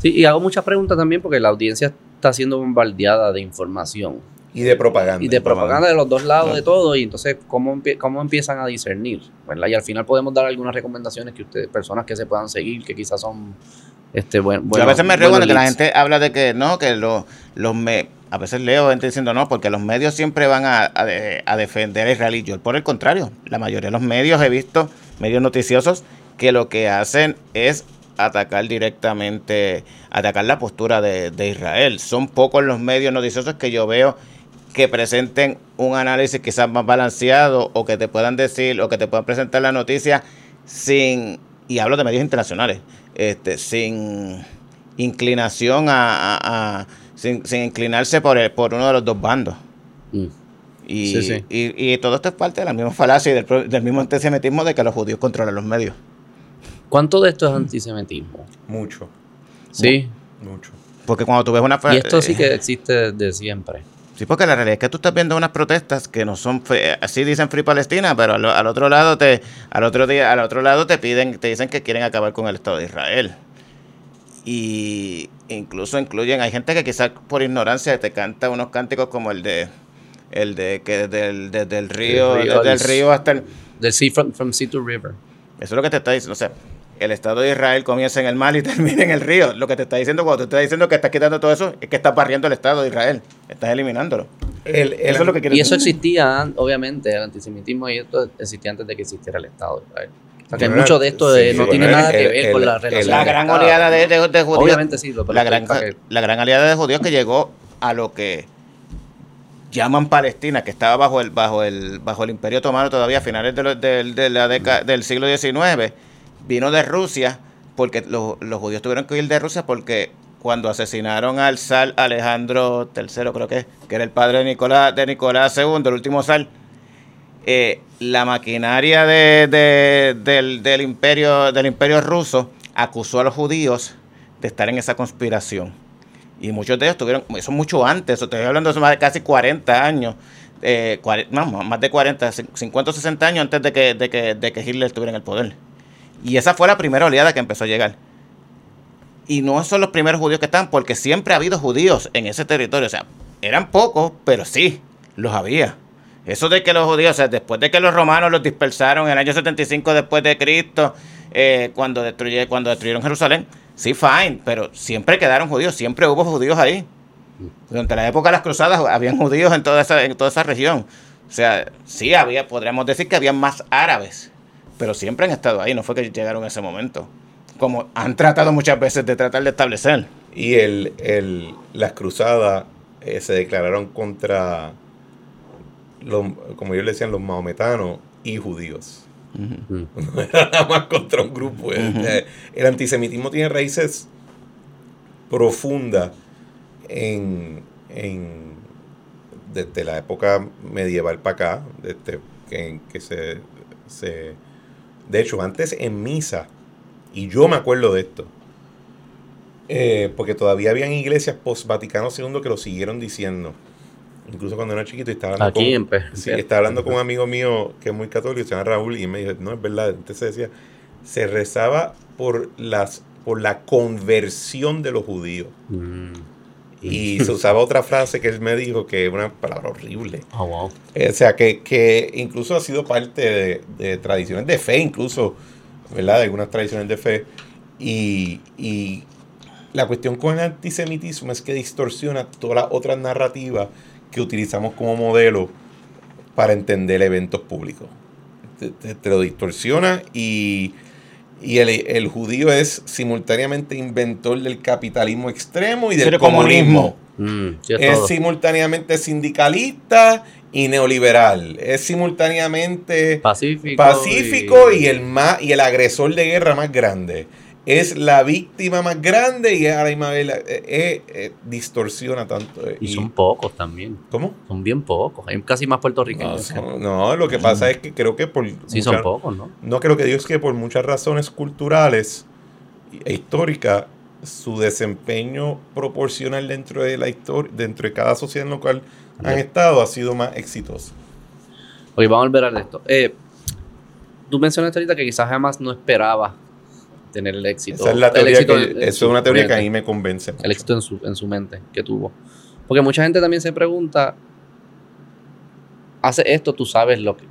Sí, y hago muchas preguntas también porque la audiencia está siendo bombardeada de información. Y de propaganda. Y de propaganda de los dos lados de todo. Y entonces, ¿cómo, ¿cómo empiezan a discernir? ¿verdad? Y al final podemos dar algunas recomendaciones que ustedes, personas que se puedan seguir, que quizás son este buen, bueno, a veces me reúno que la gente habla de que no, que los, los me, a veces leo gente diciendo no, porque los medios siempre van a, a, defender a Israel y yo por el contrario, la mayoría de los medios he visto, medios noticiosos, que lo que hacen es atacar directamente, atacar la postura de, de Israel. Son pocos los medios noticiosos que yo veo que presenten un análisis quizás más balanceado o que te puedan decir o que te puedan presentar la noticia sin, y hablo de medios internacionales, este, sin inclinación a, sin, inclinarse por, el, por uno de los dos bandos. Mm. Y, Y, todo esto es parte de la misma falacia y del, del, mismo antisemitismo de que los judíos controlan los medios. ¿Cuánto de esto es antisemitismo? Mucho. Sí. Mucho. Porque cuando tú ves una... Y esto sí que existe desde siempre. Sí, porque la realidad es que tú estás viendo unas protestas que no son así dicen Free Palestina, pero al, otro lado te al otro día al otro lado te piden te dicen que quieren acabar con el Estado de Israel. Y incluso incluyen hay gente que quizás por ignorancia te canta unos cánticos como el de el de que desde el, desde el río, desde el río hasta el del sea from, from sea to river. Eso es lo que te está diciendo, o sea, el Estado de Israel comienza en el mar y [laughs] termina en el río. Lo que te está diciendo cuando te está diciendo que estás quitando todo eso es que estás barriendo el Estado de Israel. Estás eliminándolo. eso es lo que y eso existía, obviamente, el antisemitismo y esto existía antes de que existiera el Estado de Israel. Sea, que mucho de esto no tiene nada que ver con la relación. La gran oleada de, de, judíos. Obviamente sí. la, gran, la gran oleada de judíos que llegó a lo que llaman Palestina, que estaba bajo el, bajo el, bajo el Imperio Otomano todavía a finales de, la década, del siglo XIX, vino de Rusia, porque los, judíos tuvieron que ir de Rusia porque cuando asesinaron al zar Alejandro III, creo que, que era el padre de Nicolás, de Nicolás II, el último zar, eh, la maquinaria de, del, del, imperio, del imperio ruso acusó a los judíos de estar en esa conspiración. Y muchos de ellos tuvieron, eso mucho antes, estoy hablando de más de casi 40 años, eh, más de 40, 50 o 60 años antes de que, de, que, de que Hitler estuviera en el poder. Y esa fue la primera oleada que empezó a llegar. Y no son los primeros judíos que están, porque siempre ha habido judíos en ese territorio. O sea, eran pocos, pero sí, los había. Eso de que los judíos, o sea, después de que los romanos los dispersaron en el año 75 después de Cristo, eh, cuando, destruye, cuando destruyeron Jerusalén, Sí, fine, pero siempre quedaron judíos, siempre hubo judíos ahí. Durante la época de las cruzadas habían judíos en toda esa, región. O sea, sí había, podríamos decir que había más árabes, pero siempre han estado ahí, no fue que llegaron en ese momento. Como han tratado muchas veces de tratar de establecer. Y el, el, las cruzadas eh, se declararon contra, los, como ellos le decían, los maometanos y judíos. [laughs] No era nada más contra un grupo. Eh, el, antisemitismo tiene raíces profundas en, desde la época medieval para acá, desde que, que se, se, de hecho, antes en misa, y yo me acuerdo de esto, eh, porque todavía habían iglesias post-Vaticano II que lo siguieron diciendo incluso cuando era chiquito, y estaba hablando, Aquí con, sí, estaba hablando con un amigo mío que es muy católico, se llama Raúl, y me dijo, no, es verdad, entonces se decía, se rezaba por, las, por la conversión de los judíos. Mm. Y se usaba otra frase que él me dijo que es una palabra horrible. Oh, wow. O sea, que, que incluso ha sido parte de, de, tradiciones de fe, incluso, ¿verdad? De algunas tradiciones de fe. Y, y la cuestión con el antisemitismo es que distorsiona todas las otras narrativas que utilizamos como modelo para entender eventos públicos. Te, lo distorsiona y, el, judío es simultáneamente inventor del capitalismo extremo y del comunismo. Mm, es, simultáneamente sindicalista y neoliberal. Es simultáneamente pacífico, pacífico y, el más, y el agresor de guerra más grande es la víctima más grande y ahora Ismael eh, eh, eh, distorsiona tanto. Y, son pocos también. ¿Cómo? Son bien pocos. Hay casi más puertorriqueños. No, lo que pasa es que creo que por. Sí, son pocos, ¿no? No, creo que digo es que por muchas razones culturales e históricas, su desempeño proporcional dentro de la historia, dentro de cada sociedad en la cual han estado, ha sido más exitoso. Oye, vamos a volver a esto. tú mencionaste ahorita que quizás jamás no esperaba tener el éxito. Esa es, la teoría que, es una teoría que a mí me convence. El éxito en su, en su mente que tuvo. Porque mucha gente también se pregunta, hace esto, tú sabes lo que,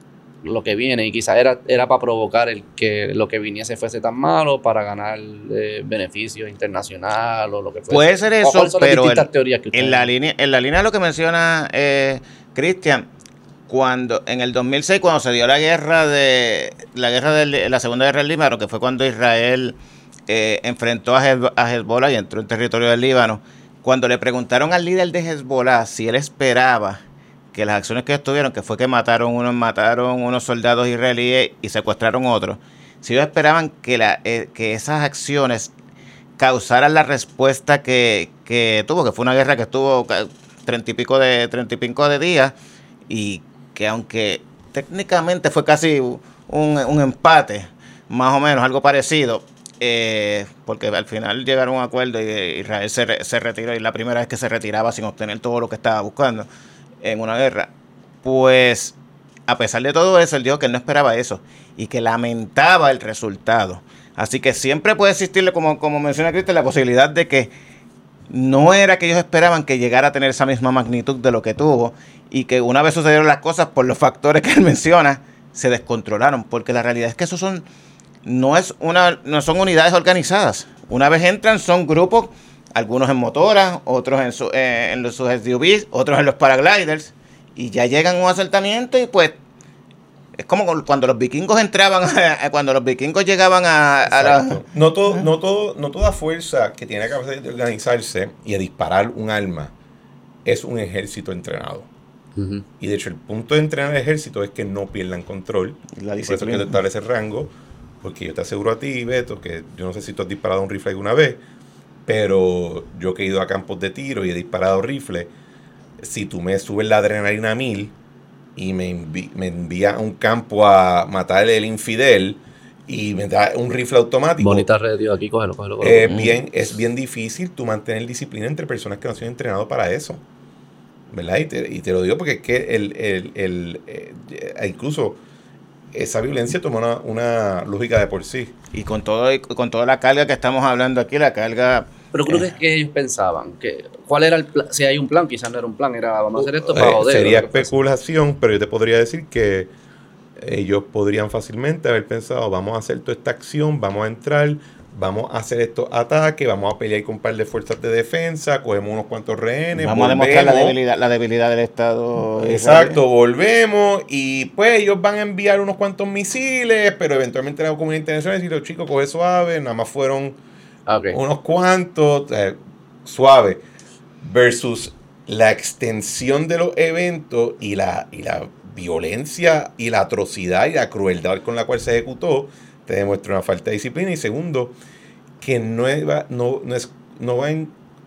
lo que viene y quizás era, era para provocar el que lo que viniese fuese tan malo para ganar eh, beneficios internacional o lo que fuese. Puede ser eso, pero en, la línea, en la línea de lo que menciona eh, Cristian, cuando en el 2006 cuando se dio la guerra de la guerra de la segunda guerra del Líbano que fue cuando Israel eh, enfrentó a, Hezbollah y entró en territorio del Líbano cuando le preguntaron al líder de Hezbollah si él esperaba que las acciones que estuvieron que fue que mataron unos mataron unos soldados israelíes y secuestraron otros si ellos esperaban que la eh, que esas acciones causaran la respuesta que, que tuvo que fue una guerra que estuvo treinta y pico de treinta y pico de días y que aunque técnicamente fue casi un, empate, más o menos, algo parecido, eh, porque al final llegaron a un acuerdo y Israel se, se retiró, y la primera vez que se retiraba sin obtener todo lo que estaba buscando en una guerra, pues a pesar de todo eso, él dijo que él no esperaba eso y que lamentaba el resultado. Así que siempre puede existirle, como, como menciona Cristian, la posibilidad de que no era que ellos esperaban que llegara a tener esa misma magnitud de lo que tuvo y que una vez sucedieron las cosas por los factores que él [laughs] menciona, se descontrolaron, porque la realidad es que eso son no es una no son unidades organizadas. Una vez entran son grupos, algunos en motoras, otros en, su, eh, en los, SUVs, otros en los paragliders y ya llegan a un asaltamiento y pues es como cuando los vikingos entraban, cuando los vikingos llegaban a, la... No, todo, no, todo, no toda fuerza que tiene la capacidad de organizarse y de disparar un arma es un ejército entrenado. Y de hecho, el punto de entrenar al ejército es que no pierdan control. La y por eso que te establece rango. Porque yo te aseguro a ti, Beto, que yo no sé si tú has disparado un rifle alguna vez, pero yo que he ido a campos de tiro y he disparado rifle, si tú me subes la adrenalina a mil y me, envías a un campo a matar el infidel, y me da un rifle automático. Bonita red, aquí, cógelo, cógelo. bien, es bien difícil tú mantener disciplina entre personas que no han sido entrenados para eso. ¿Verdad? Y te, lo digo porque es que el, el, eh, incluso esa violencia toma una, lógica de por sí. Y con todo con toda la carga que estamos hablando aquí, la carga... Pero creo eh, que ellos pensaban, que ¿cuál era el plan? Si hay un plan, quizás no era un plan, era vamos a hacer esto para eh, joder. Sería especulación, pero yo te podría decir que ellos podrían fácilmente haber pensado, vamos a hacer toda esta acción, vamos a entrar, vamos a hacer estos ataques, vamos a pelear con un par de fuerzas de defensa, cogemos unos cuantos rehenes. Vamos a demostrar la debilidad, la debilidad del Estado. Exacto, volvemos y pues ellos van a enviar unos cuantos misiles, pero eventualmente la comunidad internacional dice, chicos, coge suave, nada más fueron unos cuantos, eh, suave, versus la extensión de los eventos y la, y la violencia y la atrocidad y la crueldad con la cual se ejecutó te demuestra una falta de disciplina. Y segundo, que no, no, no, es, no, va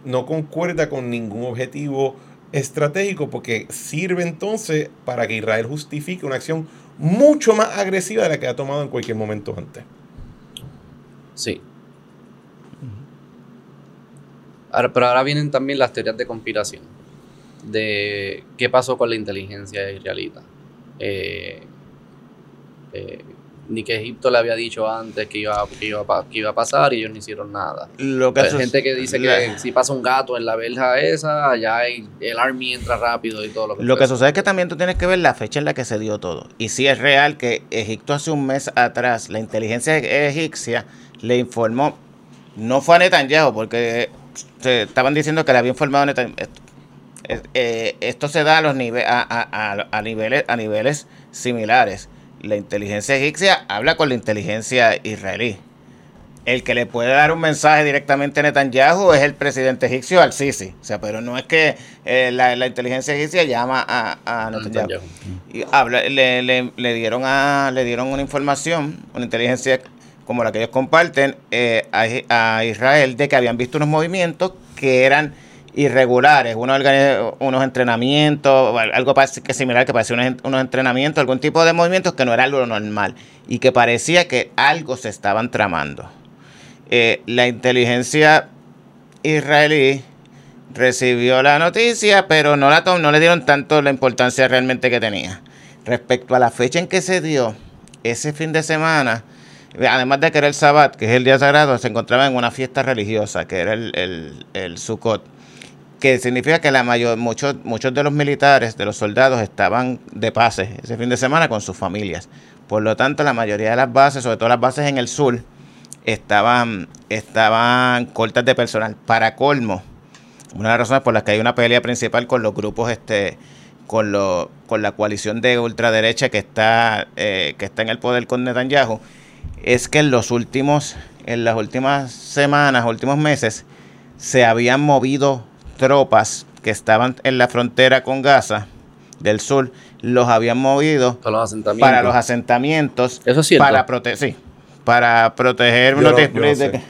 no concuerda con ningún objetivo estratégico porque sirve entonces para que Israel justifique una acción mucho más agresiva de la que ha tomado en cualquier momento antes. Sí. Ahora, pero ahora vienen también las teorías de conspiración de qué pasó con la inteligencia israelita. Eh, eh, ni que Egipto le había dicho antes que iba, que iba, que iba a pasar y ellos no hicieron nada. Lo que Hay gente que dice que si pasa un gato en la verja esa, allá hay, el army entra rápido y todo lo que Lo que sucede es que también tú tienes que ver la fecha en la que se dio todo. Y si es real que Egipto hace un mes atrás, la inteligencia egipcia le informó, no fue a Netanyahu, porque estaban diciendo que le había informado a Netanyahu. Eh, esto se da a los niveles a niveles a niveles similares la inteligencia egipcia habla con la inteligencia israelí. El que le puede dar un mensaje directamente a Netanyahu es el presidente egipcio al-Sisi. O sea, pero no es que eh, la, inteligencia egipcia llama a, Netanyahu. Y habla, le, le, dieron a, le dieron una información, una inteligencia como la que ellos comparten eh, a Israel de que habían visto unos movimientos que eran irregulares, unos, unos entrenamientos, algo que similar que parecía unos, entrenamientos, algún tipo de movimientos que no era lo normal y que parecía que algo se estaban tramando. Eh, la inteligencia israelí recibió la noticia, pero no, la no le dieron tanto la importancia realmente que tenía. Respecto a la fecha en que se dio, ese fin de semana, además de que era el Sabbat, que es el día sagrado, se encontraba en una fiesta religiosa, que era el, el, el Sukkot que significa que la mayor, muchos, muchos de los militares, de los soldados, estaban de pase ese fin de semana con sus familias. Por lo tanto, la mayoría de las bases, sobre todo las bases en el sur, estaban, estaban cortas de personal. Para colmo, una de las razones por las que hay una pelea principal con los grupos, este, con, lo, con la coalición de ultraderecha que está, eh, que está en el poder con Netanyahu, es que en los últimos, en las últimas semanas, últimos meses, se habían movido tropas que estaban en la frontera con Gaza del sur los habían movido para los asentamientos, para, los asentamientos, ¿Eso es para proteger para proteger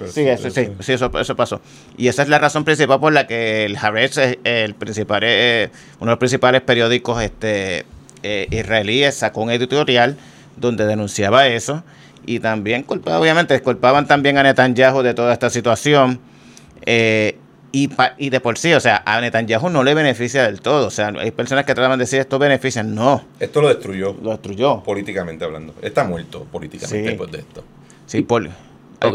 sí, eso, sí, eso, eso, pasó. Y esa es la razón principal por la que el Haaretz el principal eh, uno de los principales periódicos este eh, israelíes sacó un editorial donde denunciaba eso y también culpaba obviamente culpaban también a Netanyahu de toda esta situación eh, y, y de por sí, o sea, a Netanyahu no le beneficia del todo. O sea, hay personas que tratan de decir esto beneficia. No. Esto lo destruyó. Lo destruyó. Políticamente hablando. Está muerto políticamente después de esto. Sí, por,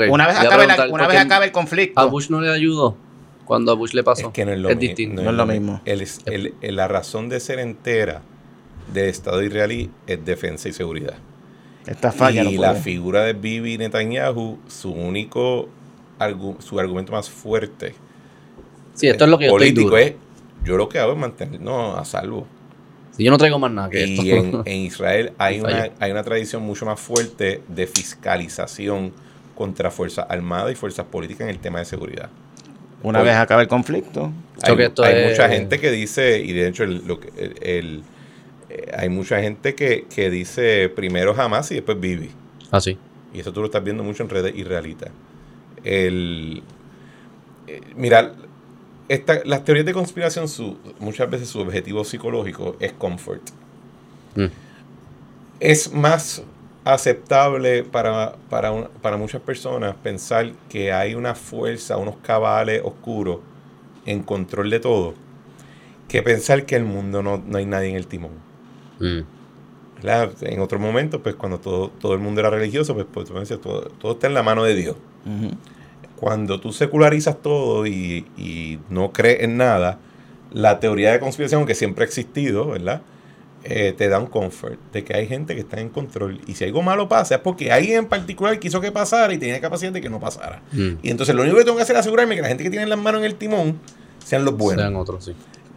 una vez, acabe, una vez acabe el conflicto. ¿A Bush no le ayudó? Cuando a Bush le pasó. Es que no es lo, distinto. No, es lo mismo. El, la razón de ser entera del Estado israelí es defensa y seguridad. Esta falla y la figura de Bibi Netanyahu, su único su argumento más fuerte Sí, esto es lo que yo político es, yo lo que hago es mantenernos a salvo. Si yo no traigo más nada que esto. Y en, Israel [laughs] hay una, hay una tradición mucho más fuerte de fiscalización contra Fuerzas Armadas y Fuerzas Políticas en el tema de seguridad. Una vez acaba el conflicto. Hay, mucha gente que dice, y de hecho el, eh, hay mucha gente que, que dice primero jamás y después vive. Ah, sí. Y eso tú lo estás viendo mucho en redes irrealitas. El, eh, mira, esta, las teorías de conspiración, su, muchas veces su objetivo psicológico es comfort. Mm. Es más aceptable para, para, un- para muchas personas pensar que hay una fuerza, unos cabales oscuros en control de todo, que pensar que el mundo no, no hay nadie en el timón. Mm. ¿verdad? En otro momento, pues cuando todo, todo el mundo era religioso, pues, pues todo, todo está en la mano de Dios. Cuando tú secularizas todo y, y no crees en nada, la teoría de conspiración, que siempre ha existido, ¿verdad? Eh, te da un comfort de que hay gente que está en control. Y si algo malo pasa, es porque alguien en particular quiso que pasara y tenía capacidad de que no pasara. Mm. Y entonces lo único que tengo que hacer es asegurarme que la gente que tiene las manos en el timón sean los buenos. Sean otros, sí.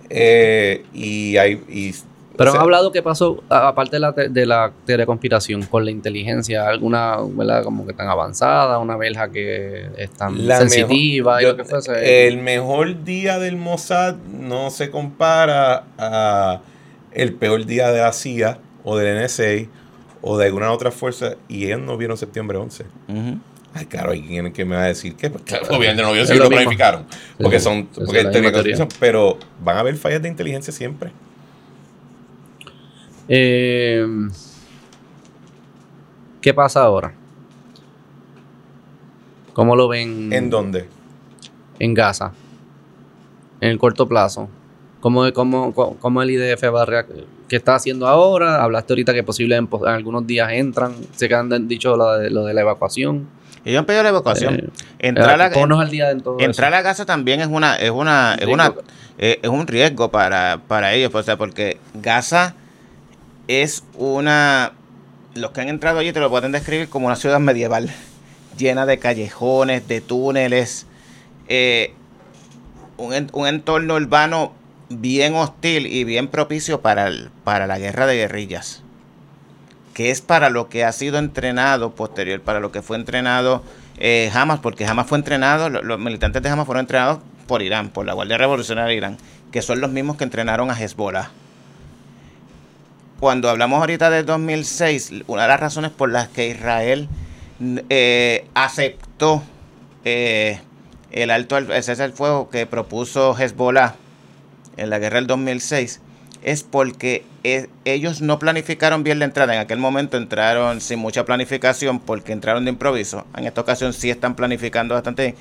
Eh, y hay. Y, Pero o sea, han hablado qué pasó, aparte de la, te- de la teoría de conspiración, con la inteligencia, alguna, ¿verdad? Como que tan avanzada, una verja que es tan La sensitiva mejor- y lo que fuese. El mejor día del Mossad no se compara a el peor día de la CIA o del NSA o de alguna otra fuerza y ellos no vieron septiembre 11. Ujú. Ay, claro, hay quien que me va a decir que pues, claro, obviamente no vieron Es si lo planificaron. Porque son sí, porque teoría pero van a haber fallas de inteligencia siempre. Eh, ¿Qué pasa ahora? ¿Cómo lo ven ¿En dónde? en Gaza? En el corto plazo. ¿Cómo, cómo, cómo- el IDF va a reaccionar? ¿Qué está haciendo ahora? Hablaste ahorita que posiblemente en, algunos días entran. Se que han dicho lo de, lo de la evacuación. Ellos han pedido la evacuación. Eh, entrar, a, Ponnos al día en todo entrar eso. a Gaza también es una, es una, es una, eh, es un riesgo para, para ellos, pues, o sea, porque Gaza es una, los que han entrado allí te lo pueden describir como una ciudad medieval, llena de callejones, de túneles, eh, un, un entorno urbano bien hostil y bien propicio para, el- para la guerra de guerrillas, que es para lo que ha sido entrenado posterior, para lo que fue entrenado eh, Hamas, porque Hamas fue entrenado, lo- los, militantes de Hamas fueron entrenados por Irán, por la Guardia Revolucionaria de Irán, que son los mismos que entrenaron a Hezbollah. Cuando hablamos ahorita del 2006, una de las razones por las que Israel eh, aceptó eh, el alto al- el cese al fuego que propuso Hezbollah en la guerra del 2006 es porque eh, ellos no planificaron bien la entrada. En aquel momento entraron sin mucha planificación porque entraron de improviso. En esta ocasión sí están planificando bastante bien.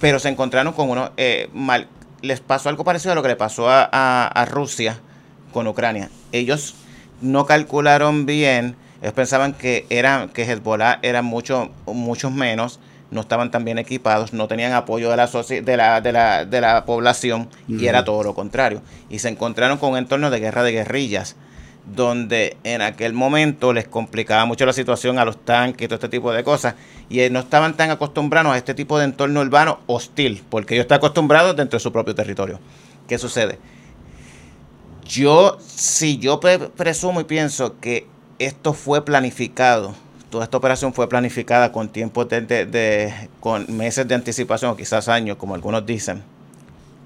Pero se encontraron con uno eh, mal. Les pasó algo parecido a lo que le pasó a Rusia con Ucrania. Ellos no calcularon bien. Ellos pensaban que era que Hezbollah era mucho muchos menos. No estaban tan bien equipados, no tenían apoyo de la, de la, de la, de la población y era todo lo contrario. Y se encontraron con un entorno de guerra de guerrillas, donde en aquel momento les complicaba mucho la situación a los tanques y todo este tipo de cosas. Y eh, no estaban tan acostumbrados a este tipo de entorno urbano hostil, porque ellos están acostumbrados dentro de su propio territorio. ¿Qué sucede? Yo, si yo pre- presumo y pienso que esto fue planificado, toda esta operación fue planificada con tiempos de, de- de- con meses de anticipación o quizás años, como algunos dicen,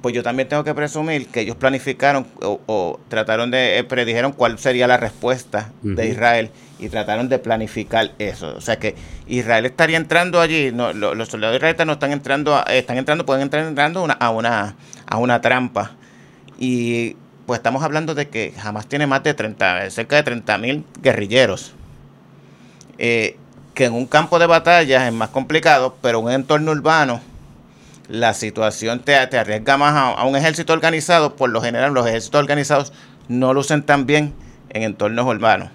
pues yo también tengo que presumir que ellos planificaron o, o trataron de, eh, predijeron cuál sería la respuesta de. Israel y trataron de planificar eso. O sea que Israel estaría entrando allí, no, lo- los soldados israelitas no están entrando, a- están entrando, pueden entrar entrando una- a, una, a una trampa. Y pues estamos hablando de que jamás tiene más de 30, cerca de 30 mil guerrilleros. Eh, que en un campo de batalla es más complicado, pero en un entorno urbano la situación te, arriesga más a, un ejército organizado. Por lo general, los ejércitos organizados no lucen tan bien en entornos urbanos.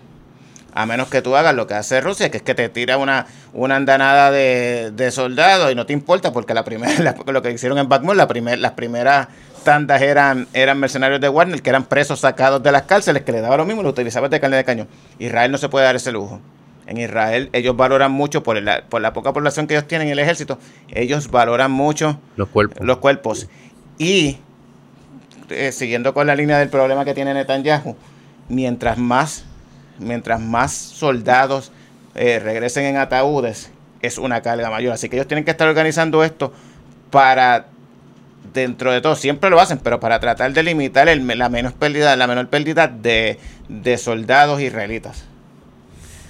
A menos que tú hagas lo que hace Rusia, que es que te tira una, una andanada de, soldados y no te importa, porque la primera, [laughs] lo que hicieron en Bakhmut, primer, las primeras tandas eran, eran mercenarios de Warner, que eran presos sacados de las cárceles, que le daba lo mismo, lo utilizaban de carne de cañón. Israel no se puede dar ese lujo. En Israel ellos valoran mucho por la, por la poca población que ellos tienen en el ejército, ellos valoran mucho Los cuerpos. los cuerpos. Y eh, siguiendo con la línea del problema que tiene Netanyahu, mientras más, mientras más soldados eh, regresen en ataúdes, es una carga mayor. Así que ellos tienen que estar organizando esto para dentro de todo, siempre lo hacen, pero para tratar de limitar el, la, menos pérdida, la menor pérdida de, de soldados israelitas.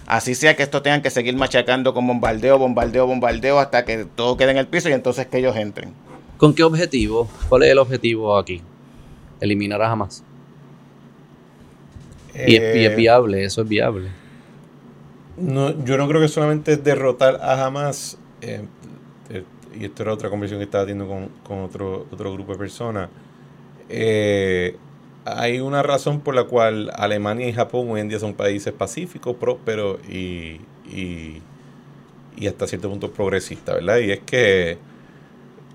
Así sea que esto tengan que seguir machacando con bombardeo, bombardeo, bombardeo hasta que todo quede en el piso y entonces que ellos entren. ¿Con qué objetivo? ¿Cuál es el objetivo aquí? Eliminar a Hamas. y, es, Eh, viable, eso es viable. No, yo no creo que solamente es derrotar a Hamas. eh, y esto era otra conversación que estaba teniendo con, con otro, otro grupo de personas. Eh, hay una razón por la cual Alemania y Japón hoy en día son países pacíficos, prósperos y, y, y hasta cierto punto progresistas, ¿verdad? Y es que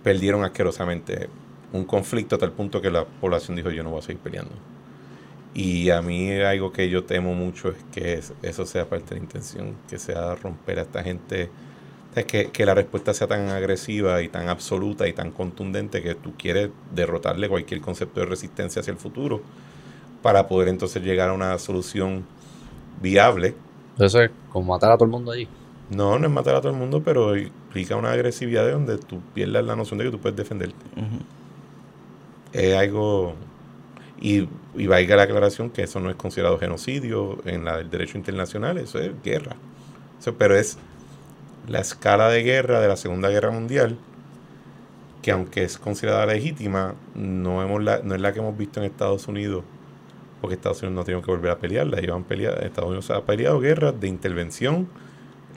perdieron asquerosamente un conflicto a tal punto que la población dijo yo no voy a seguir peleando. Y a mí algo que yo temo mucho es que es- eso sea parte de la intención, que sea romper a esta gente, sea, que, que la respuesta sea tan agresiva y tan absoluta y tan contundente que tú quieres derrotarle cualquier concepto de resistencia hacia el futuro para poder entonces llegar a una solución viable. Eso es como matar a todo el mundo allí. No, no es matar a todo el mundo, pero implica una agresividad de donde tú pierdas la noción de que tú puedes defenderte. Ujú. es algo y, y valga la aclaración que eso no es considerado genocidio en la, el derecho internacional, eso es guerra. Eso, pero es la escala de guerra de la Segunda Guerra Mundial, que aunque es considerada legítima, no, hemos la, no es la que hemos visto en Estados Unidos, porque Estados Unidos no tienen que volver a pelearla. Ellos peleado, Estados Unidos ha peleado guerras de intervención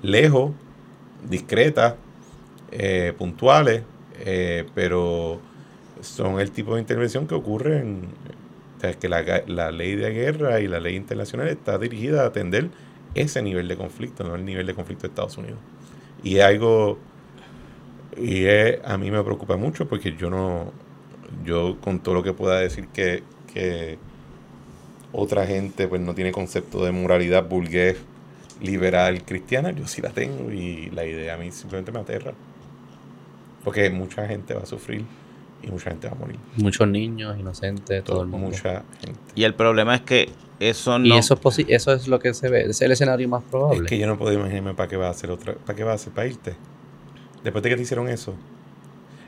lejos, discretas, eh, puntuales, eh, pero son el tipo de intervención que ocurre en que la, la ley de guerra y la ley internacional está dirigida a atender ese nivel de conflicto, no el nivel de conflicto de Estados Unidos. Y es algo, y es- a mí me preocupa mucho porque yo no, yo con todo lo que pueda decir que, que otra gente pues no tiene concepto de moralidad burgués, liberal, cristiana, yo sí la tengo y la idea a mí simplemente me aterra. Porque mucha gente va a sufrir y mucha gente va a morir. Muchos niños, inocentes, todo el mundo. Mucha gente. Y el problema es que eso no... Y eso es, posi- eso es lo que se ve, es el escenario más probable. Es que yo no puedo imaginarme para qué va a hacer otra, para qué va a hacer para irte. Después de que te hicieron eso.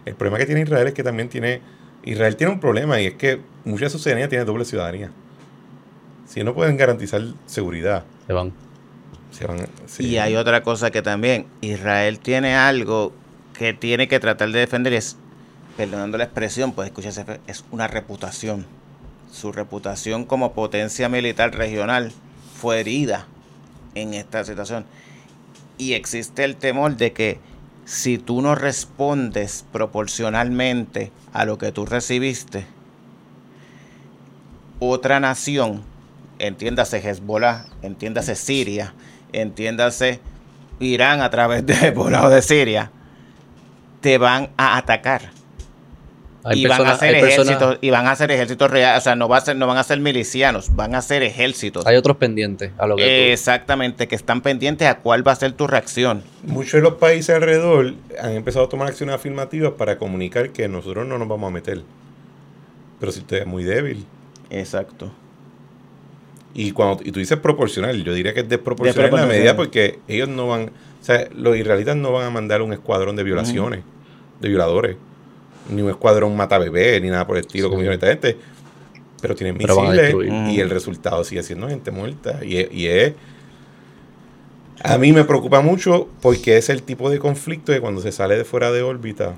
El problema que tiene Israel es que también tiene, Israel tiene un problema y es que mucha de su ciudadanía tiene doble ciudadanía. Si no pueden garantizar seguridad, Se van. se van. sí. Y hay otra cosa que también Israel tiene algo que tiene que tratar de defender y es, perdonando la expresión, pues escúchese, es una reputación. Su reputación como potencia militar regional fue herida en esta situación. Y existe el temor de que si tú no respondes proporcionalmente a lo que tú recibiste, otra nación, entiéndase Hezbollah, entiéndase Siria, entiéndase Irán a través de [laughs] Hezbollah o de Siria, te van a atacar. Hay y van a ser ejércitos, y van a ser ejércitos reales, o sea, no, va a ser, no van a ser milicianos, van a ser ejércitos. Hay otros pendientes a lo que tú- Exactamente, que están pendientes a cuál va a ser tu reacción. Muchos de los países alrededor han empezado a tomar acciones afirmativas para comunicar que nosotros no nos vamos a meter. Pero si usted es muy débil. Exacto. Y cuando y tú dices proporcional, yo diría que es desproporcional en la medida porque ellos no van, o sea, los israelitas no van a mandar un escuadrón de violaciones, de violadores, ni un escuadrón mata bebé, ni nada por el estilo, Sí. como esta gente. Pero tienen Pero misiles y el resultado sigue siendo gente muerta. Y es, y es- a mí me preocupa mucho porque es el tipo de conflicto que cuando se sale de fuera de órbita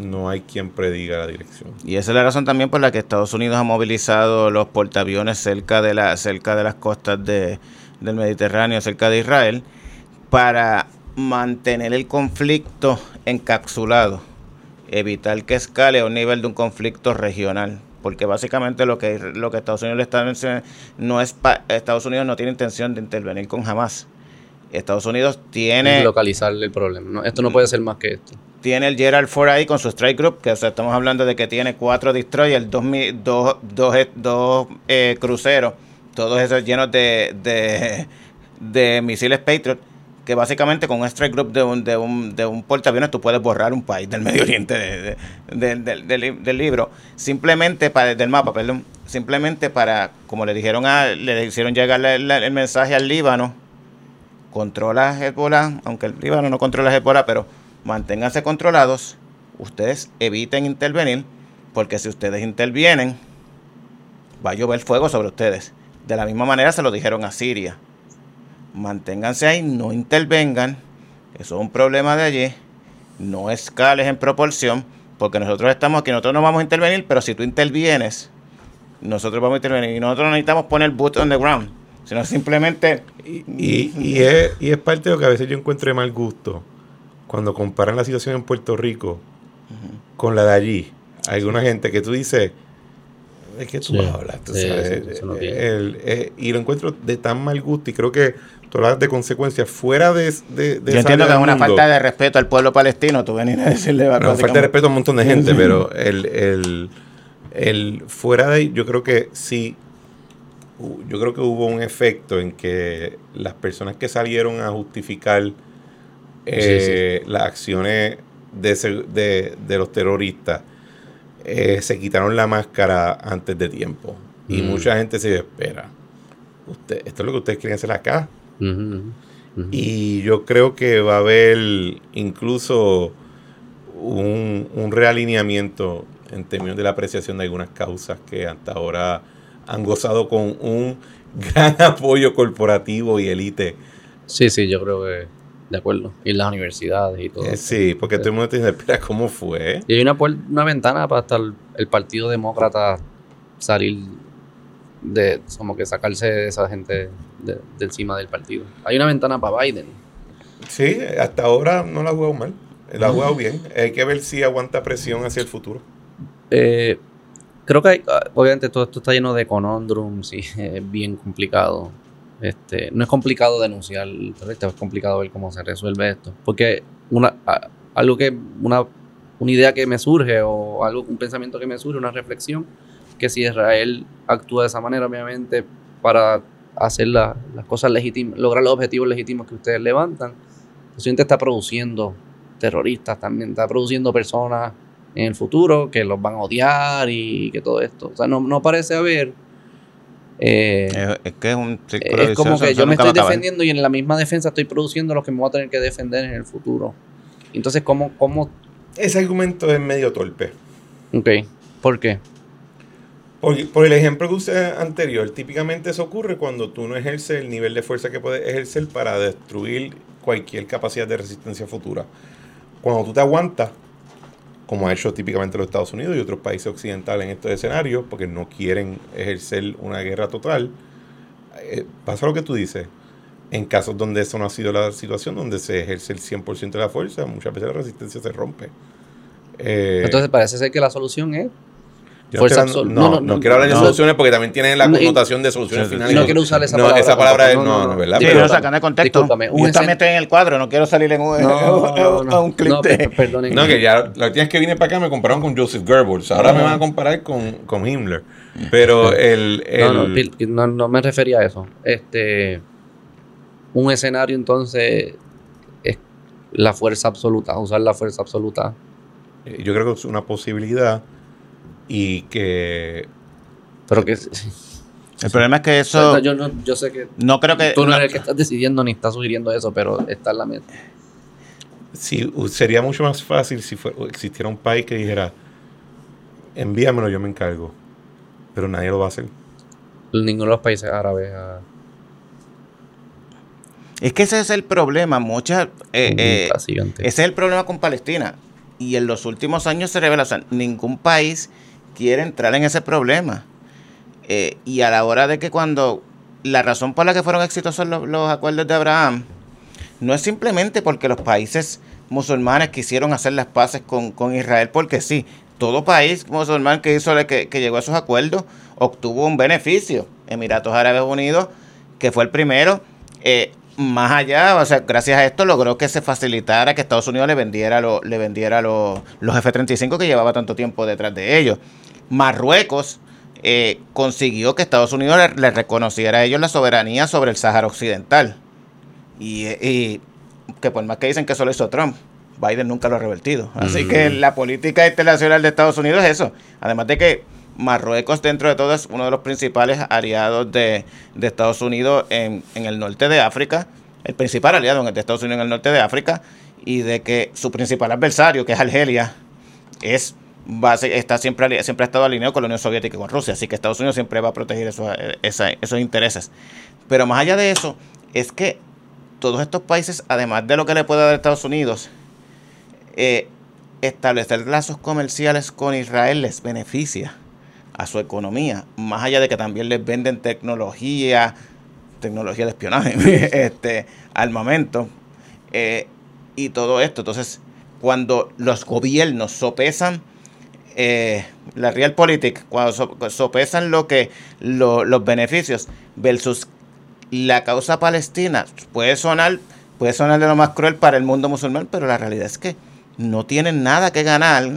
no hay quien prediga la dirección. Y esa es la razón también por la que Estados Unidos ha movilizado los portaaviones cerca de, la, cerca de las costas de- del Mediterráneo, cerca de Israel, para mantener el conflicto encapsulado, evitar que escale a un nivel de un conflicto regional. Porque básicamente lo que, lo que Estados Unidos le está no es pa- Estados Unidos no tiene intención de intervenir con jamás. Estados Unidos tiene localizar el problema. No, esto no puede ser más que esto. tiene el Gerald Ford ahí con su Strike Group, que o sea, estamos hablando de que tiene cuatro destroyers, dos, dos, dos, eh, dos, eh, cruceros, todos esos llenos de, de, de misiles Patriot, que básicamente con un Strike Group de un, de un, de un portaaviones tú puedes borrar un país del Medio Oriente de- de- del- del- del li- del libro, simplemente para, del mapa, perdón, simplemente para, como le dijeron a, le hicieron llegar la- el mensaje al Líbano, controla Hezbollah, aunque el Líbano no controla Hezbollah, pero manténganse controlados, ustedes eviten intervenir, porque si ustedes intervienen, va a llover fuego sobre ustedes. De la misma manera se lo dijeron a Siria. Manténganse ahí, no intervengan, eso es un problema de allí, no escales en proporción, porque nosotros estamos aquí, nosotros no vamos a intervenir, pero si tú intervienes, nosotros vamos a intervenir y nosotros no necesitamos poner boot on the ground, sino simplemente... Y, y, es, y es parte de lo que a veces yo encuentro de mal gusto, cuando comparan la situación en Puerto Rico con la de allí. Hay alguna gente que tú dices, ¿de qué tú hablas? y lo encuentro de tan mal gusto y creo que hablas de consecuencias fuera de, de, Yo entiendo que es una falta de respeto al pueblo palestino, tú venir a decirle... No, falta de respeto a un montón de gente, pero el, el, el, fuera de ahí, yo creo que sí, yo creo que hubo un efecto en que las personas que salieron a justificar eh, las acciones de, de, los terroristas eh, se quitaron la máscara antes de tiempo. Y mm. mucha gente se espera. Usted, esto es lo que ustedes quieren hacer acá. Y yo creo que va a haber incluso un, un, realineamiento en términos de la apreciación de algunas causas que hasta ahora han gozado con un [laughs] gran apoyo corporativo y élite. Sí, sí, yo creo que de acuerdo. Y las universidades y todo. Eh, sí, porque todo el mundo te dice, espera, ¿cómo fue? Y hay una, una ventana para hasta el, Partido Demócrata salir de, como que sacarse de esa gente de, encima del partido. Hay una ventana para Biden. Sí, hasta ahora no la ha jugado mal. La ha jugado bien. Hay que ver si aguanta presión hacia el futuro. Eh, creo que ah, obviamente todo esto está lleno de conundrums y [laughs] es bien complicado. Este, no es complicado denunciar es complicado ver cómo se resuelve esto. Porque una, algo que, una, una idea que me surge o algo, un pensamiento que me surge, una reflexión, que si Israel actúa de esa manera, obviamente, para hacer las cosas legítimas, lograr los objetivos legítimos que ustedes levantan, presidente está produciendo terroristas también, está produciendo personas en el futuro que los van a odiar y que todo esto. O sea, no, no parece haber eh, es, que es un Es como que yo me estoy defendiendo y en la misma defensa estoy produciendo lo que me voy a tener que defender en el futuro. Entonces, ¿cómo...? cómo? Ese argumento es medio torpe. Ok. ¿Por qué? Por, el ejemplo que usé anterior, típicamente eso ocurre cuando tú no ejerces el nivel de fuerza que puedes ejercer para destruir cualquier capacidad de resistencia futura. Cuando tú te aguantas, como ha hecho típicamente los Estados Unidos y otros países occidentales en estos escenarios, porque no quieren ejercer una guerra total. Eh, pasa lo que tú dices. En casos donde eso no ha sido la situación, donde se ejerce el 100% de la fuerza, muchas veces la resistencia se rompe. Eh, Entonces parece ser que la solución es no, no, quiero hablar de soluciones porque también tienen la connotación de soluciones finales. No quiero usar esa palabra. Esa palabra es, no, no, ¿verdad? Sí, pero sacan de contexto. Un también estoy en el cuadro, no quiero salir en un, a un clip no, No, que ya la última vez que vine para acá me compararon con Joseph Goebbels. Ahora me van a comparar con, con Himmler. Pero el, el... No, no, me refería a eso. Este... Un escenario entonces es la fuerza absoluta, usar la fuerza absoluta. Yo creo que es una posibilidad y que... Pero que... El problema es que eso... yo, no, yo sé que... No creo que... Tú no, eres el que estás decidiendo ni estás sugiriendo eso, pero está en la mesa. Sí, sería mucho más fácil si existiera un país que dijera, envíamelo, yo me encargo. Pero nadie lo va a hacer. Ninguno de los países árabes. Es que ese es el problema. Muchas. Eh, eh, ese es el problema con Palestina. Y en los últimos años se revela, o sea, ningún país quiere entrar en ese problema. Eh, y a la hora de que cuando la razón por la que fueron exitosos los, acuerdos de Abraham no es simplemente porque los países musulmanes quisieron hacer las paces con, Israel, porque sí, todo país musulmán que hizo que, que, llegó a esos acuerdos obtuvo un beneficio. Emiratos Árabes Unidos, que fue el primero, eh, más allá, o sea, gracias a esto logró que se facilitara que Estados Unidos le vendiera, le vendiera los F-35 que llevaba tanto tiempo detrás de ellos. Marruecos eh, consiguió que Estados Unidos le, reconociera a ellos la soberanía sobre el Sáhara Occidental. Y, que por más que dicen que solo hizo Trump, Biden nunca lo ha revertido. Así que la política internacional de Estados Unidos es eso. Además de que Marruecos, dentro de todo, es uno de los principales aliados de, Estados Unidos en, el norte de África, el principal aliado de Estados Unidos en el norte de África, y de que su principal adversario, que es Argelia, es está siempre, siempre ha estado alineado con la Unión Soviética y con Rusia, así que Estados Unidos siempre va a proteger esos, esos intereses. Pero más allá de eso, es que todos estos países, además de lo que le puede dar Estados Unidos, eh, establecer lazos comerciales con Israel les beneficia a su economía, más allá de que también les venden tecnología, tecnología de espionaje, [laughs] este, armamento eh, y todo esto. Entonces, cuando los gobiernos sopesan eh, la realpolitik, cuando sopesan lo que los beneficios versus la causa palestina, puede sonar, puede sonar de lo más cruel para el mundo musulmán, pero la realidad es que no tienen nada que ganar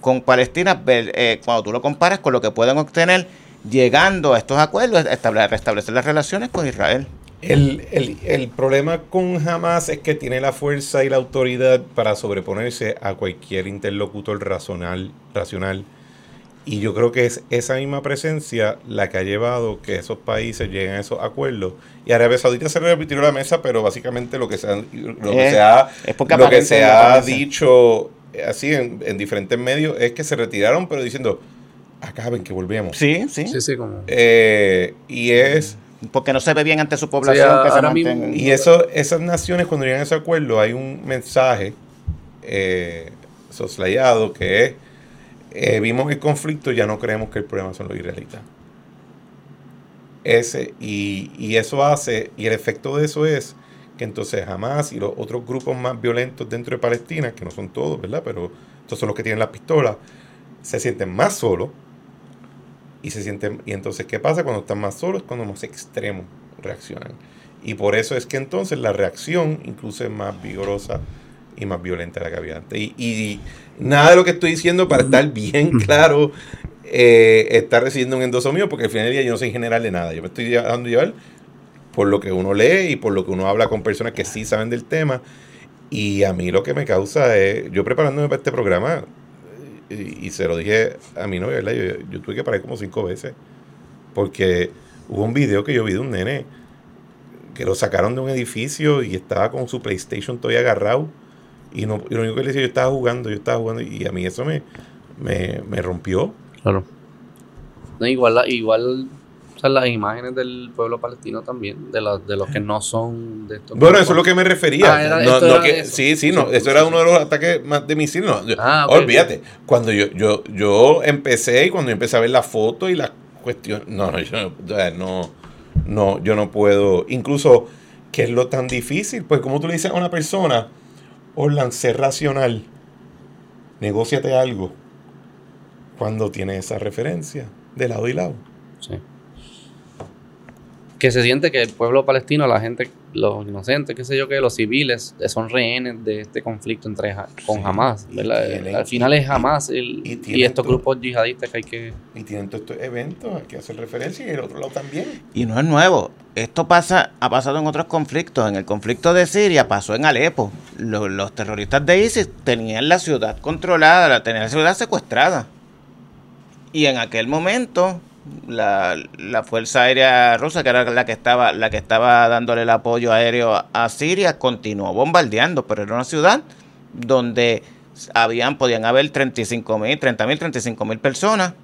con Palestina eh, cuando tú lo comparas con lo que pueden obtener llegando a estos acuerdos, establecer, restablecer las relaciones con Israel. El, el, el, problema con Hamas es que tiene la fuerza y la autoridad para sobreponerse a cualquier interlocutor racional, racional. Y yo creo que es esa misma presencia la que ha llevado que esos países lleguen a esos acuerdos. Y Arabia Saudita se repitió la mesa, pero básicamente lo que se ha, lo que se ha, lo que se ha dicho así en, en, diferentes medios es que se retiraron, pero diciendo, acaben que volvemos. Sí, sí. Sí, sí, como. Eh, y es porque no se ve bien ante su población Y eso, esas naciones cuando llegan a ese acuerdo hay un mensaje eh, soslayado que es eh, vimos el conflicto ya no creemos que el problema son los israelitas. Ese y, y, eso hace y el efecto de eso es que entonces Hamas y los otros grupos más violentos dentro de Palestina que no son todos verdad pero estos son los que tienen las pistolas se sienten más solos y se sienten y entonces qué pasa cuando están más solos cuando más extremos reaccionan. Y por eso es que entonces la reacción incluso es más vigorosa y más violenta de la que había antes. Y, nada de lo que estoy diciendo para estar bien claro eh, está recibiendo un endoso mío porque al final del día yo no soy general de nada. Yo me estoy dejando llevar por lo que uno lee y por lo que uno habla con personas que sí saben del tema. Y a mí lo que me causa es yo preparándome para este programa y, se lo dije a mi novia, ¿verdad? Yo, tuve que parar como cinco veces. Porque hubo un video que yo vi de un nene que lo sacaron de un edificio y estaba con su PlayStation todavía agarrado. Y, no, lo único que le decía, yo estaba jugando, yo estaba jugando. Y a mí eso me, me, me rompió. Claro. No, igual, igual las imágenes del pueblo palestino también, de, de los que no son de estos. Bueno, eso es lo que me refería. Ah, sí, sí, no, eso era uno de los ataques más de misiles. Ah, olvídate, cuando yo, yo, yo empecé y cuando empecé a ver la foto y la cuestión, no, no, yo no, no, yo no puedo, incluso, ¿qué es lo tan difícil? Pues como tú le dices a una persona, Orlan, ser racional, negociate algo, cuando tiene esa referencia de lado y lado. Sí que se siente que el pueblo palestino, la gente, los inocentes, qué sé yo, que los civiles son rehenes de este conflicto entre con Hamas. Al final es Hamas y, estos grupos yihadistas que hay que... Y tienen todos estos eventos, hay que hacer referencia y el otro lado también. Y no es nuevo. Esto pasa, ha pasado en otros conflictos. En el conflicto de Siria pasó en Alepo. Los, los terroristas de ISIS tenían la ciudad controlada, tenían la ciudad secuestrada. Y en aquel momento la, la, Fuerza Aérea Rusa, que era la que estaba, la que estaba dándole el apoyo aéreo a Siria, continuó bombardeando, pero era una ciudad donde habían, podían haber 35 mil, 30 mil, 35 mil personas.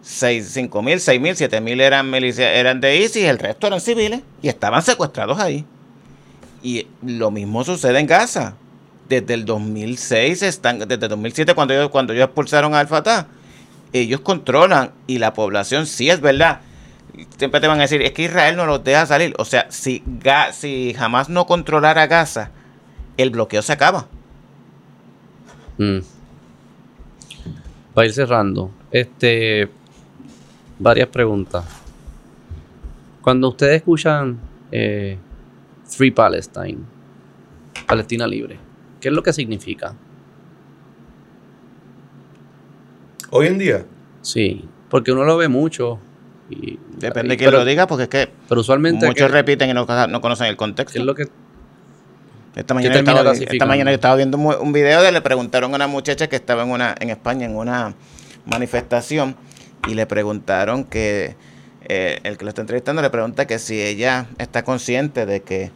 5 mil, 6 mil, 7 mil eran, eran de ISIS, el resto eran civiles y estaban secuestrados ahí. Y lo mismo sucede en Gaza. Desde el 2006, están, desde el 2007, cuando ellos, cuando ellos expulsaron a Al-Fatah, ellos controlan y la población sí es verdad. Siempre te van a decir, es que Israel no los deja salir. O sea, si, si jamás no controlara Gaza, el bloqueo se acaba. Mm. Para ir cerrando, este, varias preguntas. Cuando ustedes escuchan eh, Free Palestine, Palestina libre, ¿qué es lo que significa? Hoy en día. Sí, porque uno lo ve mucho. Y, Depende de quién lo diga, porque es que pero usualmente muchos repiten y no, conocen el contexto. es lo que esta mañana, yo estaba, esta mañana yo estaba viendo un video de le preguntaron a una muchacha que estaba en una en España en una manifestación y le preguntaron que eh, el que lo está entrevistando le pregunta que si ella está consciente de que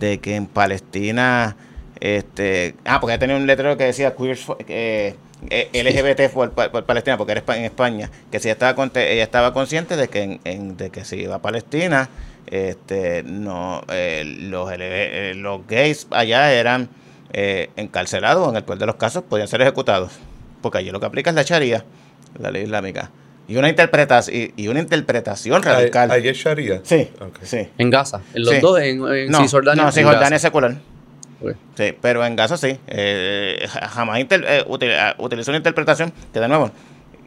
de que en Palestina Este, ah, porque tenía un letrero que decía queer, eh, LGBT por, Palestina, porque era en España, que si ella estaba, ella estaba consciente de que, en, de que si iba a Palestina, este, no, eh, los, eh, los gays allá eran encarcelados, en el cual de los casos podían ser ejecutados, porque allí lo que aplica es la Sharia, la ley islámica. Y una interpretación, y, una interpretación radical. ¿Allí es Sharia? Sí, sí. En Gaza, en los dos, en, no, Cisjordania. No, Cisjordania es secular. Sí, pero en Gaza sí. Eh, jamás eh, utilizó una interpretación que, de nuevo,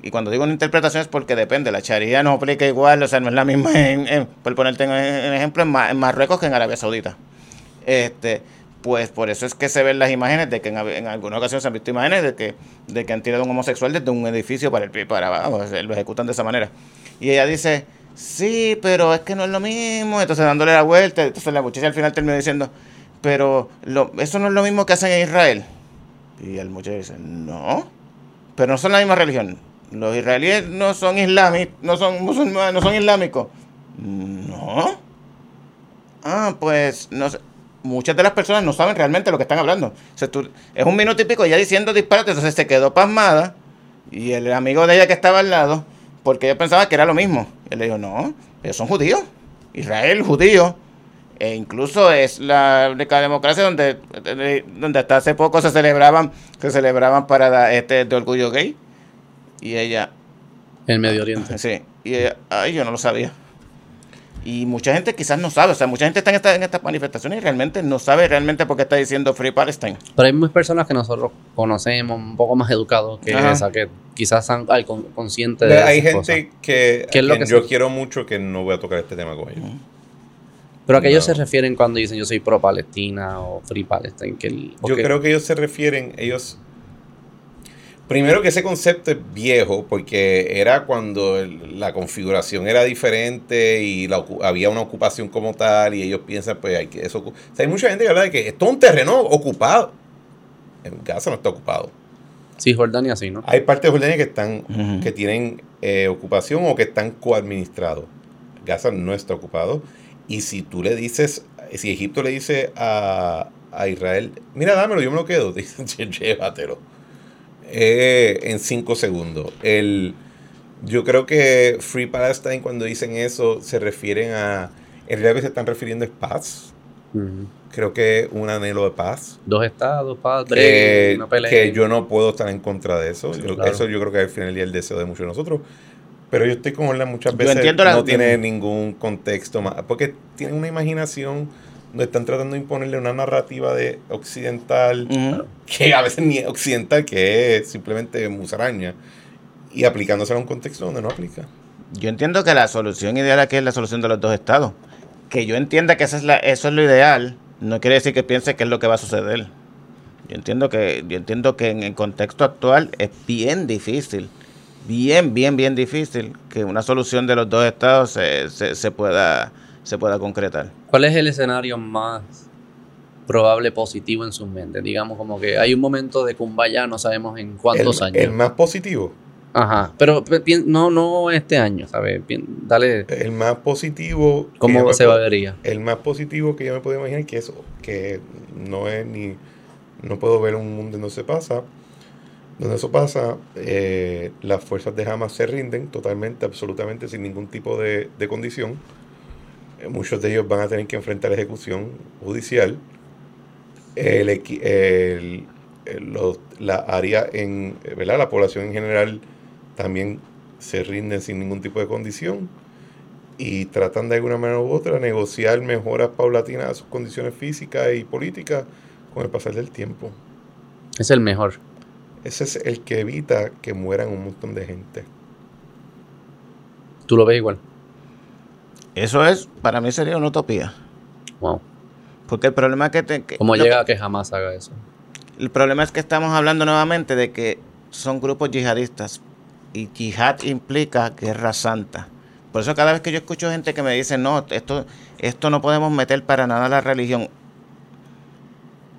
y cuando digo una interpretación es porque depende. La charía no aplica igual, o sea, no es la misma, en, por ponerte un ejemplo, en, Marruecos que en Arabia Saudita. Este, pues por eso es que se ven las imágenes de que en, en algunas ocasiones se han visto imágenes de que, de que han tirado a un homosexual desde un edificio para, el, para abajo, lo ejecutan de esa manera. Y ella dice, sí, pero es que no es lo mismo, entonces dándole la vuelta, entonces la muchacha al final terminó diciendo, pero eso no es lo mismo que hacen en Israel. Y el muchacho dice, no, pero no son la misma religión. Los israelíes no son islámicos, no son musulmanes, no son islámicos. No. Ah, pues no sé. Muchas de las personas no saben realmente lo que están hablando. es un minuto y pico ya diciendo disparate, entonces se quedó pasmada y el amigo de ella que estaba al lado, porque ella pensaba que era lo mismo. Él le dijo, no, ellos son judíos. Israel, judío. E incluso es la única democracia donde, donde hasta hace poco se celebraban, se celebraban para este de orgullo gay. Y ella. En Medio Oriente. Sí. Y ella, ay, yo no lo sabía. Y mucha gente quizás no sabe, o sea, mucha gente está en, esta, en estas manifestaciones y realmente no sabe realmente por qué está diciendo Free Palestine. Pero hay muchas personas que nosotros conocemos un poco más educados que esa, que quizás son conscientes de Hay gente que, que yo quiero mucho que no voy a tocar este tema con ellos. Pero a qué ellos se refieren cuando dicen yo soy pro Palestina o free Palestine. Que Yo creo que ellos se refieren, ellos... Primero que ese concepto es viejo porque era cuando la configuración era diferente y había una ocupación como tal y ellos piensan pues hay que eso... O sea, hay mucha gente que habla de que esto es un terreno ocupado. En Gaza no está ocupado. Sí, Jordania sí, ¿no? Hay partes de Jordania que están, que tienen eh, ocupación o que están coadministrados. Gaza no está ocupado. Y si tú le dices, si Egipto le dice a, Israel, mira, dámelo, yo me lo quedo, [laughs] dicen, llévatelo. Eh, en cinco segundos. El, yo creo que Free Palestine, cuando dicen eso, se refieren a. En realidad, que se están refiriendo es paz. Creo que un anhelo de paz. Dos estados, paz, que, que yo no puedo estar en contra de eso. Eso yo creo que al final y el deseo de muchos de nosotros. Pero yo estoy con Orla muchas veces. no tiene ningún contexto más. Porque tiene una imaginación donde están tratando de imponerle una narrativa de occidental, que a veces ni es occidental, que es simplemente musaraña, y aplicándose a un contexto donde no aplica. Yo entiendo que la solución ideal aquí es la solución de los dos estados. Que yo entienda que esa es la, eso es lo ideal, no quiere decir que piense que es lo que va a suceder. Yo entiendo que, yo entiendo que en el contexto actual es bien difícil bien, bien, bien difícil que una solución de los dos estados se, se, pueda, se pueda concretar. ¿Cuál es el escenario más probable positivo en sus mentes? Digamos como que hay un momento de Kumbaya, no sabemos en cuántos años. El más positivo. Ajá, pero no, no este año, ¿sabes? Dale. El más positivo. ¿Cómo se vería? El más positivo que yo me puedo imaginar que eso, que no es ni. No puedo ver un mundo donde se pasa, donde eso pasa, eh, las fuerzas de Hamas se rinden totalmente, absolutamente, sin ningún tipo de, condición. Eh, muchos de ellos van a tener que enfrentar ejecución judicial. El, la área en, ¿verdad? La población en general también se rinden sin ningún tipo de condición y tratan de alguna manera u otra negociar mejoras paulatinas a sus condiciones físicas y políticas con el pasar del tiempo. Es el mejor. Ese es el que evita que mueran un montón de gente. ¿Tú lo ves igual? Eso es, para mí sería una utopía. Wow. Porque el problema es que... ¿Cómo llega a que jamás haga eso? El problema es que estamos hablando nuevamente de que son grupos yihadistas. Y yihad implica guerra santa. Por eso cada vez que yo escucho gente que me dice, no, esto, esto no podemos meter para nada la religión.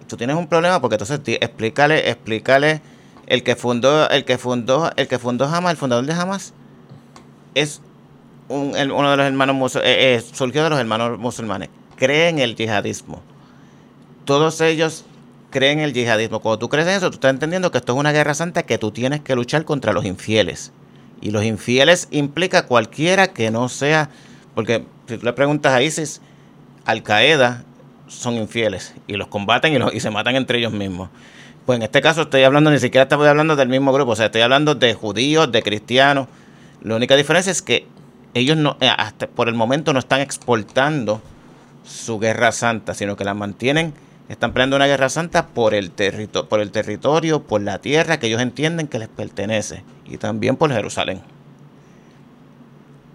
Tú tienes un problema porque entonces explícale, explícale el que fundó, el que fundó, el que fundó Hamas, el fundador de Hamas, es uno de los hermanos musulmanes, eh, eh, surgió de los hermanos musulmanes. Cree en el yihadismo. Todos ellos cree en el yihadismo. Cuando tú crees en eso, tú estás entendiendo que esto es una guerra santa que tú tienes que luchar contra los infieles. Y los infieles implica cualquiera que no sea, porque si tú le preguntas a ISIS, Al Qaeda son infieles y los combaten y, y se matan entre ellos mismos. Pues en este caso estoy hablando, ni siquiera estoy hablando del mismo grupo, o sea, estoy hablando de judíos, de cristianos. La única diferencia es que ellos no, eh, hasta por el momento no están exportando su guerra santa, sino que la mantienen, están peleando una guerra santa por el, por el territorio, por la tierra que ellos entienden que les pertenece y también por Jerusalén.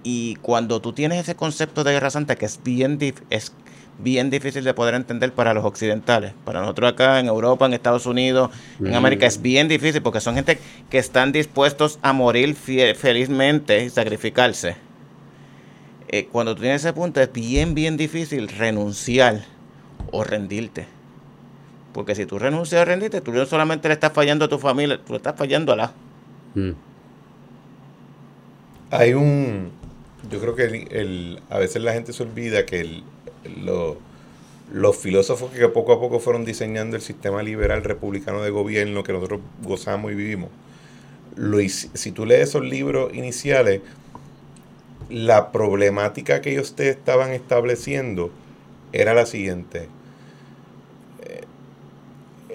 Y cuando tú tienes ese concepto de guerra santa que es bien, es bien difícil de poder entender para los occidentales. Para nosotros acá en Europa, en Estados Unidos, en América es bien difícil porque son gente que están dispuestos a morir felizmente y sacrificarse. Eh, cuando tú tienes ese punto es bien, bien difícil renunciar o rendirte. Porque si tú renuncias o rendirte, tú no solamente le estás fallando a tu familia, tú le estás fallando a la. Mm. Hay un. Yo creo que el, a veces la gente se olvida que el, los filósofos que poco a poco fueron diseñando el sistema liberal republicano de gobierno que nosotros gozamos y vivimos, lo, si tú lees esos libros iniciales, la problemática que ellos te estaban estableciendo era la siguiente. Eh,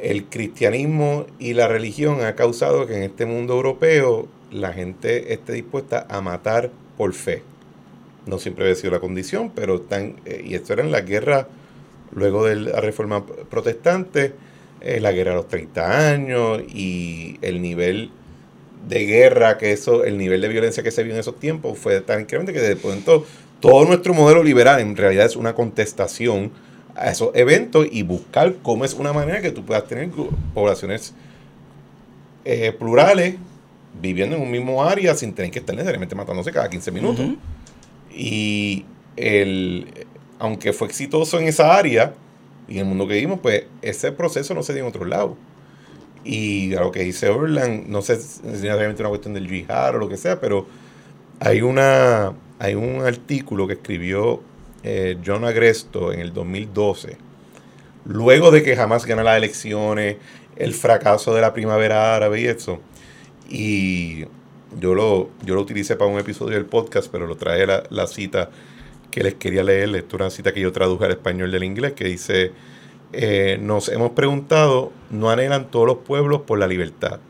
el cristianismo y la religión ha causado que en este mundo europeo la gente esté dispuesta a matar por fe no siempre había sido la condición, pero están, eh, y esto era en la guerra, luego de la reforma protestante, eh, la guerra a los 30 años y el nivel de guerra que eso, el nivel de violencia que se vio en esos tiempos fue tan increíble que de pronto todo nuestro modelo liberal en realidad es una contestación a esos eventos y buscar cómo es una manera que tú puedas tener poblaciones eh, plurales viviendo en un mismo área sin tener que estar necesariamente matándose cada 15 minutos. Y el, aunque fue exitoso en esa área y en el mundo que vimos, pues ese proceso no se dio en otro lado. Y a lo que dice Overland, no sé si es necesariamente una cuestión del jihad o lo que sea, pero hay, una, hay un artículo que escribió eh, John Agresto en el 2012, luego de que jamás gana las elecciones, el fracaso de la primavera árabe y eso. Y yo lo, yo lo utilicé para un episodio del podcast, pero lo traje la, la cita que les quería leer. Esto es una cita que yo traduje al español del inglés que dice, eh, nos hemos preguntado, ¿no anhelan todos los pueblos por la libertad?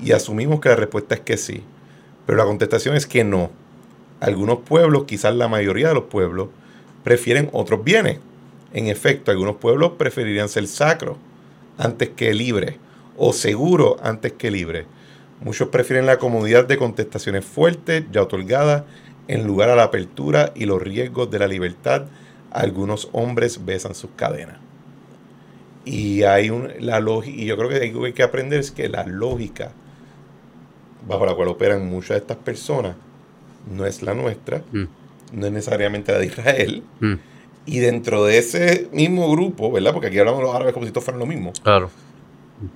Y asumimos que la respuesta es que sí. Pero la contestación es que no. Algunos pueblos, quizás la mayoría de los pueblos, prefieren otros bienes. En efecto, algunos pueblos preferirían ser sacros antes que libres, o seguros antes que libres Muchos prefieren la comodidad de contestaciones fuertes, ya otorgadas, en lugar a la apertura y los riesgos de la libertad. Algunos hombres besan sus cadenas. Y hay un, la y yo creo que algo que hay que aprender es que la lógica bajo la cual operan muchas de estas personas no es la nuestra, mm. no es necesariamente la de Israel. Mm. Y dentro de ese mismo grupo, ¿verdad? Porque aquí hablamos de los árabes como si todos fueran lo mismo. Claro.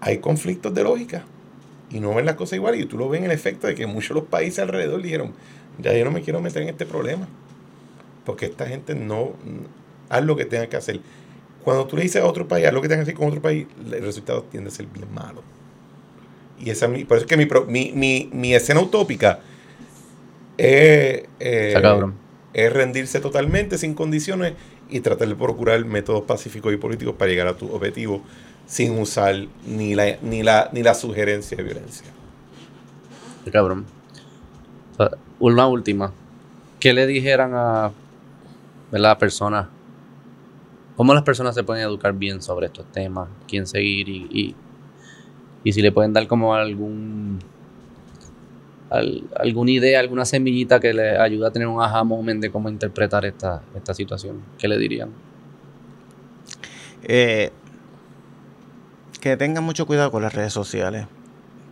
Hay conflictos de lógica y no ven las cosas igual. Y tú lo ves en el efecto de que muchos de los países alrededor dijeron, ya yo no me quiero meter en este problema. Porque esta gente no, haz lo que tenga que hacer. Cuando tú le dices a otro país, haz lo que tenga que hacer con otro país, el resultado tiende a ser bien malo. Y esa, por eso es que mi, mi, mi, escena utópica es, eh, es rendirse totalmente sin condiciones y tratar de procurar métodos pacíficos y políticos para llegar a tu objetivo sin usar ni la, ni la, ni la sugerencia de violencia. Qué cabrón. una última. ¿Qué le dijeran a la persona? ¿Cómo las personas se pueden educar bien sobre estos temas? ¿Quién seguir? Y, y, si le pueden dar como algún alguna idea, alguna semillita que le ayude a tener un aha moment de cómo interpretar esta, esta situación. ¿Qué le dirían? Eh, que tengan mucho cuidado con las redes sociales.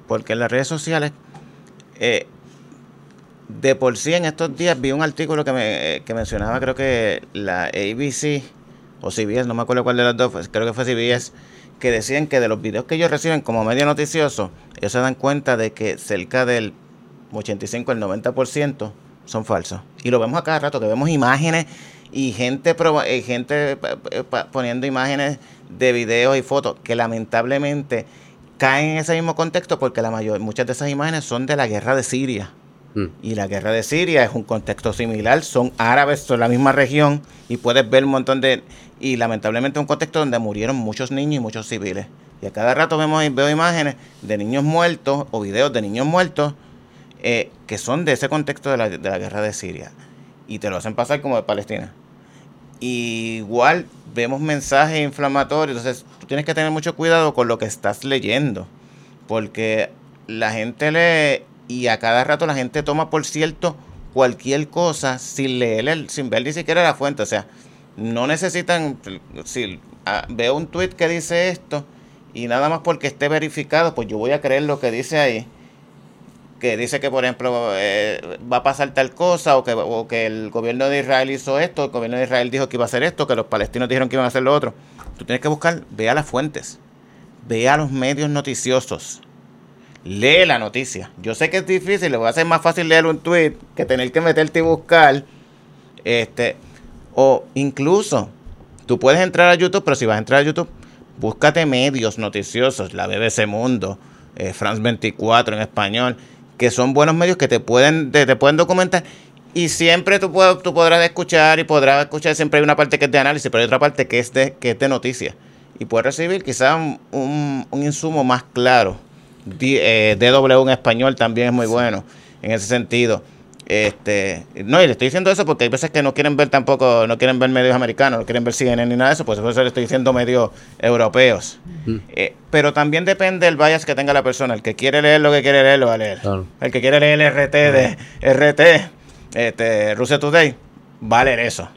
Porque en las redes sociales, eh, de por sí en estos días vi un artículo que, me, que mencionaba, creo que la ABC o CBS, no me acuerdo cuál de las dos, creo que fue CBS, que decían que de los videos que ellos reciben como medio noticioso, ellos se dan cuenta de que cerca del 85 al 90% son falsos. Y lo vemos a cada rato, que vemos imágenes y gente, eh, gente poniendo imágenes de videos y fotos que lamentablemente caen en ese mismo contexto porque la mayor, muchas de esas imágenes son de la guerra de Siria. Mm. Y la guerra de Siria es un contexto similar, son árabes, son la misma región y puedes ver un montón de... Y lamentablemente un contexto donde murieron muchos niños y muchos civiles. Y a cada rato vemos veo imágenes de niños muertos o videos de niños muertos eh, que son de ese contexto de la, de la guerra de Siria. Y te lo hacen pasar como de Palestina. Y igual vemos mensajes inflamatorios. Entonces, tú tienes que tener mucho cuidado con lo que estás leyendo. Porque la gente lee y a cada rato la gente toma por cierto cualquier cosa sin leer, sin ver ni siquiera la fuente. O sea, no necesitan. Si ah, veo un tweet que dice esto y nada más porque esté verificado, pues yo voy a creer lo que dice ahí que dice que, por ejemplo, eh, va a pasar tal cosa o que, o que el gobierno de Israel hizo esto, el gobierno de Israel dijo que iba a hacer esto, que los palestinos dijeron que iban a hacer lo otro. Tú tienes que buscar, vea las fuentes, vea los medios noticiosos, lee la noticia. Yo sé que es difícil, le voy a hacer más fácil leer un tweet que tener que meterte y buscar. Este, o incluso, tú puedes entrar a YouTube, pero si vas a entrar a YouTube, búscate medios noticiosos, la BBC Mundo, eh, France 24 en español que son buenos medios que te pueden, te, pueden documentar. Y siempre tú, puedes, tú podrás escuchar y podrás escuchar, siempre hay una parte que es de análisis, pero hay otra parte que es de, que es de noticias. Y puedes recibir quizás un, un, insumo más claro. D, DW en español también es muy bueno en ese sentido. Este, no, y le estoy diciendo eso porque hay veces que no quieren ver tampoco, no quieren ver medios americanos, no quieren ver CNN ni nada de eso, pues por eso le estoy diciendo medios europeos. Eh, pero también depende del bias que tenga la persona. El que quiere leer lo que quiere leer, lo va a leer. El que quiere leer el RT de RT, este, Rusia Today, va a leer eso.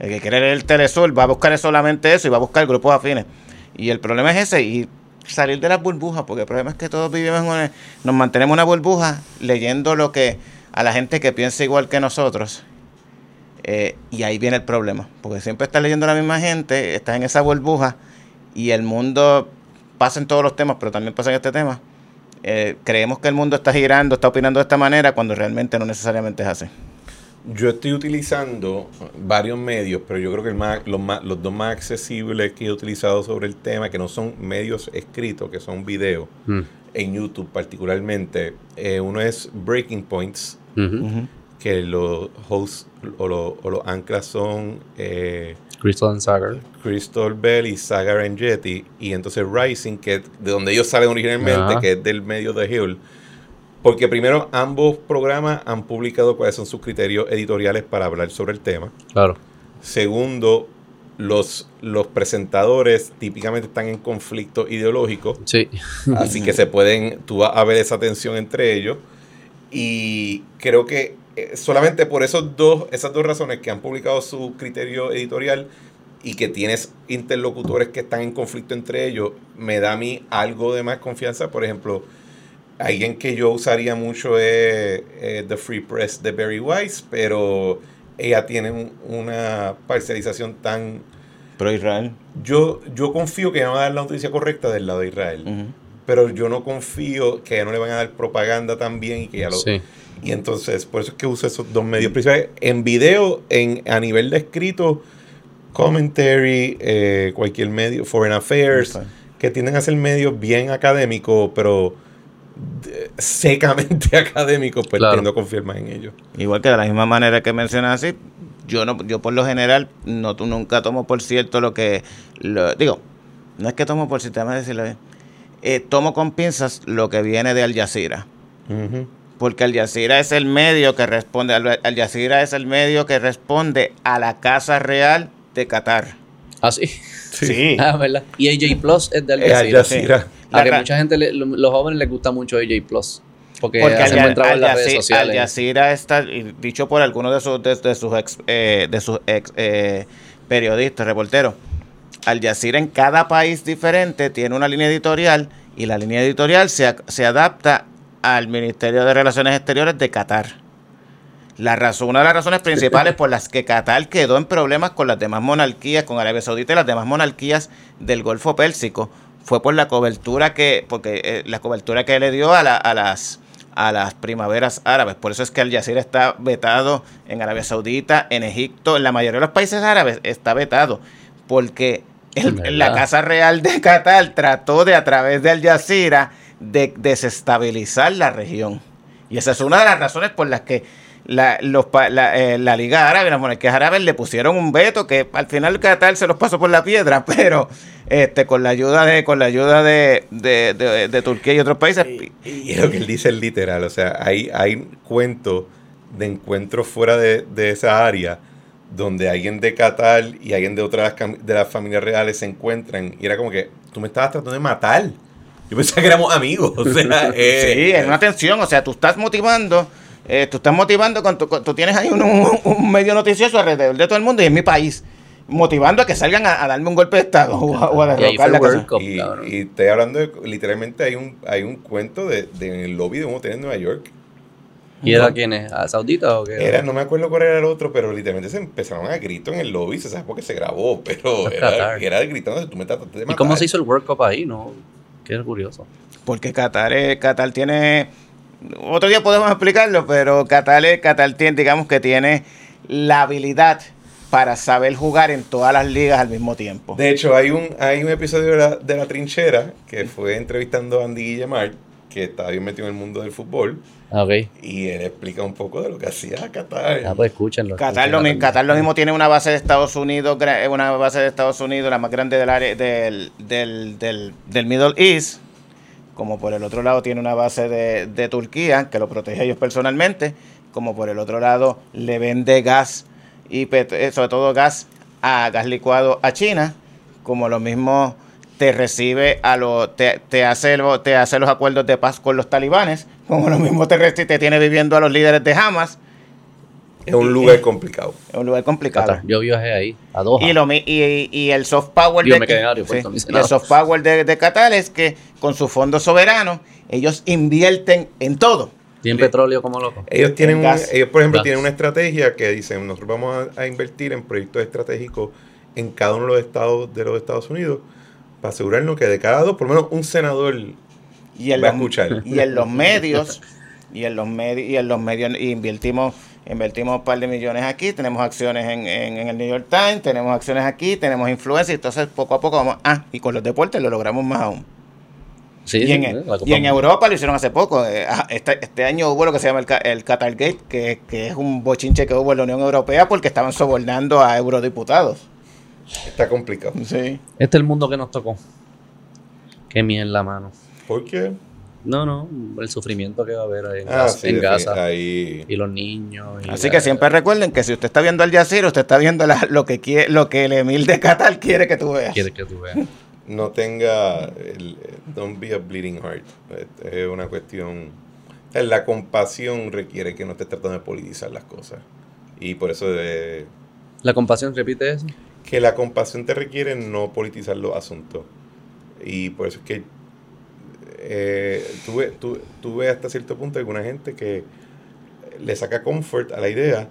El que quiere leer el Telesur va a buscar solamente eso y va a buscar grupos afines. Y el problema es ese, y salir de las burbujas, porque el problema es que todos vivimos en nos mantenemos en una burbuja leyendo lo que a la gente que piensa igual que nosotros. Eh, y ahí viene el problema, porque siempre estás leyendo a la misma gente, estás en esa burbuja y el mundo pasa en todos los temas, pero también pasa en este tema. Eh, creemos que el mundo está girando, está opinando de esta manera, cuando realmente no necesariamente es así. Yo estoy utilizando varios medios, pero yo creo que los, dos más accesibles que he utilizado sobre el tema, que no son medios escritos, que son videos, mm. en YouTube particularmente, eh, uno es Breaking Points, que los hosts o, los anclas son eh, Crystal and Sagar. Crystal Bell y Sagar and Jetty. Y entonces Rising, que de donde ellos salen originalmente, que es del medio de Hill. Porque primero ambos programas han publicado cuáles son sus criterios editoriales para hablar sobre el tema. Claro. Segundo, los, los presentadores típicamente están en conflicto ideológico. Sí. Así que se pueden, tú vas a ver esa tensión entre ellos. Y creo que eh, solamente por esos dos, esas dos razones que han publicado su criterio editorial y que tienes interlocutores que están en conflicto entre ellos, me da a mí algo de más confianza. Por ejemplo, alguien que yo usaría mucho es The Free Press de Barry Weiss, pero ella tiene una parcialización tan... Pro Israel. Yo, yo confío que ella va a dar la noticia correcta del lado de Israel. Pero yo no confío que no le van a dar propaganda también y que ya lo... Y entonces, por eso es que uso esos dos medios principales. En video, en, a nivel de escrito, commentary, eh, cualquier medio, foreign affairs, que tienden a ser medios bien académicos, pero secamente [laughs] académicos, pues tiendo a confiar más en ellos. Igual que de la misma manera que mencionas así, yo no, yo por lo general no tú nunca tomo por cierto lo que lo, digo, no es que tomo por cierto, déjame decirlo bien. Eh, tomo con pinzas lo que viene de Al Jazeera porque Al Jazeera es el medio que responde, Al Jazeera es el medio que responde a la Casa Real de Qatar. ¿Ah, sí? Sí. [laughs] Ah, ¿verdad? Y AJ Plus es de Al Jazeera. A que mucha gente, los jóvenes les gusta mucho AJ Plus. Porque, porque hacen buen en las redes sociales. Al Jazeera está, dicho por algunos de sus, de, sus ex, eh, de sus ex eh, periodistas, reporteros, Al Jazeera en cada país diferente tiene una línea editorial y la línea editorial se, se adapta al Ministerio de Relaciones Exteriores de Qatar. La razón, una de las razones principales por las que Qatar quedó en problemas con las demás monarquías, con Arabia Saudita y las demás monarquías del Golfo Pérsico, fue por la cobertura que, porque eh, la cobertura que le dio a, a las a las primaveras árabes. Por eso es que Al Jazeera está vetado en Arabia Saudita, en Egipto, en la mayoría de los países árabes está vetado, porque la Casa Real de Qatar trató de a través de Al Jazeera de desestabilizar la región. Y esa es una de las razones por las que la, los, la, eh, la, Liga Árabe, las monarquías árabes le pusieron un veto que al final Qatar se los pasó por la piedra, [laughs] pero este con la ayuda de con la ayuda de, de, Turquía y otros países. Y, lo que él dice es literal, o sea, hay, hay cuentos de encuentros fuera de, esa área donde alguien de Qatar y alguien de otras de las familias reales se encuentran y era como que tú me estabas tratando de matar. Yo pensaba que éramos amigos. O sea, [laughs] eh, sí, es una tensión. O sea, tú estás motivando eh, tú estás motivando, con tú tienes ahí un, medio noticioso alrededor de todo el mundo y en mi país, motivando a que salgan a, darme un golpe de Estado o, a, derrocar la casa. Y, y, estoy hablando de, literalmente hay un, hay un cuento de, de el lobby de un hotel en Nueva York. ¿Y era quién es? ¿A Saudita o qué? Era, no me acuerdo cuál era el otro, pero literalmente se empezaron a gritar en el lobby, se sabe porque se grabó, [laughs] pero [laughs] era, era, gritando, tú me trataste de matar. ¿Y cómo se hizo el World Cup ahí? No, qué curioso. Porque Qatar, Qatar tiene otro día podemos explicarlo, pero Qatar, Qatar tiene, digamos que tiene la habilidad para saber jugar en todas las ligas al mismo tiempo. De hecho, hay un, hay un episodio de la, trinchera que fue entrevistando a Andy Guillemar, que está bien metido en el mundo del fútbol. Ah, okay. Y él explica un poco de lo que hacía Qatar. Ah, pues escúchenlo. Qatar lo, Qatar lo mismo tiene una base de Estados Unidos, una base de Estados Unidos, la más grande del área del, del, del, del Middle East como por el otro lado tiene una base de, Turquía que lo protege ellos personalmente, como por el otro lado le vende gas y eh, sobre todo gas a gas licuado a China, como lo mismo te recibe a los te, te, hace te hace los acuerdos de paz con los talibanes, como lo mismo te, te tiene viviendo a los líderes de Hamas es un lugar complicado. Es un lugar complicado. Yo viajé ahí, a Doha. Y, lo, y, y el soft power, de, el soft power de, de, Qatar es que con su fondo soberano, ellos invierten en todo. Y en petróleo como loco. Ellos tienen, ellos por ejemplo, tienen una estrategia que dicen, nosotros vamos a, invertir en proyectos estratégicos en cada uno de los estados de los Estados Unidos para asegurarnos que de cada dos, por lo menos un senador y en va a escuchar. Y en los medios, y en los medios, y en los medios invertimos invertimos un par de millones aquí, tenemos acciones en, en, el New York Times, tenemos acciones aquí, tenemos influencia, entonces poco a poco vamos, ah, y con los deportes lo logramos más aún. Sí, y, en, y en Europa lo hicieron hace poco. Eh, este, este, año hubo lo que se llama el, el Qatar Gate, que, que, es un bochinche que hubo en la Unión Europea porque estaban sobornando a eurodiputados. Está complicado. Sí. Este es el mundo que nos tocó. Qué en la mano. ¿Por qué? No, no, el sufrimiento que va a haber ahí en, ah, Gaza, Y los niños. Así que siempre recuerden que si usted está viendo al Yacir, usted está viendo lo, que quiere, lo que el Emil de Qatar quiere que tú veas. Quiere que tú veas. No tenga, el, don't be a bleeding heart. Es una cuestión, la compasión requiere que no estés tratando de politizar las cosas. Y por eso de... ¿La compasión repite eso? Que la compasión te requiere no politizar los asuntos. Y por eso es que eh, tuve, tuve, hasta cierto punto alguna gente que le saca comfort a la idea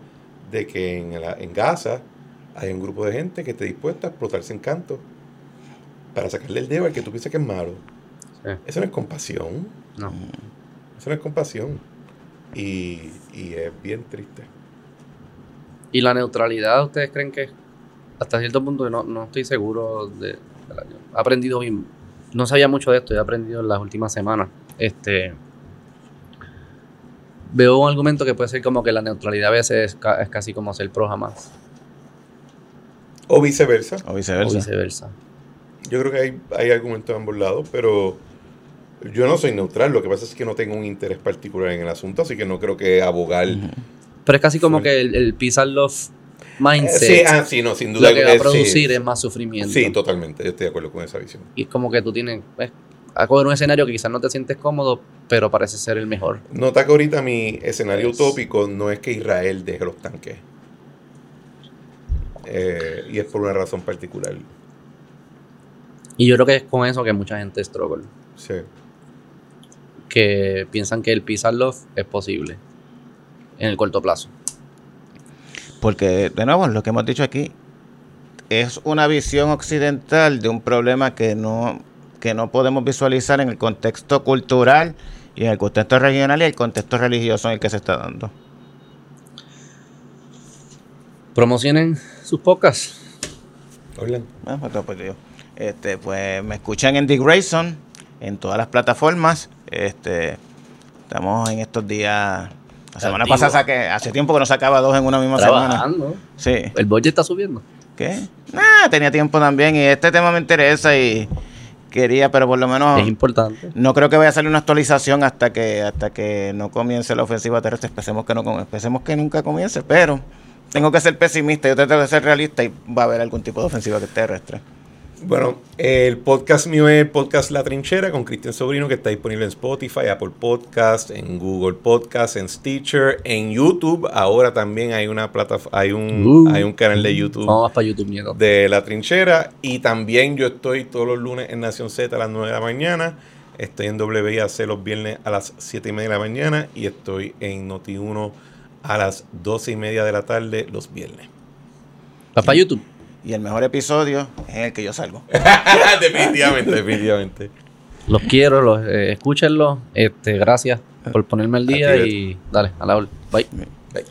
de que en, en Gaza hay un grupo de gente que esté dispuesta a explotarse en canto para sacarle el dedo al que tú piensas que es malo. Eso no es compasión. No. Eso no es compasión. Y, y es bien triste. ¿Y la neutralidad ustedes creen que hasta cierto punto no, no estoy seguro de, de ha aprendido bien no sabía mucho de esto, he aprendido en las últimas semanas. Este, veo un argumento que puede ser como que la neutralidad a veces es, casi como ser pro jamás. O viceversa. O viceversa. viceversa. Yo creo que hay, hay argumentos de ambos lados, pero yo no soy neutral. Lo que pasa es que no tengo un interés particular en el asunto, así que no creo que abogar. Pero es casi como que el, el peace love mindset. Sí, ah, sí, no, sin duda. Lo que va a producir es más sufrimiento. Sí, totalmente. Yo estoy de acuerdo con esa visión. Y es como que tú tienes. Pues, a coger un escenario que quizás no te sientes cómodo, pero parece ser el mejor. Nota que ahorita mi escenario utópico no es que Israel deje los tanques. Eh, y es por una razón particular. Y yo creo que es con eso que mucha gente struggle. Sí. Que piensan que el peace and love es posible en el corto plazo. Porque, de nuevo, lo que hemos dicho aquí es una visión occidental de un problema que no, que no podemos visualizar en el contexto cultural y en el contexto regional y el contexto religioso en el que se está dando. Promocionen sus podcasts. Orlan. Ah, pues, pues, Este, pues me escuchan en The Grayson, en todas las plataformas. Este, estamos en estos días. La semana pasada saqué, hace tiempo que no sacaba dos en una misma semana. Trabajando. Sí. El budget está subiendo. ¿Qué? Ah, tenía tiempo también y este tema me interesa y quería, pero por lo menos Es importante. no creo que vaya a salir una actualización hasta que hasta que no comience la ofensiva terrestre. Esperemos que no esperemos que nunca comience, pero tengo que ser pesimista, yo tengo que ser realista y va a haber algún tipo de ofensiva terrestre. Bueno, el podcast mío es el podcast La Trinchera con Cristian Sobrino, que está disponible en Spotify, Apple Podcast, en Google Podcast, en Stitcher, en YouTube. Ahora también hay una plataforma, hay un, Uh. hay un canal de YouTube Vamos para YouTube, nieto. de La Trinchera. Y también yo estoy todos los lunes en Nación Z a las 9 de la mañana. Estoy en WIAC los viernes a las 7 y media de la mañana. Y estoy en Noti1 a las 12 y media de la tarde los viernes. ¿Vas para YouTube? Y el mejor episodio es el que yo salgo. [laughs] definitivamente, definitivamente. Los quiero, los eh, escúchenlo. Este, gracias por ponerme al día y dale, a la hora. Bye. Bye.